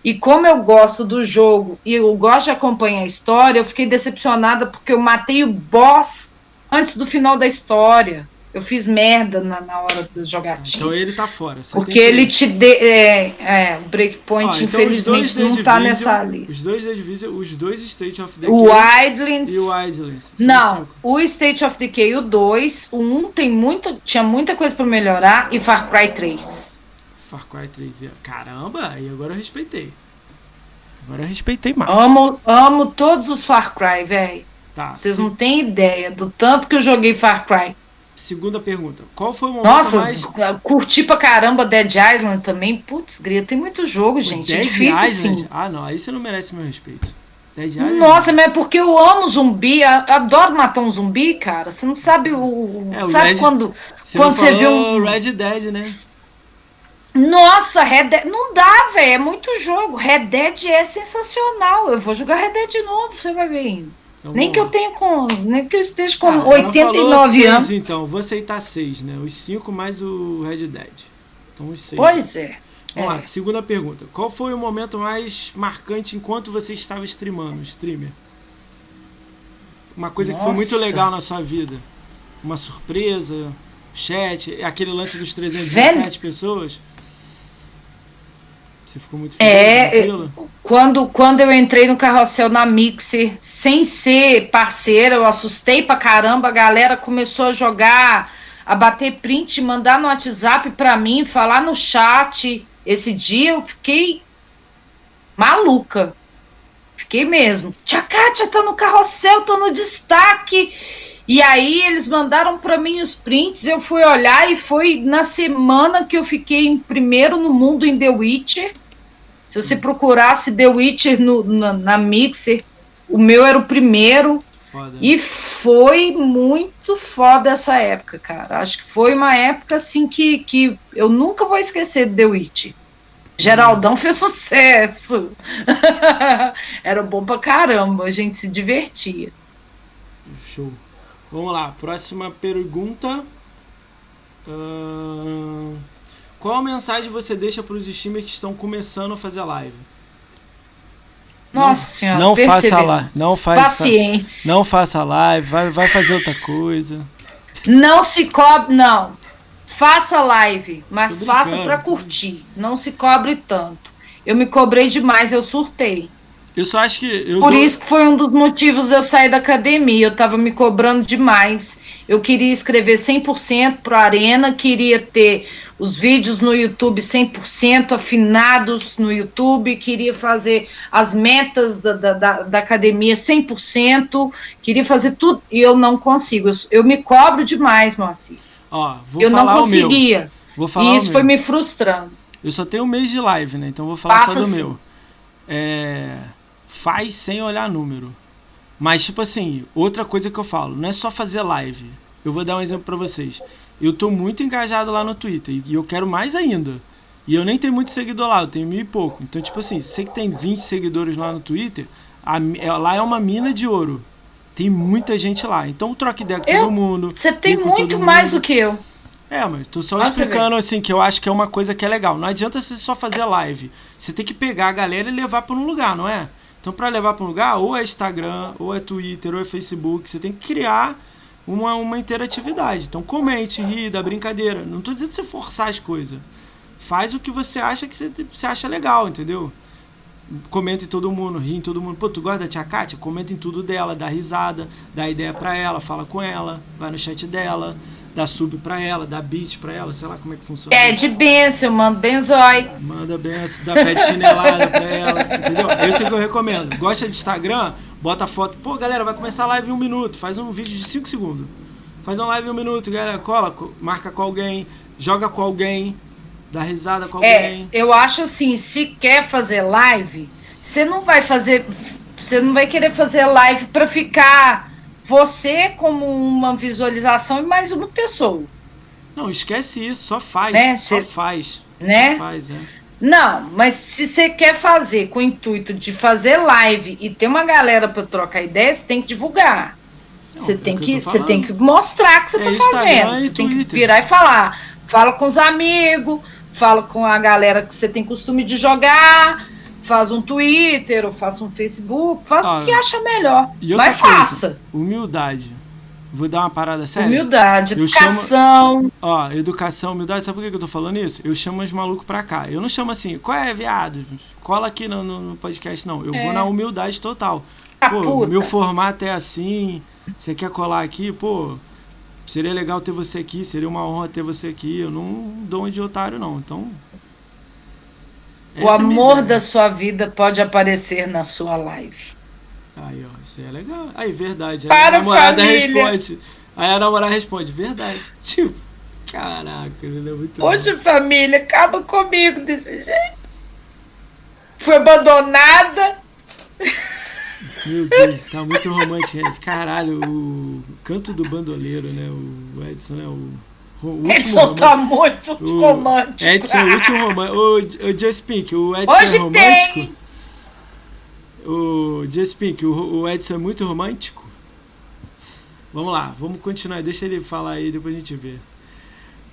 E como eu gosto do jogo e eu gosto de acompanhar a história, eu fiquei decepcionada porque eu matei o boss antes do final da história. Eu fiz merda na, na hora do jogatinho. Então ele tá fora. Porque ele te dê. É, é, o Breakpoint, Ó, então infelizmente, não The tá Division- nessa lista. Os dois The Division, os dois State of the O Wildlands. e o Wildlands. Não, cinco. o State of Decay, o 2, o 1 tem muita, tinha muita coisa pra melhorar e Far Cry 3. Far Cry 3. é- Caramba, aí agora eu respeitei. Agora eu respeitei mais. Amo, amo todos os Far Cry, velho. Tá. Vocês se- não têm ideia do tanto que eu joguei Far Cry. Segunda pergunta. Qual foi o momento Nossa, mais. curti pra caramba Dead Island também. Putz, grita, tem muito jogo, gente. é Dead difícil Island? sim. Ah, não. Aí você não merece meu respeito. Dead Island? Nossa, mas é porque eu amo zumbi, eu adoro matar um zumbi, cara. Você não sabe o. É, o sabe Red- quando. Você quando você viu falou um- Red Dead, né? Nossa, Red Dead. Não dá, velho. É muito jogo. Red Dead é sensacional. Eu vou jogar Red Dead de novo, você vai ver. Então, Nem que eu tenha com. Nem que eu esteja com Ah, ela falou 89 seis, anos. então. Vou aceitar seis, né? Os cinco mais o Red Dead. Então os seis. Pois é. Vamos é. lá, segunda pergunta. Qual foi o momento mais marcante enquanto você estava streamando, streamer? Uma coisa que foi muito Nossa. legal na sua vida. Uma surpresa, chat, aquele lance dos 317 Velho. pessoas. Você ficou muito feliz É, com aquilo? Quando, quando eu entrei no carrossel na Mixer, sem ser parceira, eu assustei pra caramba. A galera começou a jogar, a bater print, mandar no WhatsApp pra mim, falar no chat. Esse dia eu fiquei maluca. Fiquei mesmo. Tia Kátia tá no carrossel, tô no destaque. E aí eles mandaram pra mim os prints, eu fui olhar e foi na semana que eu fiquei em primeiro no mundo em The Witcher. Se você procurasse The Witcher no- na, na Mixer, o meu era o primeiro. Foda. E foi muito foda essa época, cara. Acho que foi uma época assim que, que eu nunca vou esquecer de The Witch. Geraldão fez sucesso. Era bom pra caramba, a gente se divertia. Show. Vamos lá, próxima pergunta. Ahn, qual mensagem você deixa para os streamers que estão começando a fazer live? Nossa senhora, não faça lá, não faça- Paciência. Não faça live, vai, vai fazer outra coisa. Não se cobre, não. Faça live, mas faça pra curtir. Não se cobre tanto. Eu me cobrei demais, eu surtei. Eu só acho que. Eu Por dou... isso que foi um dos motivos de eu sair da academia. Eu tava me cobrando demais. Eu queria escrever 100% pro Arena, queria ter os vídeos no YouTube 100% afinados no YouTube, queria fazer as metas da, da, da, academia 100%, queria fazer tudo, e eu não consigo. Eu, eu me cobro demais, Moacir. Ó, eu não conseguia. E isso foi me frustrando. Eu só tenho um mês de live, né? Então vou falar Passa só do sim. meu. É, Faz sem olhar número. Mas, tipo assim, outra coisa que eu falo, não é só fazer live. Eu vou dar um exemplo pra vocês. Eu tô muito engajado lá no Twitter e eu quero mais ainda. E eu nem tenho muito seguidor lá, eu tenho mil e pouco. Então, tipo assim, você que tem 20 seguidores lá no Twitter, a é- lá é uma mina de ouro. Tem muita gente lá. Então troca ideia com Eu- todo mundo. Você tem muito mais do que eu. É, mas tô só explicando assim que eu acho que é uma coisa que é legal. Não adianta você só fazer live. Você tem que pegar a galera e levar para um lugar, não é? Então para levar para um lugar, ou é Instagram, ou é Twitter, ou é Facebook, você tem que criar uma, uma interatividade. Então comente, ri, dá brincadeira. Não tô dizendo você forçar as coisas. Faz o que você acha que você, você acha legal, entendeu? Comenta em todo mundo, ri em todo mundo. Pô, tu gosta da tia Kátia? Comenta em tudo dela, dá risada, dá ideia pra ela, fala com ela, vai no chat dela, dá sub pra ela, dá beat pra ela, sei lá como é que funciona. É de benção, eu mando benzói. Manda benção, dá pé de chinelada pra ela, entendeu? É isso que eu recomendo. Gosta de Instagram? Bota foto. Pô, galera, vai começar a live em um minuto. Faz um vídeo de 5 segundos. Faz uma live em um minuto, galera. Cola, co- marca com alguém, joga com alguém, dá risada com É, alguém. eu acho assim, se quer fazer live, você não vai fazer, você não vai querer fazer live para ficar você como uma visualização e mais uma pessoa, Não, esquece isso, só faz. Né, Só cê- faz. Só né? faz, é. Não, mas se você quer fazer com o intuito de fazer live e ter uma galera para trocar ideia, você tem que divulgar. Não, Você é tem que, você tem que mostrar que você É tá fazendo. Você tem que virar e falar. Fala com os amigos, fala com a galera que você tem costume de jogar, faz um Twitter ou faça um Facebook, faça Ah, o que acha melhor. E Mas coisa, faça. Humildade. Vou dar uma parada séria. Humildade, Eu chamo- educação. Ó, educação, humildade, sabe por que eu tô falando isso? Eu chamo os malucos pra cá. Eu não chamo assim, qual é, viado? Cola aqui no, no- no podcast, não. Eu É. vou na humildade total. Ah, Pô, puta. meu formato é assim. Você quer colar aqui? Pô, seria legal ter você aqui, seria uma honra ter você aqui. Eu não dou um de otário, não. Então. O essa é a minha amor ideia. da sua vida pode aparecer na sua live. Aí, ó, isso aí é legal. Aí, verdade. Aí Para, a namorada família. responde. Aí a namorada responde, verdade. Tipo, caraca, ele é muito bom. Hoje, família, acaba comigo desse jeito. Fui abandonada. Meu Deus, tá muito romântico. Ed. Caralho, o canto do bandoleiro, né? O Edson, né? O, o Edson tá muito o romântico. Edson é o último romântico. O, o Just Pink, o Edson Hoje é romântico. tem. O Just Pink, o, o Edson é muito romântico. Vamos lá, vamos continuar. Deixa ele falar aí, depois a gente vê.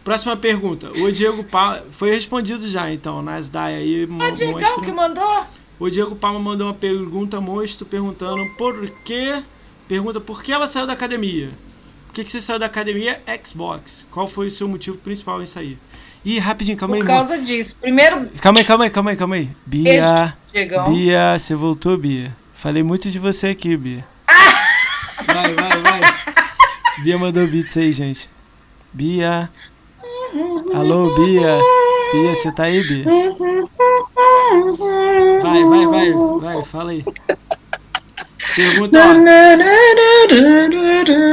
Próxima pergunta. O Diego Palma. Foi respondido já, então, nas DAI aí. mo- O Diegão mostra- que mandou? O Diego Palma mandou uma pergunta monstro perguntando por que. Pergunta por que ela saiu da academia. Por que, que você saiu da academia Xbox? Qual foi o seu motivo principal em sair? Ih, rapidinho, calma Por aí. causa disso. Primeiro, Calma aí, calma aí, calma aí, calma aí. Bia. Diegão. Bia, você voltou, Bia? Falei muito de você aqui, Bia. Vai, vai, vai. Bia mandou beats aí, gente. Bia. Alô, Bia. Bia, você tá aí, Bia? Vai, vai, vai. Vai, fala aí. Pergunta, ó.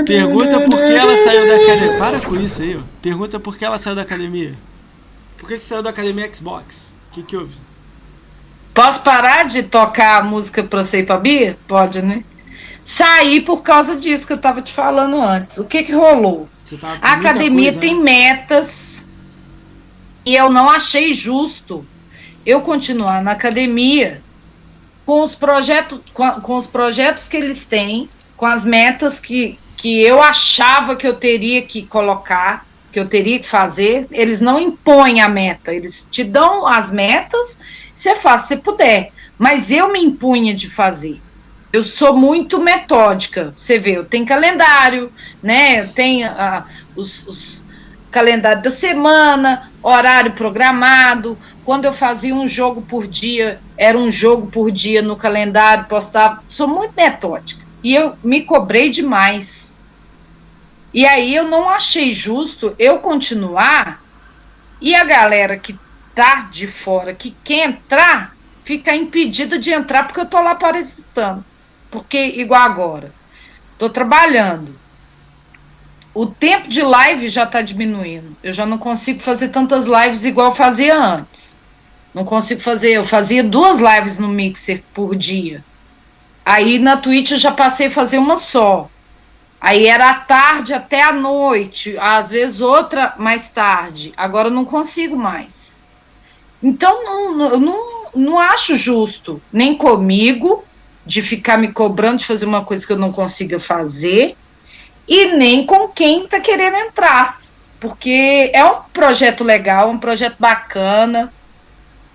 Pergunta por que ela saiu da academia. Para com isso aí, ó. Pergunta por que ela saiu da academia. Por que que você saiu da academia Xbox? O que que houve? Posso parar de tocar a música pra você e pra Bia? Pode, né? Saí por causa disso que eu tava te falando antes. O que que rolou? A academia coisa, tem né? metas e eu não achei justo eu continuar na academia com os projetos com, com os projetos que eles têm, com as metas que, que eu achava que eu teria que colocar, que eu teria que fazer. Eles não impõem a meta, eles te dão as metas, você faz se puder. Mas eu me impunha de fazer. Eu sou muito metódica. Você vê, eu tenho calendário, né? Eu tenho ah, os, os calendários da semana, horário programado, quando eu fazia um jogo por dia, era um jogo por dia no calendário, postava. Sou muito metódica. E eu me cobrei demais. E aí eu não achei justo eu continuar e a galera que tá de fora, que quer entrar, ficar impedida de entrar porque eu tô lá parasitando. Porque, igual agora, tô trabalhando. O tempo de live já está diminuindo. Eu já não consigo fazer tantas lives igual fazia antes. Não consigo fazer. Eu fazia duas lives no Mixer por dia. Aí na Twitch eu já passei a fazer uma só. Aí era à tarde até à noite, às vezes outra mais tarde. Agora eu não consigo mais. Então não, eu não, não acho justo, nem comigo, de ficar me cobrando de fazer uma coisa que eu não consiga fazer, e nem com quem está querendo entrar. Porque é um projeto legal, um projeto bacana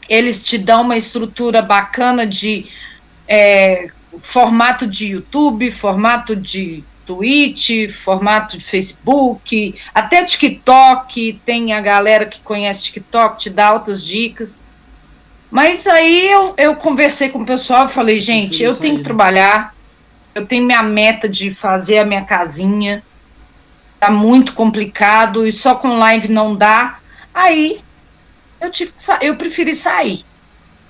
eles te dão uma estrutura bacana de é, formato de YouTube, formato de Twitch, formato de Facebook, até TikTok, tem a galera que conhece TikTok, te dá altas dicas. Mas aí eu, eu conversei com o pessoal e falei, gente, eu tenho que trabalhar, eu tenho minha meta de fazer a minha casinha, tá muito complicado e só com live não dá. Aí eu tive que eu preferi sair.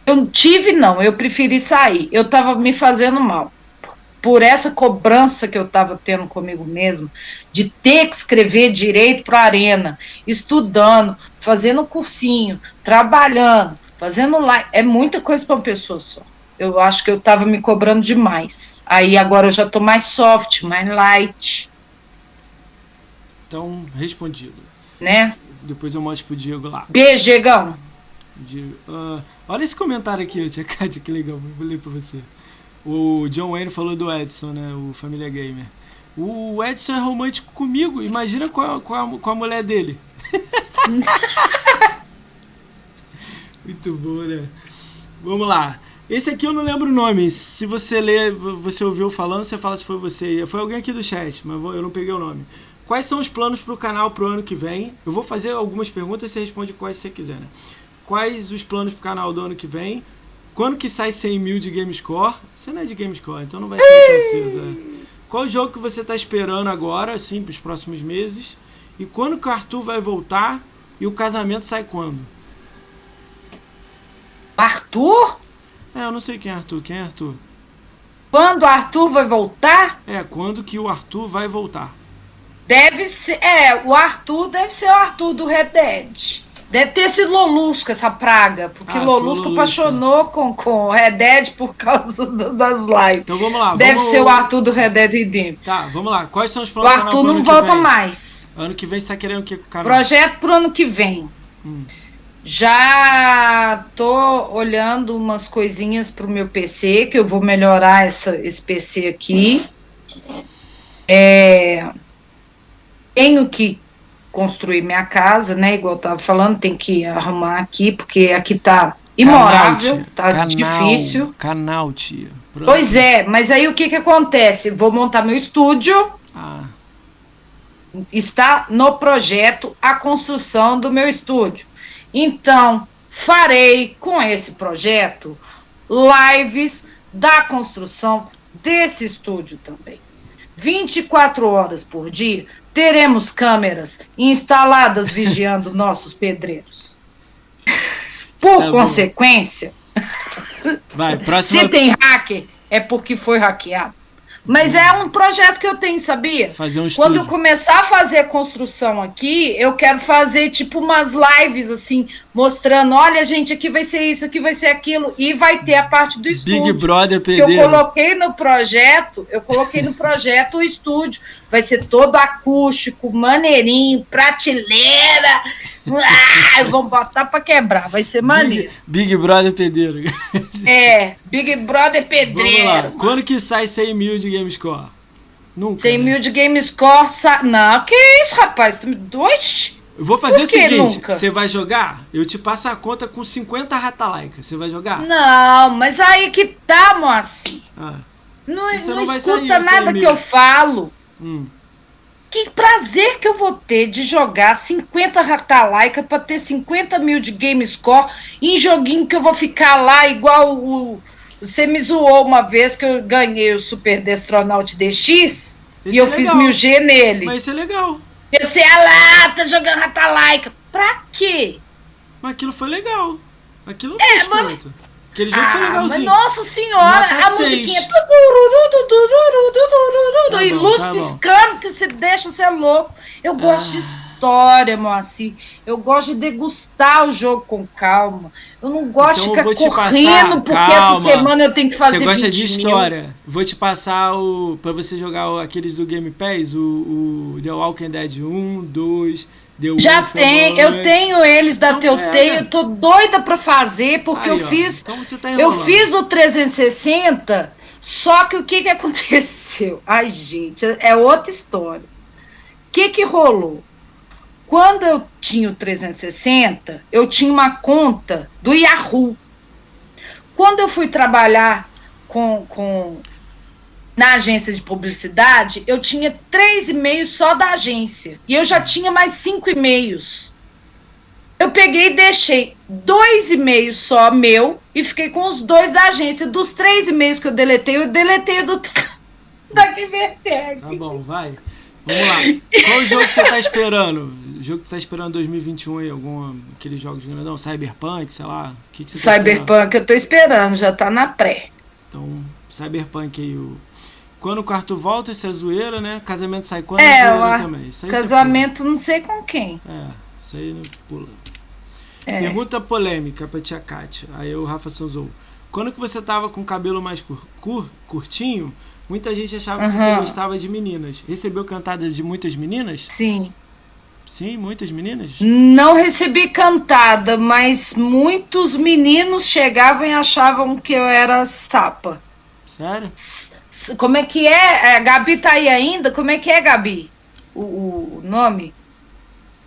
Eu tive, não, eu preferi sair. Eu estava me fazendo mal. Por essa cobrança que eu estava tendo comigo mesmo, de ter que escrever direito para a arena, estudando, fazendo cursinho, trabalhando, fazendo live. É muita coisa para uma pessoa só. Eu acho que eu estava me cobrando demais. Aí agora eu já estou mais soft, mais light. Então, respondido. Né? Depois eu mostro pro Diego lá. Beijo, Diegão. Diego, uh, olha esse comentário aqui, tia Cátia, que legal. Vou ler pra você. O John Wayne falou do Edson, né? O Família Gamer. O Edson é romântico comigo. Imagina com a, com a, com a mulher dele. Muito bom, né? Vamos lá. Esse aqui eu não lembro o nome. Se você ler, você ouviu falando, você fala se foi você. Foi alguém aqui do chat, mas eu não peguei o nome. Quais são os planos para o canal para o ano que vem? Eu vou fazer algumas perguntas e você responde quais você quiser. Né? Quais os planos para o canal do ano que vem? Quando que sai 100 mil de Gamescore? Você não é de Gamescore, então não vai ser tão cedo. Né? Qual o jogo que você está esperando agora, assim, para os próximos meses? E quando que o Arthur vai voltar? E o casamento sai quando? Arthur? É, eu não sei quem é Arthur. Quem é Arthur? Quando o Arthur vai voltar? É, quando que o Arthur vai voltar? Deve ser. É, o Arthur deve ser o Arthur do Red Dead. Deve ter sido Lolusco essa praga, porque ah, Lolusco apaixonou com, com Red Dead por causa do, das lives. Então vamos lá. Deve vamos... ser o Arthur do Red Dead Redemption. Tá, vamos lá. Quais são os planos O Arthur não volta mais. Ano que vem você tá querendo o que, cara? Projeto pro ano que vem. Hum. Já tô olhando umas coisinhas pro meu PC, que eu vou melhorar essa, esse PC aqui. É, tenho que construir minha casa, né? Igual eu tava falando, tem que arrumar aqui, porque aqui tá imorável, tá canal, difícil. Canal, tia. Pronto. Pois é, mas aí o que que acontece? Vou montar meu estúdio. Ah. Está no projeto a construção do meu estúdio. Então, farei com esse projeto lives da construção desse estúdio também. 24 horas por dia, teremos câmeras instaladas vigiando nossos pedreiros. Por é consequência, Vai, se tem hacker, é porque foi hackeado. Mas é um projeto que eu tenho, sabia? Fazer um Quando eu começar a fazer a construção aqui, eu quero fazer tipo umas lives assim, mostrando, olha, gente, aqui vai ser isso, aqui vai ser aquilo, e vai ter a parte do estúdio. Big Brother que Eu coloquei no projeto, eu coloquei no projeto o estúdio. Vai ser todo acústico, maneirinho, prateleira. Ah, vamos botar pra quebrar, vai ser maneiro. Big, Big Brother Pedreiro. É, Big Brother Pedreiro. Vamos lá. Quando que sai 100 mil de Gamescore? Nunca. 100 né? mil de Gamescore. Sa... Não, que isso, rapaz? Dois? Eu vou fazer o seguinte: você vai jogar? Eu te passo a conta com 50 ratalaika. Você vai jogar? Não, mas aí que tá, Moacir. Ah. Não, não, não escuta nada que eu falo. Hum. que prazer que eu vou ter de jogar 50 Ratalaika para ter 50 mil de game score em joguinho que eu vou ficar lá igual o. Você me zoou uma vez que eu ganhei o Super Destronaut DX Esse e eu é fiz mil G nele. Mas isso é legal. Eu sei, ah lá, tá jogando Ratalaika. Pra quê? Mas aquilo foi legal. Aquilo não É, foi mas- escroto. Aquele jogo foi Ah, mas legalzinho. nossa senhora, Nota a seis. musiquinha. Tá e bom, luz tá bom. piscando que você deixa você é louco. Eu gosto Ah. História, Moacir. Eu gosto de degustar o jogo com calma. Eu não gosto Então de ficar correndo porque calma. essa semana eu tenho que fazer Você gosta 20 de mil. história? Vou te passar o. pra você jogar aqueles do Game Pass, o, o The Walking Dead 1, 2, The Já Wolf tem, eu tenho eles da Então Telltale, pega. eu tô doida pra fazer, porque Aí, eu ó. fiz Então você tá Eu fiz no 360, só que o que, que aconteceu? Ai, gente, é outra história. O que, que rolou? Quando eu tinha o 360, eu tinha uma conta do Yahoo. Quando eu fui trabalhar com, com na agência de publicidade, eu tinha três e-mails só da agência. E eu já tinha mais cinco e-mails. Eu peguei e deixei dois e-mails só meu e fiquei com os dois da agência. Dos três e-mails que eu deletei, eu deletei do da Kibertec. Tá bom, vai. Vamos lá. Qual jogo que você tá esperando? O jogo que você tá esperando 2021 aí? Algum aqueles jogos grandão? Cyberpunk, sei lá? O que, que você tá? Cyberpunk eu tô esperando, já tá na pré. Então, Cyberpunk aí, o. Quando o quarto volta, isso é zoeira, né? Casamento sai quando É, é zoeira o também. Casamento não sei com quem. É, isso aí não pula. É. Pergunta polêmica pra tia Kátia. Aí o Rafa Sanzou. Quando que você tava com o cabelo mais cur, cur- curtinho, muita gente achava que você gostava de meninas. Recebeu cantada de muitas meninas? Sim. Sim, muitas meninas? Não recebi cantada, mas muitos meninos chegavam e achavam que eu era sapa. Sério? Como é que é? A Gabi tá aí ainda? Como é que é, Gabi? O, o nome?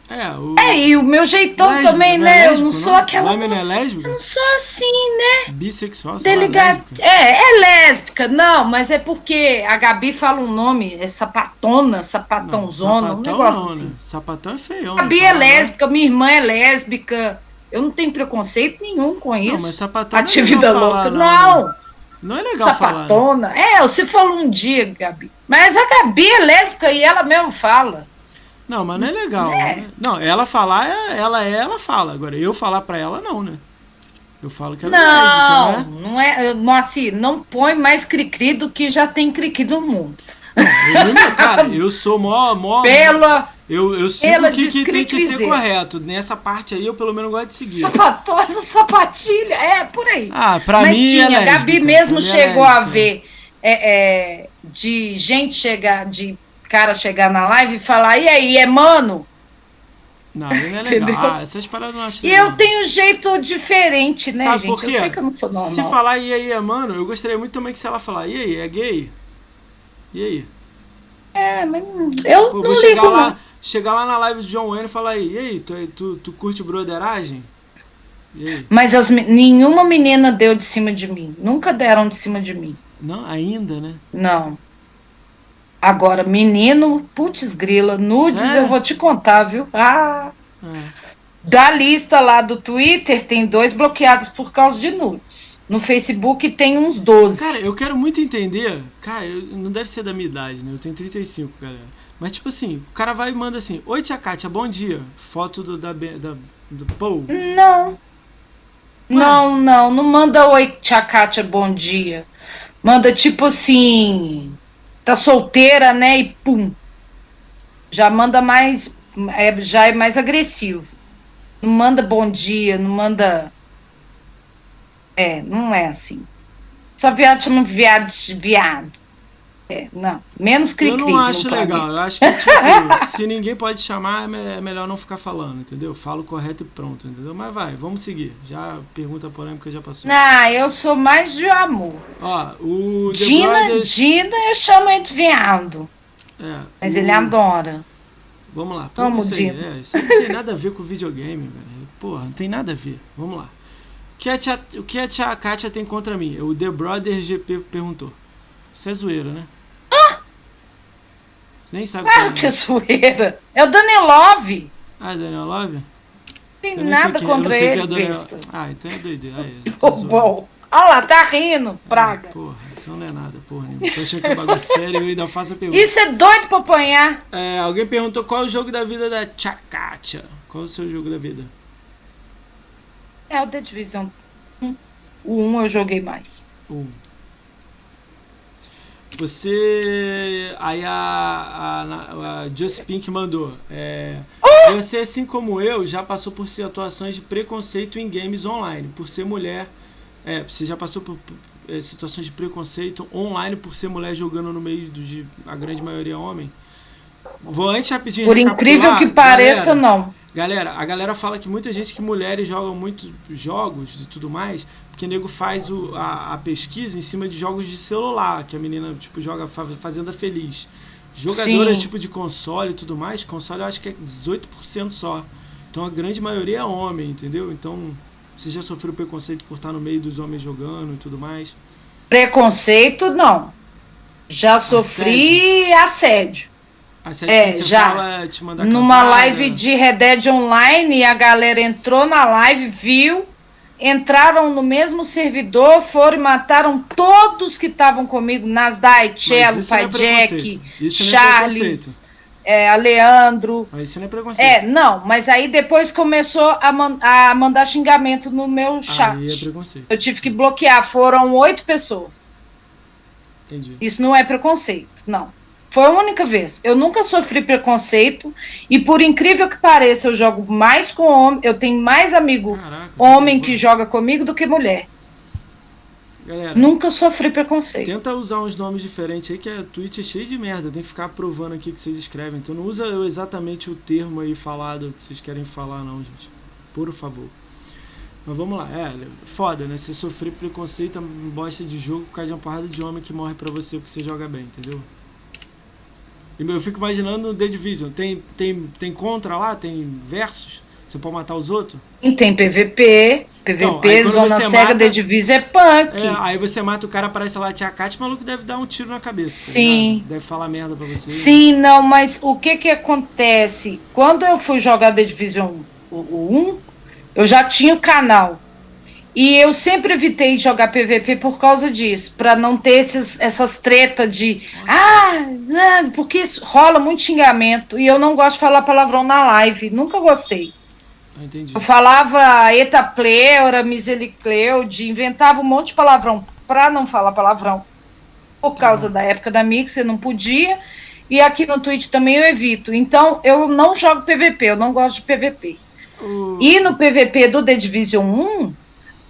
É, o. É, e o meu jeitão também, não é né? eu lésbico, não sou aquela. Lame não é lésbica? Eu não sou assim, né? Bissexual, sei Delegado. lésbica? É, é lésbica, não, mas é porque a Gabi fala um nome, é sapatona, sapatãozona, um sapatão negócio não, assim. né? Sapatão é feião. Gabi é né? lésbica, minha irmã é lésbica. Eu não tenho preconceito nenhum com Não, isso. mas sapatão Atividade não é louca. falar, Não, Não é legal falar. né? sapatona. É, você falou um dia, Gabi. Mas a Gabi é lésbica e ela mesmo fala. Não, mas não é legal. É. né? Não, ela falar, é- ela é, ela fala. Agora, eu falar pra ela, não, né? Eu falo que ela Não, é lésbica, né? não é. Moacir, não põe mais cri-cri do que já tem cri-cri no mundo. Eu, não cara, eu sou mó, mó. Pela Eu, eu sigo o que, que tem que ser correto. Nessa parte aí, eu pelo menos gosto de seguir. sapatosa, sapatilha, é por aí. Ah, pra Mas mim. sim, é a Gabi mesmo é chegou a lésbica. ver é, é, de gente chegar, de cara chegar na live e falar, e aí, é mano? Não, não é legal. Ah, essas paradas não acho E legal. eu tenho um jeito diferente, né, Sabe gente? Eu sei que eu não sou normal. Se falar e aí, é mano, eu gostaria muito também que se ela falar, e aí, é gay? E aí? É, mas eu Pô, não vou ligo, chegar não. lá, chegar lá na live do John Wayne e falar e aí, tu, tu, tu curte broderagem? Mas as nenhuma menina deu de cima de mim. Nunca deram de cima de mim. Não, ainda, né? Não. Agora, menino, putz grila, nudes Sério? eu vou te contar, viu? Ah, É. da lista lá do Twitter, tem dois bloqueados por causa de nudes. No Facebook tem uns 12. Cara, eu quero muito entender. Cara, eu- não deve ser da minha idade, né? Eu tenho 35, galera. Mas, tipo assim, o cara vai e manda assim: Oi, tia Kátia, bom dia. Foto do, da, da, do Paul. Não. Não, não, não manda oi, tia Kátia, bom dia. Manda tipo assim, tá solteira, né? E pum. Já manda mais, é, já é mais agressivo. Não manda bom dia, não manda. É, não é assim. Só viado chama viado viado. É, não. Menos Eu cri-cri. não acho legal. Eu acho que, tipo, se ninguém pode chamar, é é melhor não ficar falando, entendeu? Falo correto e pronto, entendeu? Mas vai, vamos seguir. Já pergunta polêmica já passou. Ah, eu sou mais de amor. Ó, o The Dina, Brothers- Dina eu chamo ele de viado. é, Mas o- ele adora. Vamos lá. Vamos, Dino. é, isso não tem nada a ver com videogame, velho. Porra, não tem nada a ver. Vamos lá. O que a tia, o que a tia Kátia tem contra mim? O The Brother GP perguntou. Isso é zoeira, né? Você nem sabe Claro que é zoeira. É o Daniel Love. Ah, é Daniel Love? Tem nada não contra ele, é Daniel-. Ah, então é doideira. Aí, Ô, tá bom. Olha lá, tá rindo, praga. Porra, então não é nada, porra. Tô achando que é bagulho sério e eu ainda faço a pergunta. Isso é doido pra apanhar. É, alguém perguntou qual é o jogo da vida da Chakacha. Qual é o seu jogo da vida? É o The Division 1. O 1 eu joguei mais. Um. Você. Aí a, a, a Just Pink mandou. É, você, assim como eu, já passou por situações de preconceito em games online, por ser mulher. É, você já passou por, por, é, situações de preconceito online por ser mulher jogando no meio do- de a grande maioria homem? Vou antes rapidinho. Por incrível que pareça, Galera, não. Galera, a galera fala que muita gente que mulheres jogam muito jogos e tudo mais, porque o nego faz o, a, a pesquisa em cima de jogos de celular, que a menina tipo joga fa- Fazenda Feliz. Jogadora Sim. tipo de console e tudo mais, console eu acho que é 18% só. Então a grande maioria é homem, entendeu? Então você já sofreu preconceito por estar no meio dos homens jogando e tudo mais. Preconceito, não. Já sofri assédio. A série É, que já. fala te mandar Numa live de Red Dead Online, a galera entrou na live, viu, entraram no mesmo servidor, foram e mataram todos que estavam comigo, Nasdai, Cello, não é Pai Jack, é Charles, é, a Leandro. Mas isso não é preconceito. É, não, mas aí depois começou a, man- a mandar xingamento no meu chat. Aí é preconceito. Eu tive que bloquear, foram oito pessoas. Entendi. Isso não é preconceito, não. Foi a única vez. Eu nunca sofri preconceito e por incrível que pareça, eu jogo mais com homem, eu tenho mais amigo Caraca. homem que joga comigo do que mulher. Galera, Nunca sofri preconceito. tenta usar uns nomes diferentes aí, que a Twitch é cheio de merda. Eu tenho que ficar provando aqui que vocês escrevem. Então não usa exatamente o termo aí falado que vocês querem falar, não, gente. Por favor. Mas vamos lá. É, foda, né? Você sofrer preconceito, uma bosta de jogo por causa de uma porrada de homem que morre pra você porque você joga bem, entendeu? Eu fico imaginando The Division. Tem, tem, tem contra lá? Tem versus? Você pode matar os outros? E tem PVP, Então, PVP, quando Zona Cega mata- de Divisa é punk. É, aí você mata o cara, aparece lá, tia Kat, o maluco deve dar um tiro na cabeça. tá Sim. deve falar merda pra você. Sim, não, mas o que que acontece? Quando eu fui jogar The Division o, o 1, eu já tinha o canal. E eu sempre evitei jogar PVP por causa disso, pra não ter esses, essas tretas de ah, ah, porque rola muito xingamento e eu não gosto de falar palavrão na live, nunca gostei. Ah, entendi. Eu falava eta pleura, misericleude, inventava um monte de palavrão pra não falar palavrão. Por causa bom. da época da Mix, eu não podia. E aqui no Twitch também eu evito. Então, eu não jogo PVP, eu não gosto de PVP. O- E no PVP do The Division 1,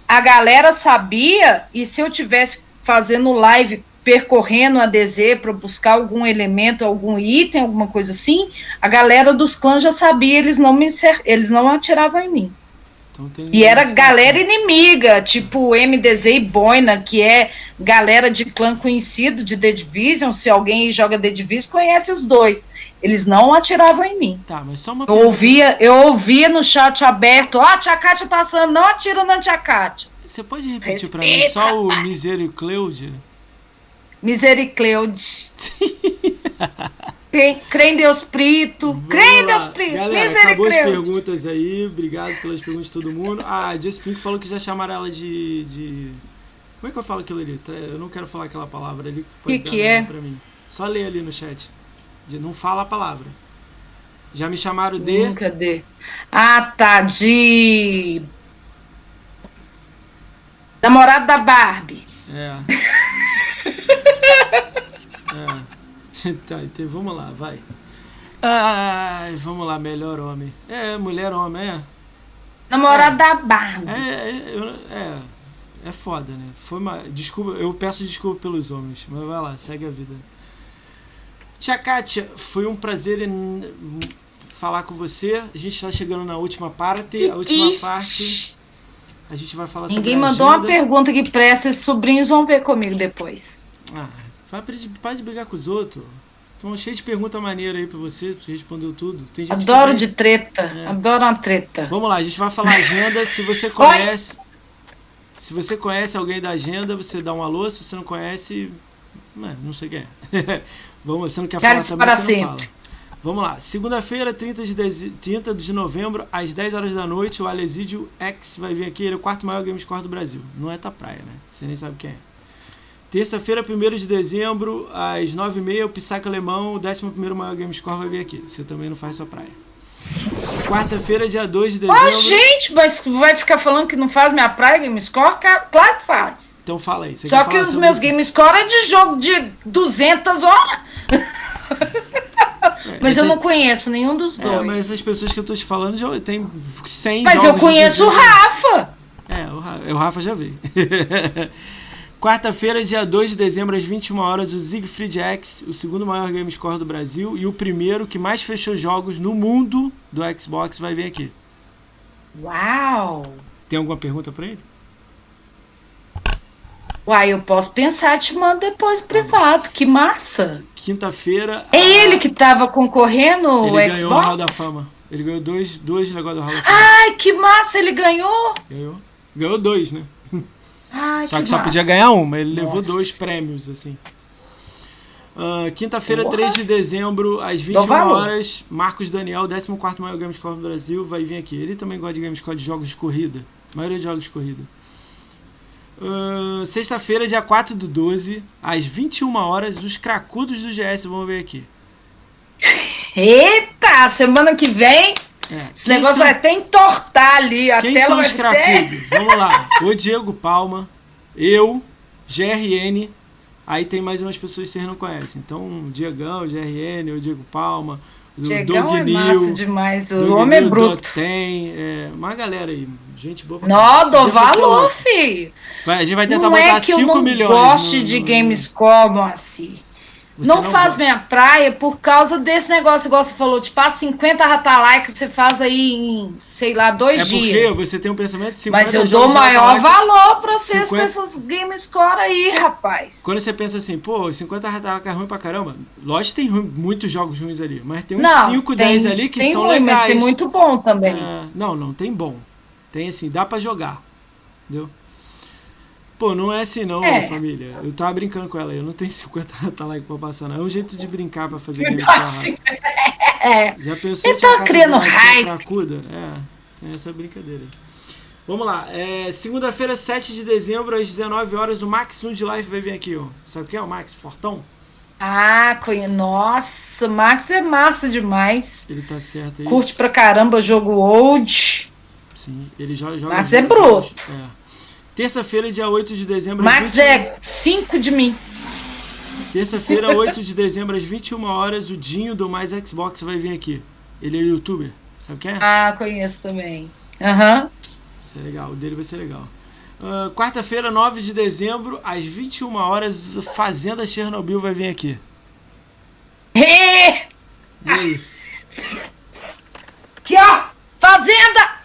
a galera sabia, e se eu tivesse fazendo live percorrendo a DZ para buscar algum elemento, algum item, alguma coisa assim, a galera dos clãs já sabia, eles não me eles não atiravam em mim. Então E era essa galera inimiga, tipo MDZ e Boina, que é galera de clã conhecido de The Division. Se alguém joga The Division, conhece os dois. Eles não atiravam em mim. Tá, mas só uma Eu ouvia, eu ouvia no chat aberto, ó, a Tia Kátia passando, não atira na Tia Kátia. Você pode repetir pra mim só o Misericleude? Misericleude. Crê em Deus Prito. Crê em Vamos lá. Deus Prito. Galera, acabou as perguntas aí. Obrigado pelas perguntas de todo mundo. Ah, a Jess Pink falou que já chamaram ela de, de- Como é que eu falo aquilo ali? Eu não quero falar aquela palavra ali. pode Que que é? Pra mim. Só lê ali no chat. De- Não fala a palavra. Já me chamaram de. Hum, cadê? Ah, tá. De. Namorado da Barbie. É. é. Tá, então vamos lá, vai. Ai, vamos lá, melhor homem. É, mulher homem, é. Namorado da Barbie. É, é, é, é foda, né? Foi uma. Desculpa, eu peço desculpa pelos homens, mas vai lá, segue a vida. Tia Kátia, foi um prazer em- falar com você. A gente está chegando na última parte. A última Ixi. parte a gente vai falar Ninguém sobre a mandou uma pergunta que presta, esses sobrinhos vão ver comigo depois. Ah, para de, para de brigar com os outros. Estão cheio de pergunta maneira aí pra você, você respondeu tudo. Tem gente que Adoro de treta. É. Adoro uma treta. Vamos lá, a gente vai falar agenda. Se você conhece. Se você conhece alguém da agenda, você dá um alô. Se você não conhece, Não, não sei quem é. Vamos, você não quer Cálice falar também, para sempre. fala. Vamos lá. Segunda-feira, 30 de, deze- 30 de novembro, às 10 horas da noite, o Alesídio X vai vir aqui. Ele é o quarto maior game score do Brasil. Não é tua praia, né? Você nem sabe quem é. Terça-feira, 1 de dezembro, às 9h30, o Pissaca Alemão, o 11 maior game score, vai vir aqui. Você também não faz sua praia. Quarta-feira, dia 2 de dezembro. Ó, gente, mas vai ficar falando que não faz minha praia Game Score? Ca- Claro que faz. Então fala aí. Só que os meus Game Score é de jogo de 200 horas. Mas eu Esse- não conheço nenhum dos É, dois. mas essas pessoas que eu tô te falando já tem 100 Mas eu conheço o. Rafa. É, o Rafa, o Rafa já veio. Quarta-feira, dia 2 de dezembro, às 21 horas, o Siegfried X, o segundo maior game score do Brasil e o primeiro que mais fechou jogos no mundo do Xbox, vai vir aqui. Uau. Tem alguma pergunta pra ele? Uai, eu posso pensar, te mando depois privado. Que massa. Quinta-feira. É a- ele que tava concorrendo o ele ganhou o Hall da Fama. Ele ganhou dois, dois negócios do Hall da Fama. Ai, que massa, ele ganhou. Ganhou. Ganhou dois, né? Ai, Só que, só massa. podia ganhar um, mas ele levou Nossa. dois prêmios, assim. Ah, Quinta-feira, Porra. 3 de dezembro, às 21 valor. horas, Marcos Daniel, 14 maior Gamescore do Brasil, vai vir aqui. Ele também gosta de Gamescore de jogos de corrida. A maioria de jogos de corrida. Ah, Sexta-feira, dia 4 do 12, às 21 horas, os cracudos do GS vão vir aqui. Eita, semana que vem, É, esse negócio são- vai até entortar ali. A Quem tela são os cracudos? Vamos lá. O Diego Palma, eu, GRN. Aí tem mais umas pessoas que vocês não conhecem. Então, o Diegão, o GRN, o Diego Palma, o Diegão Doug é demais, o Doug homem é bruto. Tem, é, uma galera aí. Gente boa pra caralho. dou valor, filho. Vai, A gente vai tentar Não botar é que eu 5 não milhões. goste no- de no- Gamescore, Moacir. Você Não, faz gosta. minha praia por causa desse negócio, igual você falou, tipo, ah, 50 ratalaicas você faz aí em, sei lá, dois É porque dias. você tem um pensamento de 50 Mas eu dou maior valor pra vocês 50 com essas Gamescore aí, rapaz. Quando você pensa assim, pô, 50 Ratalaika é ruim pra caramba. Lógico que tem ruim- muitos jogos ruins ali, mas tem uns não, 5, tem, 10 ali que tem são ruim, legais. mas tem muito bom também. É, não, não, tem bom. Tem assim, dá pra jogar. Entendeu? Pô, não é assim não, É. família. Eu tava brincando com ela, eu não tenho 50 like pra passar, não. É um jeito de brincar pra fazer game Assim, é, Já pensou Eu tô casa criando hype. cracuda? É, tem essa brincadeira aí. Vamos lá, é, segunda-feira, 7 de dezembro, às 19 horas, o Max 1 de Life vai vir aqui, ó. Sabe quem é o Max? Fortão? Ah, conhe... nossa, Max é massa demais. Ele tá certo aí. Curte pra caramba jogo old. Sim, ele joga. joga Max é bruto. É. Terça-feira, dia 8 de dezembro. Max 21 é 5 de mim. Terça-feira, 8 de dezembro, às 21 horas, o Dinho do Mais Xbox vai vir aqui. Ele é youtuber. Sabe quem é? Ah, conheço também. Aham. Isso é legal, o dele vai ser legal. Ah, Quarta-feira, 9 de dezembro, às 21 horas, Fazenda Chernobyl vai vir aqui. E é isso. Aqui, ó! Fazenda!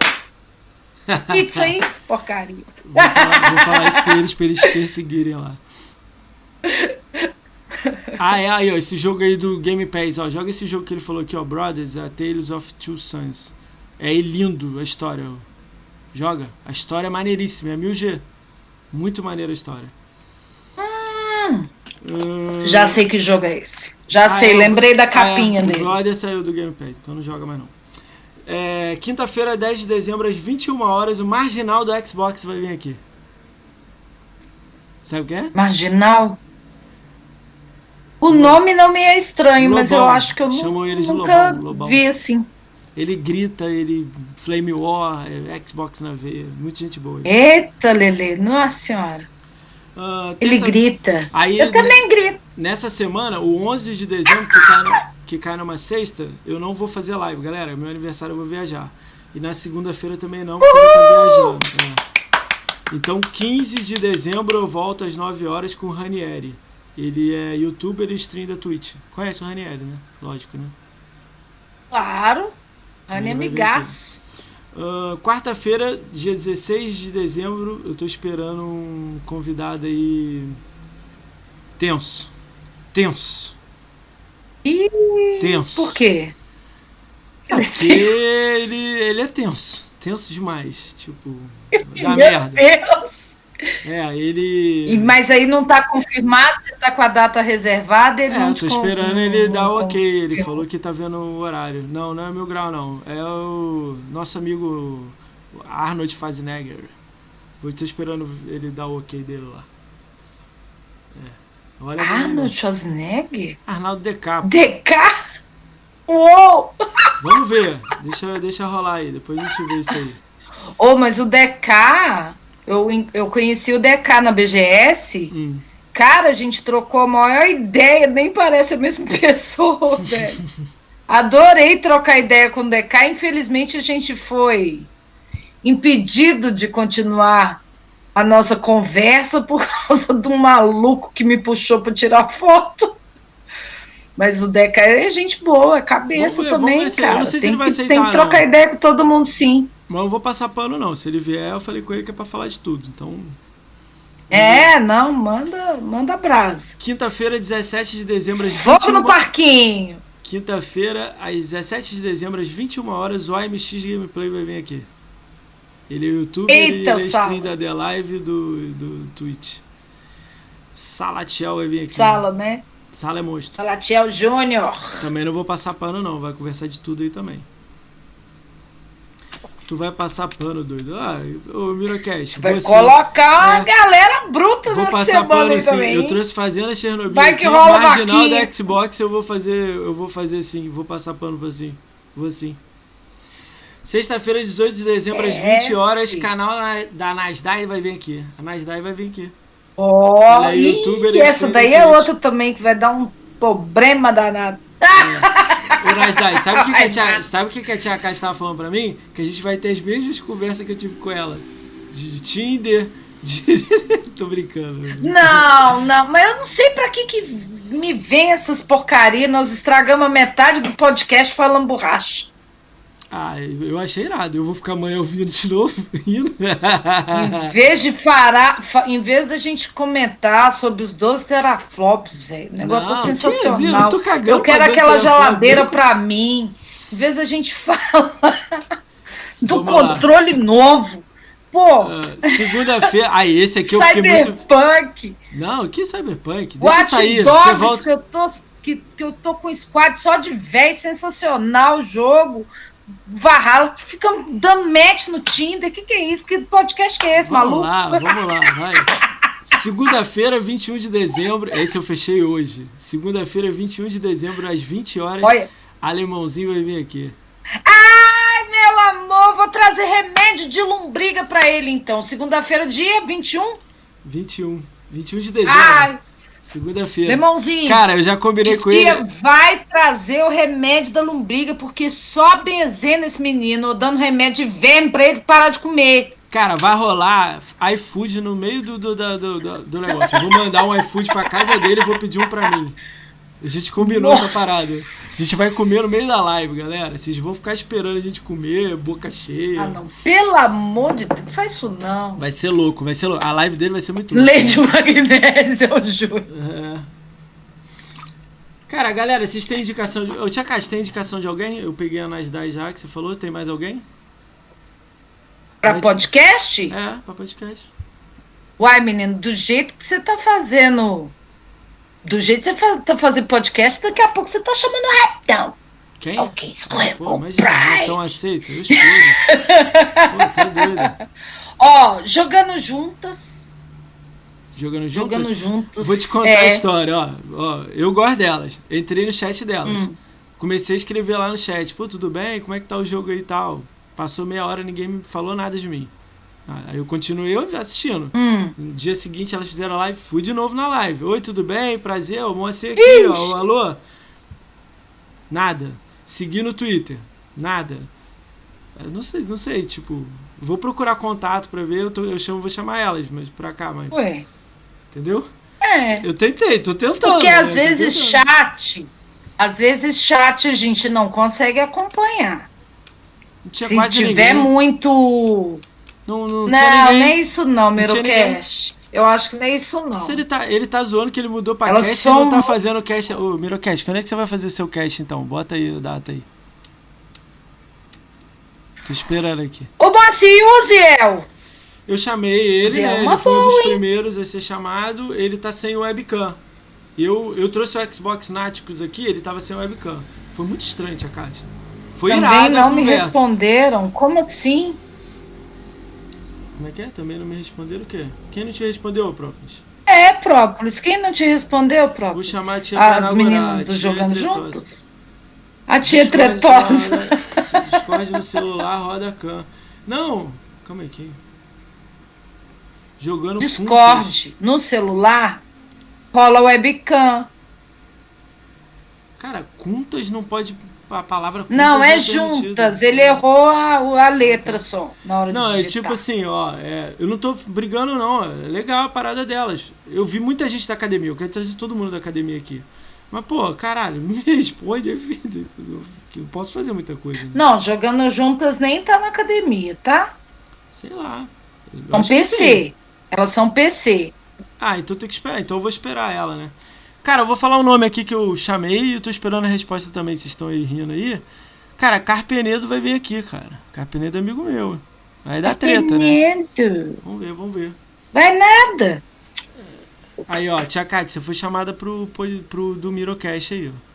Pizza aí, porcaria. Vou falar, vou falar isso pra eles, pra eles perseguirem lá. Ah, é aí, ó, esse jogo aí do Game Pass, ó. Joga esse jogo que ele falou aqui, ó, Brothers, a Tales of Two Sons. É lindo a história, ó. Joga. A história é maneiríssima, é 1000G. Muito maneira a história. Ah, Já sei que jogo é esse. Já ah, sei, é, lembrei da ah, capinha é, O dele. Brother saiu do Game Pass, então não joga mais não. É, Quinta-feira, 10 de dezembro, às 21 horas, o Marginal do Xbox vai vir aqui. Sabe o que é? Marginal? O nome não me é estranho, mas eu Lobão. acho que eu Chamam ele nunca Lobão, Lobão. vi assim. Ele grita, ele flame war, é Xbox na veia, muita gente boa. Eita, Lele, nossa senhora. Ah, Ele grita. Aí, Eu também grito. nessa semana, o 11 de dezembro, que no- que cai numa sexta, eu não vou fazer live, galera. Meu aniversário eu vou viajar. E na segunda-feira também não, porque eu vou viajando. é. Então, 15 de dezembro eu volto às 9 horas com o Ranieri. Ele é youtuber e stream da Twitch. Conhece o Ranieri, né? Lógico, né? Claro. Rani Ele vai vir amigaço. Ah, Quarta-feira, dia 16 de dezembro, eu tô esperando um convidado aí tenso. Tenso. Ih, Tenso. por quê? Porque ele, ele é tenso. Tenso demais. Tipo, dá Meu merda. Deus. É, ele. Mas aí não tá confirmado, você tá com a data reservada, ele é, não te tô esperando ele dar o ok. Ele falou que tá vendo o horário. Não, não é mil grau, não. É o nosso amigo Arnold Schwarzenegger. Eu tô esperando ele dar o ok dele lá. Olha Arnold Schwarzenegger? Arnaldo DK. DK? Uou! Vamos ver. Deixa, deixa rolar aí. Depois a gente vê isso aí. Ô, mas o DK, eu, eu conheci o DK na BGS. Hum. Cara, a gente trocou a maior ideia, nem parece a mesma pessoa, velho. Adorei trocar ideia com o DK. Infelizmente, a gente foi impedido de continuar a nossa conversa por causa de um maluco que me puxou para tirar foto. Mas o Deca é gente boa, é cabeça ver, também, se- eu cara. não sei se tem, ele vai que, aceitar, tem que trocar não. ideia com todo mundo, sim. Mas eu não vou passar pano, não. Se ele vier, eu falei com ele que é pra falar de tudo. Então. É, não, manda, manda brasa. Quinta-feira, 17 de dezembro, às Fogo 21 no parquinho. Quinta-feira, às 17 de dezembro, às 21 horas, o AMX Gameplay vai vir aqui. Ele é youtuber Eita, e ele é stream da The Live do, do Twitch. Salatiel vai vir aqui. Sala, né? Sala é monstro. Salatiel Júnior. Também não vou passar pano, não. Vai conversar de tudo aí também. Tu vai passar pano, doido. Ah, ô Mirocast, Vai você... colocar uma É. galera bruta Vou nessa passar semana pano assim. também. Eu trouxe Fazenda Chernobyl. Vai que aqui, rola marginal vaquinha. da Xbox, eu vou fazer, eu vou fazer assim, vou passar pano pra assim. Vou assim. Sexta-feira, 18 de dezembro, às É, 20 horas, filho. canal na- da Nasdaq vai vir aqui. A Nasdaq vai vir aqui. Ó, Ela é ih, youtuber e essa daí é outra também que vai dar um problema danado. Ô, Nasdaq, sabe o que, que a tia, sabe o que, que a tia Cássia estava falando pra mim? Que a gente vai ter as mesmas conversas que eu tive com ela. De Tinder, de... Tô brincando. Não, não, mas eu não sei pra que que me vem essas porcarias. Nós estragamos a metade do podcast falando borracha. Ah, eu achei irado. Eu vou ficar amanhã ouvindo de novo. Em vez de falar, fa- em vez da gente comentar sobre os 12 teraflops, velho, o negócio Não, tá que vida, sensacional. eu tô cagando Eu quero aquela geladeira pra mim. Em vez da gente falar do Vamos lá. controle novo. Pô, Ah, Segunda-feira. Ah, esse aqui eu fiquei muito. Cyberpunk, Não, que Cyberpunk? Deixa Watch sair. Dogs, volta. que, eu tô, que, que eu tô com squad só de véi, sensacional o jogo. Varralo, fica dando match no Tinder. Que que é isso? Que podcast que é esse, Vamos maluco? lá, vamos lá, vai. Segunda-feira, 21 de dezembro. Esse eu fechei hoje. Segunda-feira, 21 de dezembro, às 20 horas. Olha. Alemãozinho vai vir aqui. Ai, meu amor, vou trazer remédio de lombriga pra ele então. Segunda-feira, dia 21? 21. 21 de dezembro. Ai, Segunda-feira. irmãozinho. Cara, eu já combinei com ele. vai trazer o remédio da lombriga, porque só benzendo esse menino, dando remédio de verme pra ele parar de comer. Cara, vai rolar iFood no meio do, do, do, do, do- do negócio. Eu vou mandar um iFood pra casa dele e vou pedir um pra mim. A gente combinou Nossa. essa parada. A gente vai comer no meio da live, galera. Vocês vão ficar esperando a gente comer, boca cheia. Ah, não. Pelo amor de Deus, não faz isso não. Vai ser louco, vai ser louco. A live dele vai ser muito louca. Leite magnésio, eu juro. É. Cara, galera, vocês têm indicação de. Ô, Tia Cássio, tem indicação de alguém? Eu peguei a Nasdaq já que você falou. Tem mais alguém? Pra podcast? É, pra podcast. Uai, menino, do jeito que você tá fazendo. Do jeito que você tá fazendo podcast, daqui a pouco você tá chamando o Raptão. Quem? Ok, Ah, escorregou. pô, Pride. então aceita, eu escolho. pô, tá doido. Ó, jogando juntas. Jogando juntas? Jogando juntos. Vou te contar é, a história, ó. ó. Eu gosto delas. Entrei no chat delas. Hum. Comecei a escrever lá no chat. Pô, tudo bem? Como é que tá o jogo aí e tal? Passou meia hora, ninguém me falou nada de mim. Ah, Aí eu continuei assistindo. Hum. No dia seguinte elas fizeram a live, fui de novo na live. Oi, tudo bem? Prazer, o Moacir aqui, ó. Alô? Nada. Segui no Twitter. Nada. Eu não sei, não sei, tipo, vou procurar contato pra ver, eu, tô- eu chamo, vou chamar elas, mas pra cá, mas. Ué. Entendeu? É. Eu tentei, tô tentando. Porque né? às Tô vezes chat. Às vezes chat a gente não consegue acompanhar. Se tiver ninguém. muito. Não, não, Não, ninguém. nem isso não, Mirocast. Eu acho que nem isso não. Se ele tá, ele tá zoando que ele mudou pra Elas cast e são não tá fazendo cast. Ô, Mirocast, quando é que você vai fazer seu cast então? Bota aí a data aí. Tô esperando aqui. Ô, Moacir, e o Uziel? Eu chamei ele, É né? Ele foi um dos hein? primeiros a ser chamado. Ele tá sem webcam. Eu, eu trouxe o Xbox Náticos aqui, ele tava sem webcam. Foi muito estranho a caixa. Foi Também não me responderam. Como assim? Como é que é? Também não me responderam o quê? Quem não te respondeu, próprios? É, Própolis. Quem não te respondeu, Vou Própolis? chamar a tia As meninas do Jogando tretosa. Juntos? A tia Discord, tretosa. Discord no celular, roda a cam. Não, calma aí. Aqui. Jogando. Discord no celular rola webcam. Cara, juntas não pode. A palavra juntas Não, é não permitida. juntas. Ele errou a, a letra só na hora Não, de é digitar. tipo assim, ó, é, eu não tô brigando não, é legal a parada delas. Eu vi muita gente da academia, eu quero trazer todo mundo da academia aqui. Mas, pô, caralho, me responde vida, eu posso fazer muita coisa. Né? Não, jogando juntas nem tá na academia, tá? Sei lá. São. PC. Elas são PC. Ah, então tem que esperar. Então eu vou esperar ela, né? Cara, eu vou falar um nome aqui que eu chamei e eu tô esperando a resposta também. Vocês estão aí rindo aí. Cara, Carpenedo vai vir aqui, cara. Carpenedo é amigo meu. Vai dar treta, né? Vamos ver, vamos ver. Vai nada. Aí, ó, Tia Kate, você foi chamada pro, pro, pro do Mirocast aí, ó.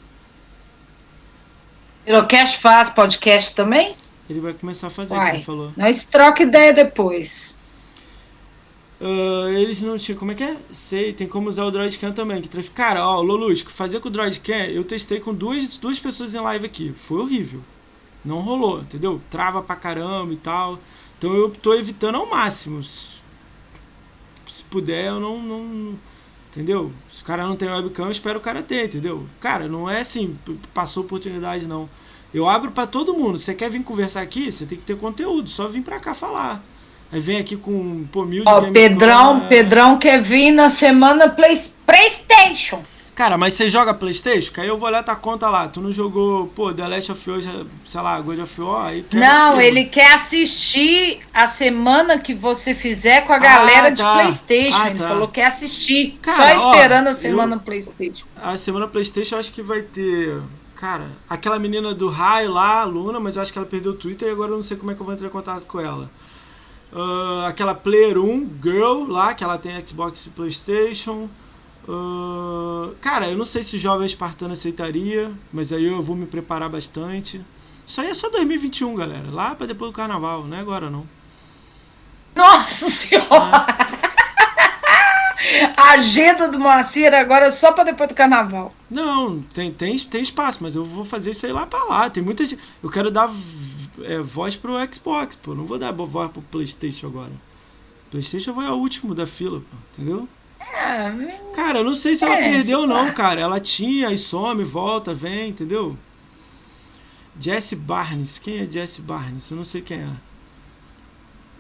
Pirocast faz podcast também? Ele vai começar a fazer, Vai. como ele falou. Nós troca ideia depois. Ah, eles não tinham. Como é que é? Sei, tem como usar o Droidcam também. Que trans- Cara, ó, Lolusco, fazer com o Droidcam, eu testei com duas, duas pessoas em live aqui. Foi horrível. Não rolou, entendeu? Trava pra caramba e tal. Então eu tô evitando ao máximo. Se, puder, eu não, não. Entendeu? Se o cara não tem webcam, eu espero o cara ter, entendeu? Cara, não é assim, passou oportunidade, não. Eu abro pra todo mundo. Você quer vir conversar aqui? Você tem que ter conteúdo. Só vir pra cá falar. Aí vem aqui com pô, de Ó, Gamescom, Pedrão, Pedrão quer vir na semana Play, PlayStation. Cara, mas você joga Playstation? Que aí eu vou olhar tua conta lá. Tu não jogou, pô, The Last of Us, sei lá, God of War? Aí Não, ele quer assistir a semana que você fizer com a galera Ah, de tá. PlayStation. Ah, ele tá. falou que quer assistir. Cara, só ó, esperando a eu- semana PlayStation. A semana Playstation eu acho que vai ter... Cara, aquela menina do raio lá, a Luna, mas eu acho que ela perdeu o Twitter e agora eu não sei como é que eu vou entrar em contato com ela. Ah, aquela Player 1 Girl lá, que ela tem Xbox e Playstation. Ah, cara, eu não sei se o jovem espartano aceitaria, mas aí eu vou me preparar bastante. Isso aí é só 2021, galera. Lá pra depois do carnaval, não é agora não. Nossa senhora! a agenda do Moacir agora é só pra depois do carnaval. Não, tem, tem, tem espaço, mas eu vou fazer isso aí lá pra lá. Tem muita gente. Eu quero dar é, voz pro Xbox, pô. Não vou dar voz pro PlayStation agora. PlayStation vai ao último da fila, pô. Entendeu? Ah, Cara, eu não sei se ela É, perdeu ou não, lá. cara. Ela tinha, aí some, volta, vem, entendeu? Jesse Barnes. Quem é Jesse Barnes? Eu não sei quem é.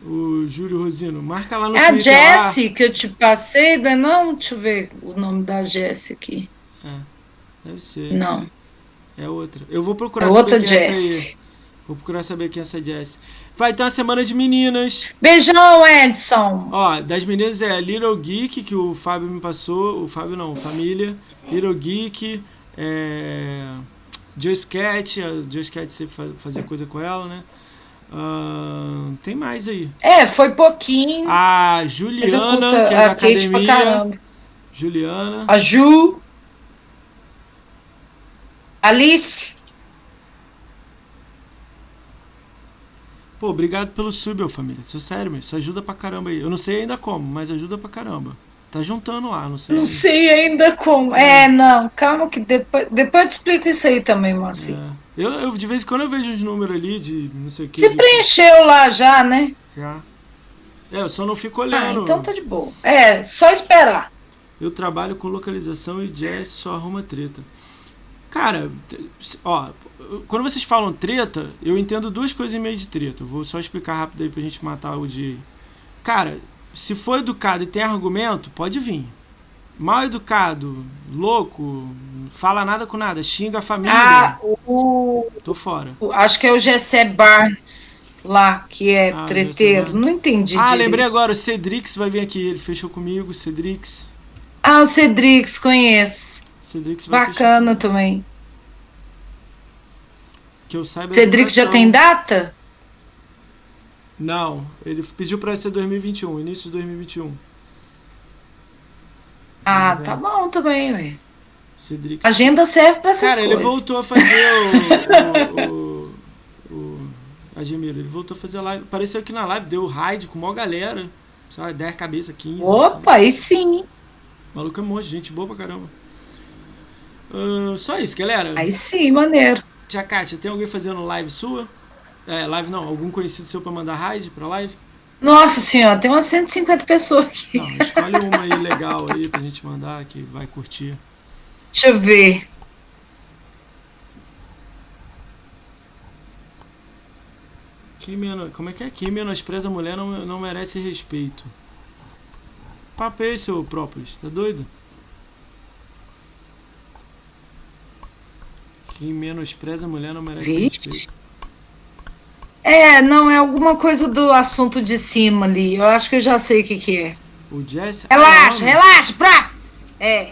O Júlio Rosino. Marca lá no é a Twitter lá. Que eu te passei, ainda não? Deixa eu ver o nome da Jessie aqui. Deve ser. Não, É outra. Eu vou procurar é outra quem Vou procurar saber quem é essa Jess. Vai ter uma semana de meninas. Beijão, Edson. Ó, das meninas é Little Geek, que o Fábio me passou. O Fábio não, família. Little Geek. É... Joyce Cat. A Joyce Cat sempre fa- fazia coisa com ela, né? Ah, tem mais aí. É, foi pouquinho. A Juliana, que é da a Kate pra academia. Juliana. A Ju. Alice. Pô, obrigado pelo sub, ô família. Isso é sério, meu. Isso ajuda pra caramba aí. Eu não sei ainda como, mas ajuda pra caramba. Tá juntando lá, não sei. Não ainda. sei ainda como. É, não, calma que depois, depois eu te explico isso aí também, Moacir. É. Eu, eu, de vez em quando eu vejo uns números ali de não sei o que. Você preencheu lá já, né? Já. É, eu só não fico Ah, olhando. então tá de boa. É, só esperar. Eu trabalho com localização e jazz só arruma treta. Cara, ó, quando vocês falam treta, eu entendo duas coisas em meio de treta. Eu vou só explicar rápido aí pra gente matar o dia. Cara, se for educado e tem argumento, pode vir. Mal educado, louco, fala nada com nada, xinga a família, Ah, o, tô fora. acho que é o Gessé Barnes lá, que é Ah, treteiro. Não entendi Ah, direito. lembrei agora, o Cedrix vai vir aqui, ele fechou comigo, Cedrix. Ah, o Cedrix, conheço. Cedrix vai Bacana também. Que eu saiba. Cedrix já tem data? Não, ele pediu pra ser 2021, início de 2021. Ah, Tá tá bom também, ué. Cedric. Agenda serve pra essas Cara, ele coisas. voltou a fazer o. o, o, o Admiro, ele voltou a fazer live. Apareceu aqui na live, deu raid com maior galera. Sei lá, 10 cabeça, 15. sabe? Opa, aí sim. O maluco é monstro, gente boa pra caramba. Ah, só isso, galera. Aí sim, maneiro. Tia Kátia, tem alguém fazendo live sua? É, live não, algum conhecido seu pra mandar raid pra live? Nossa senhora, tem umas 150 pessoas aqui. Não, escolhe uma aí legal aí pra gente mandar, que vai curtir. Deixa eu ver. Quem menos, como é que é? Quem menospreza a mulher não, não merece respeito. Papo é esse, ô própolis? Tá doido? Quem menospreza a mulher não merece Vixe. respeito. É, não, é alguma coisa do assunto de cima ali. Eu acho que eu já sei o que, que é. O Jesse. Relaxa, Ah, relaxa, pra. É.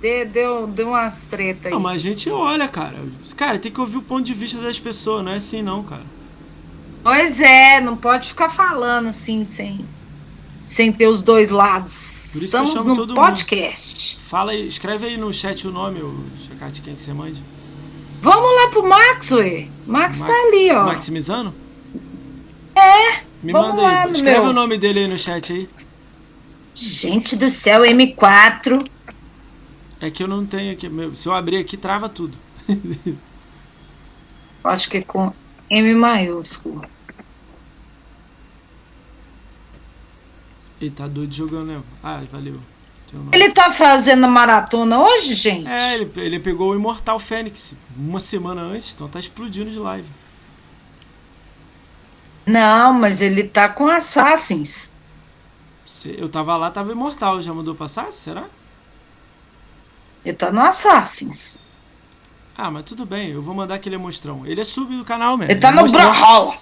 Deu, deu, deu umas treta aí. Não, mas a gente olha, cara. Cara, tem que ouvir o ponto de vista das pessoas, não é assim não, cara. Pois é, não pode ficar falando assim sem, sem ter os dois lados. Por isso que eu Estamos chamo no todo mundo. podcast. Fala aí, escreve aí no chat o nome, o Chacate, quem que você mande. Vamos lá pro Max, ué. Max, tá ali, ó. Maximizando? É. Me vamos manda lá aí. Escreve meu. o nome dele aí no chat aí. Gente do céu, M4. É que eu não tenho aqui. meu, se eu abrir aqui, trava tudo. Acho que é com M maiúsculo. Ele tá doido jogando, né? Ah, valeu. Ele tá fazendo maratona hoje, gente? É, ele, ele pegou o Imortal Fênix uma semana antes, então tá explodindo de live. Não, mas ele tá com Assassins. Se- Eu tava lá, tava Imortal. Já mudou pra Sass? Será? Ele tá no Assassins. Ah, mas tudo bem, eu vou mandar aquele monstrão. Ele é sub do canal mesmo. Ele tá no. Brawlhalla.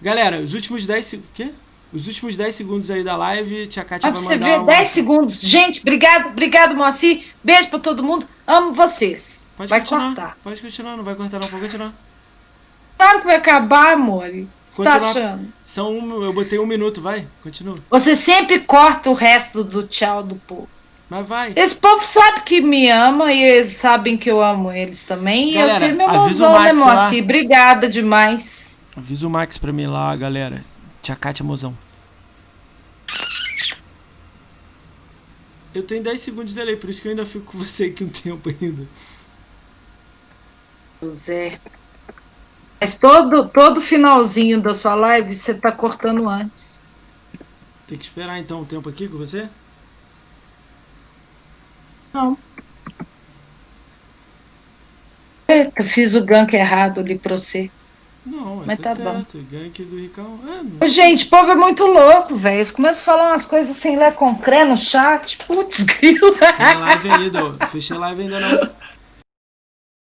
Galera, os últimos 10 segundos. Quê? Os últimos 10 segundos aí da live, Tia Kátia pra vai você mandar. ver, um- 10 segundos. Gente, obrigado, obrigado, Moacir. Beijo pra todo mundo. Amo vocês. Pode vai continuar. cortar. Pode continuar, não vai cortar não, pode continuar. Claro que vai acabar, amor. O que você tá achando? São um, eu botei um minuto, vai, continua. Você sempre corta o resto do tchau do povo. Mas vai. Esse povo sabe que me ama e eles sabem que eu amo eles também. E Galera, eu sei meu mozão, né. Moacir? Obrigada demais. Avisa o Max pra mim lá, galera. Tia Kátia Mozão. Eu tenho 10 segundos de delay, por isso que eu ainda fico com você aqui um tempo ainda. Zé. Mas todo, todo finalzinho da sua live você tá cortando antes. Tem que esperar então um tempo aqui com você? Não. Eita, fiz o gank errado ali pra você. Não, Mas tá, tá bom. certo. Gank do Ricão. É, não. Gente, o povo é muito louco, velho. Eles começam a falar umas coisas sem ler concrê no chat. Putz, grilo. Tem live ainda. Fechei live ainda não.